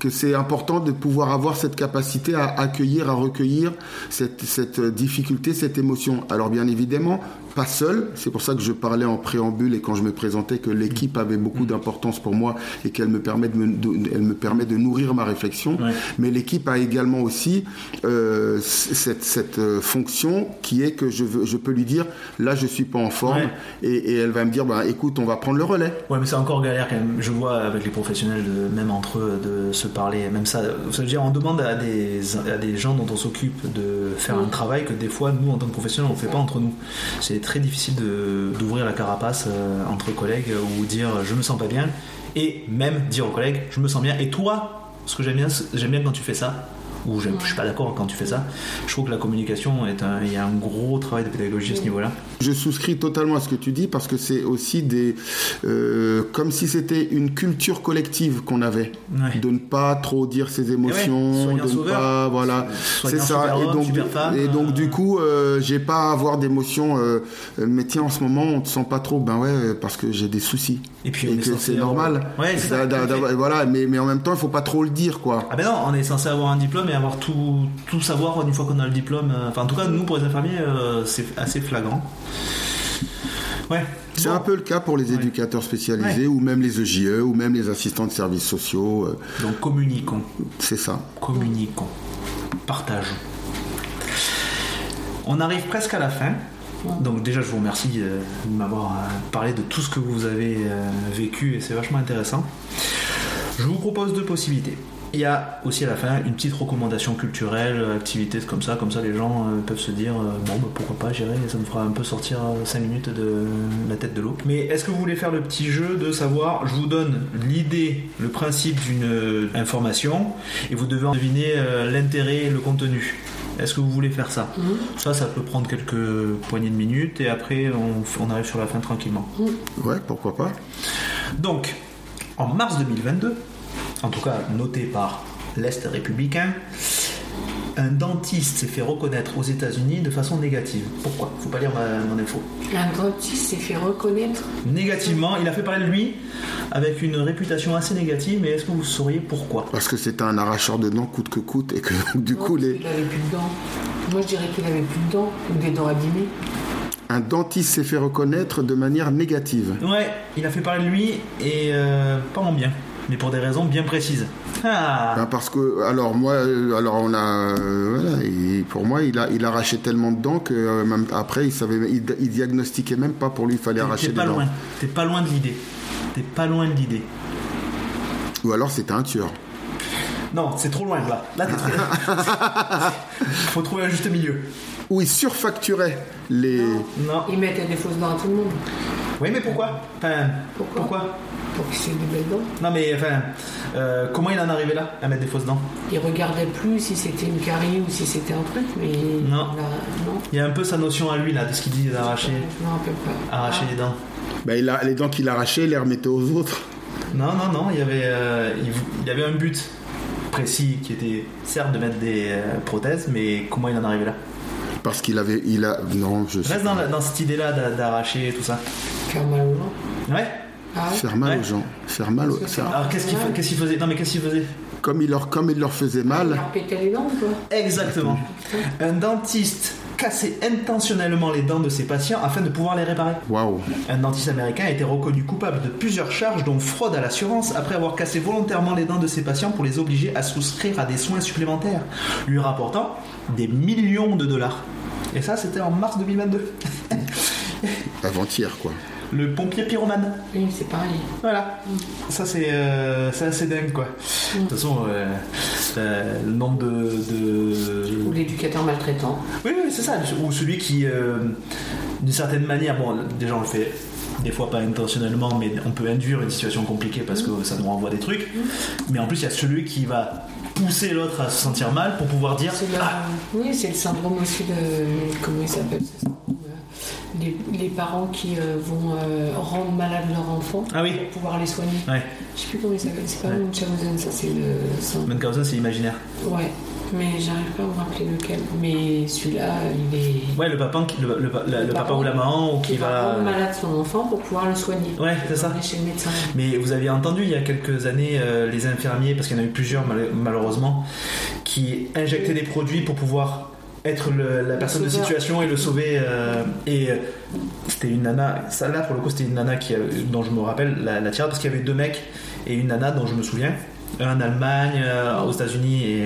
que c'est important de pouvoir avoir cette capacité à accueillir, à recueillir cette, cette difficulté, cette émotion. Alors bien évidemment, pas seul, c'est pour ça que je parlais en préambule et quand je me présentais que l'équipe avait beaucoup d'importance pour moi et qu'elle me permet de, me, de- elle me permet de nourrir ma réflexion, Ouais. mais l'équipe a également aussi euh, cette, cette euh, fonction qui est que je, veux, je peux lui dire, là je suis pas en forme Ouais. et, et elle va me dire, bah, écoute, on va prendre le relais. Ouais, mais c'est encore galère quand même. Je vois avec les professionnels, de, même entre eux, de se parler. Même ça, ça veut dire, on demande à des, à des gens dont on s'occupe de faire un travail que des fois, nous, en tant que professionnels, on ne fait pas entre nous. C'est très difficile d'ouvrir la carapace euh, entre collègues ou dire je me sens pas bien. Et même dire aux collègues je me sens bien. Et toi, ce que j'aime bien, j'aime bien quand tu fais ça. Ou j'aime- je suis pas d'accord quand tu fais ça. Je trouve que la communication est un, il y a un gros travail de pédagogie à ce niveau-là. Je souscris totalement à ce que tu dis parce que c'est aussi des euh, comme si c'était une culture collective qu'on avait. Ouais. de ne pas trop dire ses émotions, soignant de ne pas voilà. C'est ça. et donc femme, et donc euh, du coup euh, j'ai pas à avoir d'émotions euh, mais tiens en ce moment on te sent pas trop. Ben ouais parce que j'ai des soucis. Et puis, et que c'est normal. Ouais, ça. Voilà mais mais en même temps il faut pas trop le dire quoi. Ah ben non, on est censé avoir un diplôme et avoir tout, tout savoir une fois qu'on a le diplôme. Enfin, en tout cas, nous, pour les infirmiers, euh, c'est assez flagrant. Ouais. c'est Bon. un peu le cas pour les Ouais. éducateurs spécialisés ou même les EJE ou même les assistants de services sociaux euh, Donc, communiquons. c'est ça Communiquons. Partageons. On arrive presque à la fin. Donc déjà, je vous remercie euh, de m'avoir euh, parlé de tout ce que vous avez vécu et c'est vachement intéressant. Je vous propose deux possibilités. Il y a aussi à la fin une petite recommandation culturelle, activité comme ça, comme ça les gens euh, peuvent se dire euh, bon bah, pourquoi pas j'irai, ça me fera un peu sortir 5 minutes de la tête de l'eau. Mais est-ce que vous voulez faire le petit jeu de savoir, je vous donne l'idée, le principe d'une euh, information et vous devez en deviner euh, l'intérêt, le contenu. Est-ce que vous voulez faire ça? Ça, ça peut prendre quelques poignées de minutes et après on, on arrive sur la fin tranquillement. Ouais, pourquoi pas. Donc, en mars 2022, en tout cas noté par l'Est républicain, un dentiste s'est fait reconnaître aux États-Unis de façon négative. Pourquoi? Faut pas lire ma- mon info. Un dentiste s'est fait reconnaître? Négativement, il a fait parler de lui avec une réputation assez négative, mais est-ce que vous sauriez pourquoi? Parce que c'était un arracheur de dents coûte que coûte et que du Non, coup les... Il avait plus de dents. Moi, je dirais qu'il avait plus de dents ou des dents abîmées. un dentiste s'est fait reconnaître de manière négative. Ouais, il a fait parler de lui et euh, pas en bien, mais pour des raisons bien précises. Ah Ben, parce que alors moi euh, alors on a euh, voilà, et pour moi il a il arrachait tellement de dents que euh, même après il savait il, il diagnostiquait même pas pour lui il fallait arracher T'es des pas dents. loin, t'es pas loin de l'idée. T'es pas loin de l'idée. Ou alors c'était un tueur. Non, c'est trop loin là. Là, t'es trop... <laughs> Faut trouver un juste milieu. Ou il surfacturait les Non. Il mettait des fausses dents à tout le monde. Oui, mais pourquoi? Enfin, Pourquoi? pourquoi? Pour qu'il ait des belles dents. Non, mais enfin, euh, comment il en est arrivé là à mettre des fausses dents? Il regardait plus si c'était une carie ou si c'était un truc, mais. Non. il a- non. Il y a un peu sa notion à lui là, de ce qu'il dit d'arracher, Je me rappelle pas. arracher Ah, les dents. ben, il a, les dents qu'il arrachait il les remettait aux autres. Non, non, non, il y avait, euh, il, il y avait un but précis qui était certes de mettre des euh, prothèses, mais comment il en est arrivé là? Parce qu'il avait il a non je sais Reste dans, la- dans cette idée là d'a- d'arracher tout ça. Faire mal aux gens. Ouais. Ah faire mal Ouais. aux gens, faire mal aux- faire- Alors qu'est-ce qu'il fa- qu'est-ce qu'il faisait? Non, mais qu'est-ce qu'il faisait? Comme il leur comme il leur faisait Il mal. leur pétait les dents ou quoi Exactement. Un dentiste cassait intentionnellement les dents de ses patients afin de pouvoir les réparer. Waouh. Un dentiste américain a été reconnu coupable de plusieurs charges dont fraude à l'assurance après avoir cassé volontairement les dents de ses patients pour les obliger à souscrire à des soins supplémentaires, lui rapportant des millions de dollars. Et ça, c'était en mars 2022. Avant-hier quoi. Le pompier pyromane. Oui, c'est pareil. Voilà. Ça, c'est euh, assez dingue, quoi. De toute façon, euh, euh, le nombre de... de- Ou l'éducateur maltraitant. Oui, oui, c'est ça. Ou celui qui, d'une certaine manière, bon, déjà on le fait des fois pas intentionnellement, mais on peut induire une situation compliquée parce que ça nous renvoie des trucs. Mais en plus, il y a celui qui va pousser l'autre à se sentir mal pour pouvoir dire Ah, Oui, c'est le syndrome aussi de. Comment il s'appelle ce syndrome les, les parents qui euh, vont euh, rendre malade leur enfant Ah oui. pour pouvoir les soigner. Ouais, Je sais plus comment il s'appelle. C'est pas Ouais. Munchausen, ça c'est le. Munchausen, c'est imaginaire. Ouais, mais j'arrive pas à me rappeler lequel. Mais celui-là, il est. Ouais, le papa, le, le- le- le papa ou la maman ou qui qui va va. rendre malade son enfant pour pouvoir le soigner. Ouais, c'est ça. Chez le médecin. Mais vous aviez entendu il y a quelques années euh, les infirmiers, parce qu'il y en a eu plusieurs mal- malheureusement, qui injectaient des produits pour pouvoir être le- la personne de situation et le sauver. euh, et euh, c'était une nana, ça là pour le coup c'était une nana qui, a- dont je me rappelle la, la tirade, parce qu'il y avait deux mecs et une nana dont je me souviens, un en Allemagne, euh, aux États-Unis et.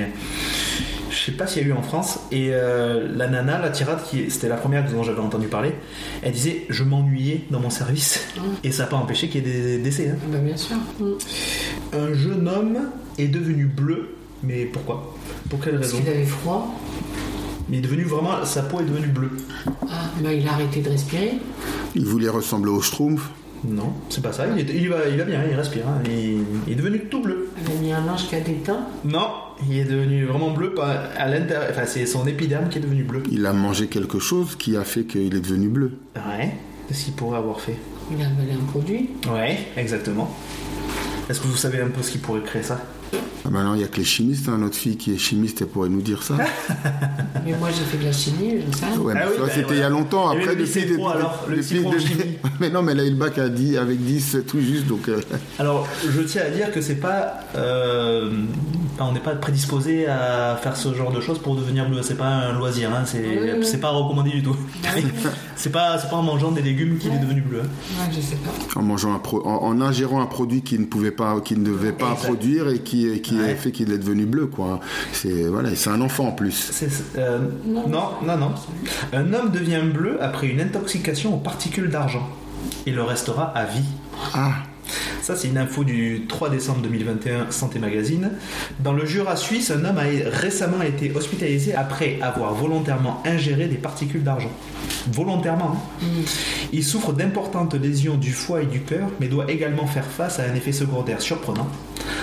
Je sais pas s'il y a eu en France. Et euh, la nana, la tirade, qui c'était la première dont j'avais entendu parler, elle disait Je m'ennuyais dans mon service. Et ça n'a pas empêché qu'il y ait des décès. hein. Ah bah bien sûr. Mm. Un jeune homme est devenu bleu, mais pourquoi? Pour quelle Parce raison? qu'il avait froid. Mais il est devenu vraiment, sa peau est devenue bleue. Ah, bah il a arrêté de respirer. Il voulait ressembler au Schtroumpf. Non, c'est pas ça. Il, est- il va, il va bien, il respire. hein. Il, il est devenu tout bleu. Il a mis un linge qui a déteint. Non, il est devenu vraiment bleu pas à l'intérieur. Enfin, c'est son épiderme qui est devenu bleu. Il a mangé quelque chose qui a fait qu'il est devenu bleu. Ouais. Qu'est-ce qu'il pourrait avoir fait? Il a avalé un produit. Ouais, exactement. Est-ce que vous savez un peu ce qui pourrait créer ça? Ah ben non, il y a que les chimistes. hein. Notre fille qui est chimiste, elle pourrait nous dire ça. <laughs> Mais moi j'ai fait de la chimie, je sais. Ouais, Ah oui, ça, bah, c'était il y a longtemps. Après, le depuis, pro, alors, le pro en chimie. <laughs> mais non, mais elle a eu le bac à 10, avec 10 tout juste. Donc, euh, Alors, je tiens à dire que c'est pas, euh, on n'est pas prédisposé à faire ce genre de choses pour devenir bleu. C'est pas un loisir, hein, c'est, Oui, oui. c'est pas recommandé du tout. <laughs> c'est pas, c'est pas en mangeant des légumes qu'il est devenu bleu. hein. Ouais, je sais pas. en mangeant un pro- en, en ingérant un produit qui ne pouvait pas, qui ne devait pas Exact. produire et qui qui, qui Ouais. a fait qu'il est devenu bleu, quoi. C'est voilà, c'est un enfant en plus. C'est- euh, non, Non. non, Un homme devient bleu après une intoxication aux particules d'argent. Il le restera à vie. Ah, Ça, c'est une info du 3 décembre 2021, Santé Magazine. Dans le Jura suisse, un homme a récemment été hospitalisé après avoir volontairement ingéré des particules d'argent. Volontairement. hein. Il souffre d'importantes lésions du foie et du cœur, mais doit également faire face à un effet secondaire surprenant.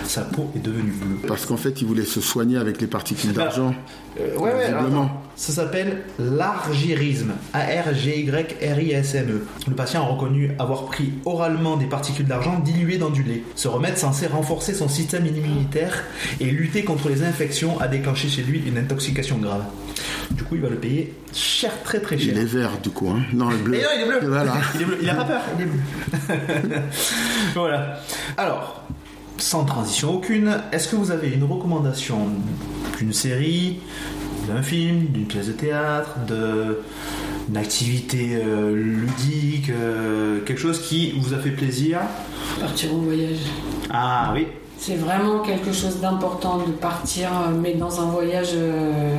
Sa peau est devenue bleue. parce qu'en fait, il voulait se soigner avec les particules d'argent. Euh, ouais, ouais, alors, ça s'appelle l'argyrisme. A-R-G-Y-R-I-S-M-E. Le patient a reconnu avoir pris oralement des particules d'argent diluées dans du lait. Ce remède censé renforcer son système immunitaire et lutter contre les infections a déclenché chez lui une intoxication grave. Du coup, il va le payer cher, très très cher. Il est vert du coup, hein. Non, le bleu. Et non, il est bleu. Voilà. <laughs> Il est bleu. Il a pas peur. Il est bleu. voilà. Alors, sans transition aucune, est-ce que vous avez une recommandation d'une série, d'un film, d'une pièce de théâtre, de une activité euh, ludique, euh, quelque chose qui vous a fait plaisir Partir en voyage. Ah oui. C'est vraiment quelque chose d'important de partir, euh, mais dans un voyage. euh,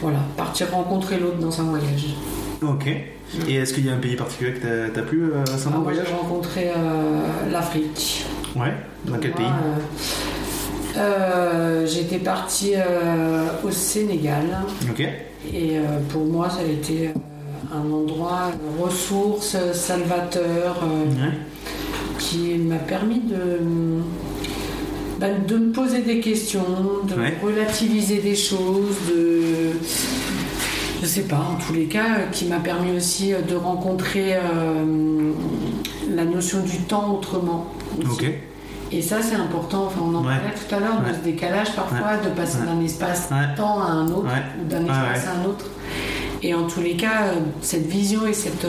voilà, partir rencontrer l'autre dans un voyage. Ok. Et est-ce qu'il y a un pays particulier que t'as- t'as plu euh, récemment Ah, moi, j'ai rencontré euh, l'Afrique. Ouais. Dans quel Moi, pays euh, euh, J'étais partie au Sénégal Ok. et pour moi ça a été un endroit ressource, salvateur, Ouais. qui m'a permis de, bah, de me poser des questions, de Ouais. relativiser des choses, de je sais pas, en tous les cas, euh, qui m'a permis aussi euh, de rencontrer euh, la notion du temps autrement. aussi. Ok. Et ça, c'est important. Enfin, on en Ouais. parlait tout à l'heure de Ouais. ce décalage parfois, de passer d'un espace Ouais. temps à un autre ou d'un espace à un autre. Et en tous les cas, cette vision et cette,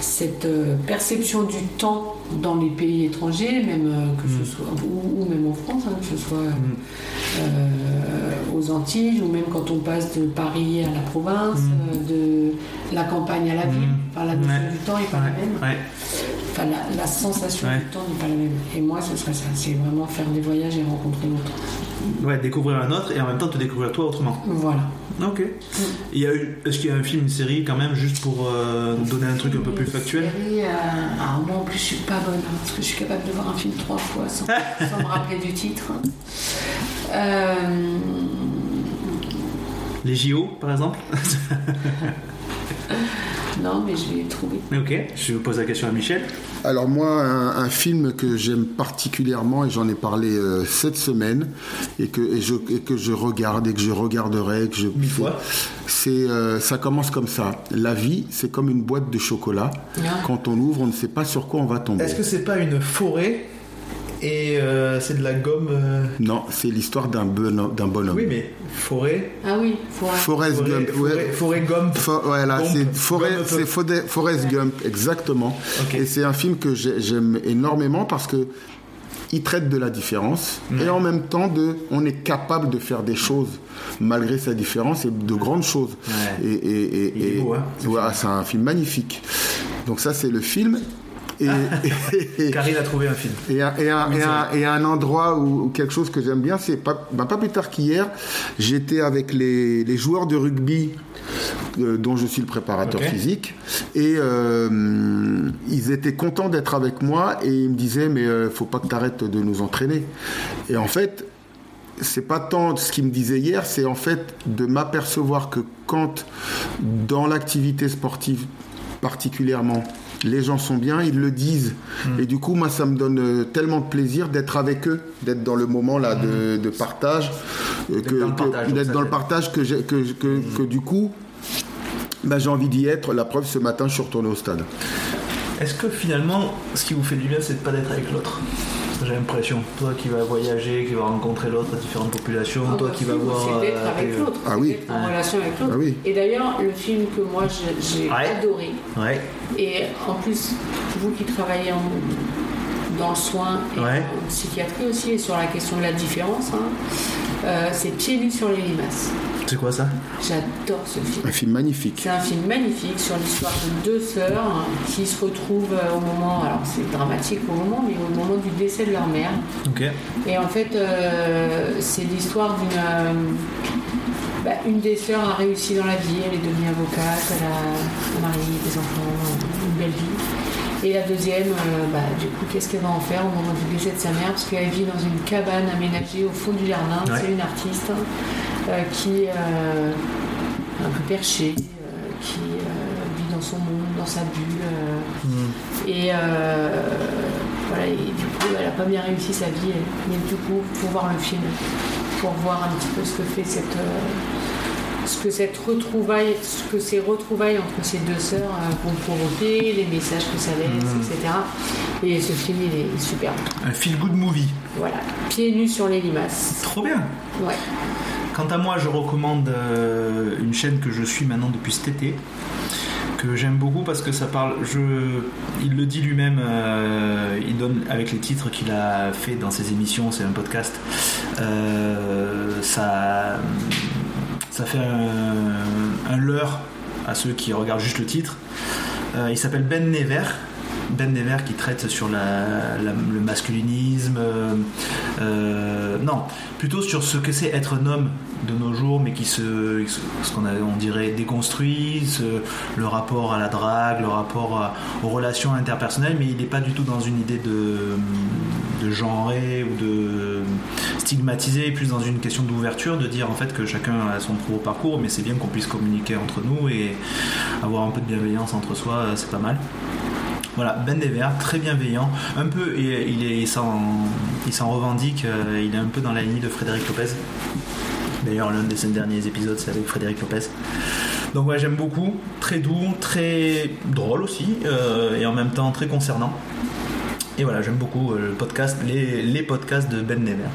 cette perception du temps dans les pays étrangers, même euh, que Mm. ce soit ou, ou même en France, hein, que ce soit Mm. euh, aux Antilles ou même quand on passe de Paris à la province, Mm. euh, de la campagne à la ville. Mm. Enfin, la notion Ouais. du temps n'est pas la même. Ouais. Enfin, la, la sensation Ouais. du temps n'est pas la même. Et moi, ce serait ça. C'est vraiment faire des voyages et rencontrer l'autre. Ouais, découvrir un autre et en même temps te découvrir toi autrement. Voilà. Ok. Eu- Est-ce qu'il y a un film, une série quand même, juste pour euh, donner un truc un peu plus factuel? Série, euh, alors moi, en plus, je suis pas bonne hein, parce que je suis capable de voir un film trois fois sans, <laughs> sans me rappeler du titre. Euh, Les JO, par exemple? <laughs> non, mais je vais trouver. Ok, je vous pose la question à Michel. Alors moi, un, un film que j'aime particulièrement et j'en ai parlé euh, cette semaine et que et je, et que je regarde et que je regarderai, et que je Mille fois. c'est euh, ça commence comme ça. La vie, c'est comme une boîte de chocolat. Ah. Quand on ouvre, on ne sait pas sur quoi on va tomber. Est-ce que c'est pas une forêt et euh, c'est de la gomme euh, Non, c'est l'histoire d'un bonhomme. d'un bonhomme. Oui, mais forêt. Ah oui, faut Forrest Forêt, Gump. forêt, ouais. forêt gomme. Fo- voilà, Gump. c'est Forêt- Gump. c'est Fode- Forrest Gump, exactement. Ok. Et c'est un film que j'ai- j'aime énormément parce que il traite de la différence Ouais. et en même temps de, on est capable de faire des choses malgré sa différence et de grandes choses. Ouais. Et, et- et- Il est et- beau, hein, ce voilà, c'est un film magnifique. Donc ça c'est le film. Et, et- Karine a trouvé un film. et un, et un- et un- et un endroit où, quelque chose que j'aime bien, c'est pas, bah, pas plus tard qu'hier, j'étais avec les, les joueurs de rugby euh, dont je suis le préparateur physique et euh, ils étaient contents d'être avec moi et ils me disaient mais euh, faut pas que tu arrêtes de nous entraîner. Et en fait, c'est pas tant ce qu'ils me disaient hier, c'est en fait de m'apercevoir que quand dans l'activité sportive particulièrement les gens sont bien, ils le disent. Hmm. Et du coup, moi, ça me donne euh, tellement de plaisir d'être avec eux, d'être dans le moment là de, de partage, euh, dans d'être dans le partage que, j'ai- que, que, que du coup, bah, j'ai envie d'y être. La preuve, ce matin, je suis retourné au stade. Est-ce que finalement, ce qui vous fait du bien, c'est de pas d'être avec l'autre? J'ai l'impression. Toi qui vas voyager, qui vas rencontrer l'autre, différentes populations, Ah, toi bah, qui vas voir. C'est d'être euh, avec l'autre. Ah oui. d'être en relation avec l'autre. Ah oui. Et d'ailleurs, le film que moi j'ai j'ai Ouais. adoré, Ouais. et en plus, vous qui travaillez en- dans le soin et Ouais. en psychiatrie aussi, et sur la question de la différence, hein, euh, c'est Pieds nus sur les limaces. C'est quoi ça? J'adore ce film. Un film magnifique. C'est un film magnifique sur l'histoire de deux sœurs qui se retrouvent euh, au moment, alors c'est dramatique au moment, mais au moment du décès de leur mère. Ok. Et en fait, euh, c'est l'histoire d'une. euh, bah, une des sœurs a réussi dans la vie, elle est devenue avocate, elle a un mari, des enfants, une belle vie. Et la deuxième, euh, bah, du coup, qu'est-ce qu'elle va en faire? Au moment du décès de sa mère Parce qu'elle vit dans une cabane aménagée au fond du jardin. Ouais. C'est une artiste euh, qui est euh, un peu perchée, qui vit dans son monde, dans sa bulle. euh, et voilà, et du coup, elle n'a pas bien réussi sa vie. Mais du coup, faut voir le film pour voir un petit peu ce que fait cette, euh, ce que cette retrouvaille, ce que ces retrouvailles entre ces deux sœurs euh, vont provoquer, les messages que ça laisse, etc. Et ce film, il est super. Un feel good movie. Voilà, pieds nus sur les limaces. Trop bien. Ouais. Quant à moi, je recommande euh, une chaîne que je suis maintenant depuis cet été, que j'aime beaucoup parce que ça parle. Je, il le dit lui-même, euh, il donne avec les titres qu'il a fait dans ses émissions, c'est un podcast. euh, ça, ça fait un, leurre à ceux qui regardent juste le titre. Euh, il s'appelle Ben Never. Ben Never qui traite sur le masculinisme, euh, euh, non, plutôt sur ce que c'est être un homme de nos jours, mais qui se, ce qu'on dirait déconstruit, le rapport à la drague, le rapport aux relations interpersonnelles, mais il n'est pas du tout dans une idée de, de ou de stigmatiser, plus dans une question d'ouverture, de dire en fait que chacun a son propre parcours, mais c'est bien qu'on puisse communiquer entre nous et avoir un peu de bienveillance entre soi, euh, c'est pas mal. Voilà, Ben Dever, très bienveillant, un peu, et il est- il s'en revendique, euh, il est un peu dans la ligne de Frédéric Lopez. D'ailleurs, l'un de ses derniers épisodes, c'est avec Frédéric Lopez. Donc ouais, j'aime beaucoup, très doux, très drôle aussi, euh, et en même temps très concernant. Et voilà, j'aime beaucoup euh, le podcast, les, les podcasts de Ben Never.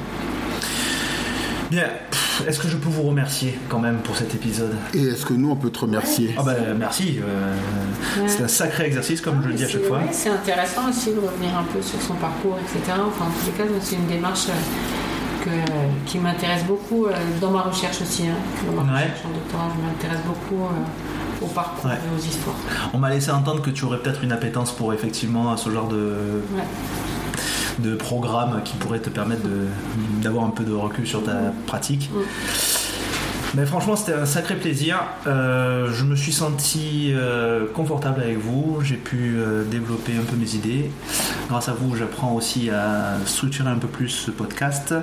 Bien, est-ce que je peux vous remercier quand même pour cet épisode? Et est-ce que nous, on peut te remercier? Ah bah merci, euh, Ouais. c'est un sacré exercice comme je le dis à chaque fois. ouais, c'est intéressant aussi de revenir un peu sur son parcours, etc. Enfin, en tous les cas, c'est une démarche euh, que- qui m'intéresse beaucoup euh, dans ma recherche aussi. hein. Dans ma Ouais. recherche en doctorat, je m'intéresse beaucoup euh, au parcours Ouais. et aux histoires. On m'a laissé entendre que tu aurais peut-être une appétence pour effectivement ce genre de, Ouais. De programme qui pourrait te permettre d'avoir un peu de recul sur ta pratique. Mm. Mais franchement, c'était un sacré plaisir. Euh, je me suis senti euh, confortable avec vous. J'ai pu euh, développer un peu mes idées. Grâce à vous, j'apprends aussi à structurer un peu plus ce podcast.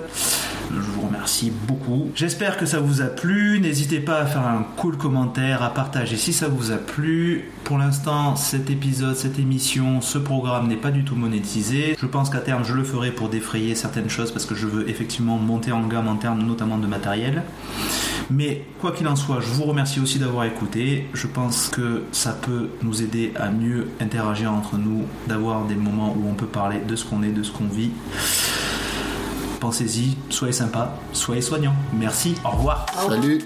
Je vous remercie beaucoup. J'espère que ça vous a plu. N'hésitez pas à faire un cool commentaire, à partager si ça vous a plu. Pour l'instant, cet épisode, cette émission, ce programme n'est pas du tout monétisé. Je pense qu'à terme, je le ferai pour défrayer certaines choses parce que je veux effectivement monter en gamme en termes notamment de matériel. Quoi qu'il en soit, je vous remercie aussi d'avoir écouté. Je pense que ça peut nous aider à mieux interagir entre nous, d'avoir des moments où on peut parler de ce qu'on est, de ce qu'on vit. Pensez-y, soyez sympa, soyez soignants. Merci. Au revoir. Salut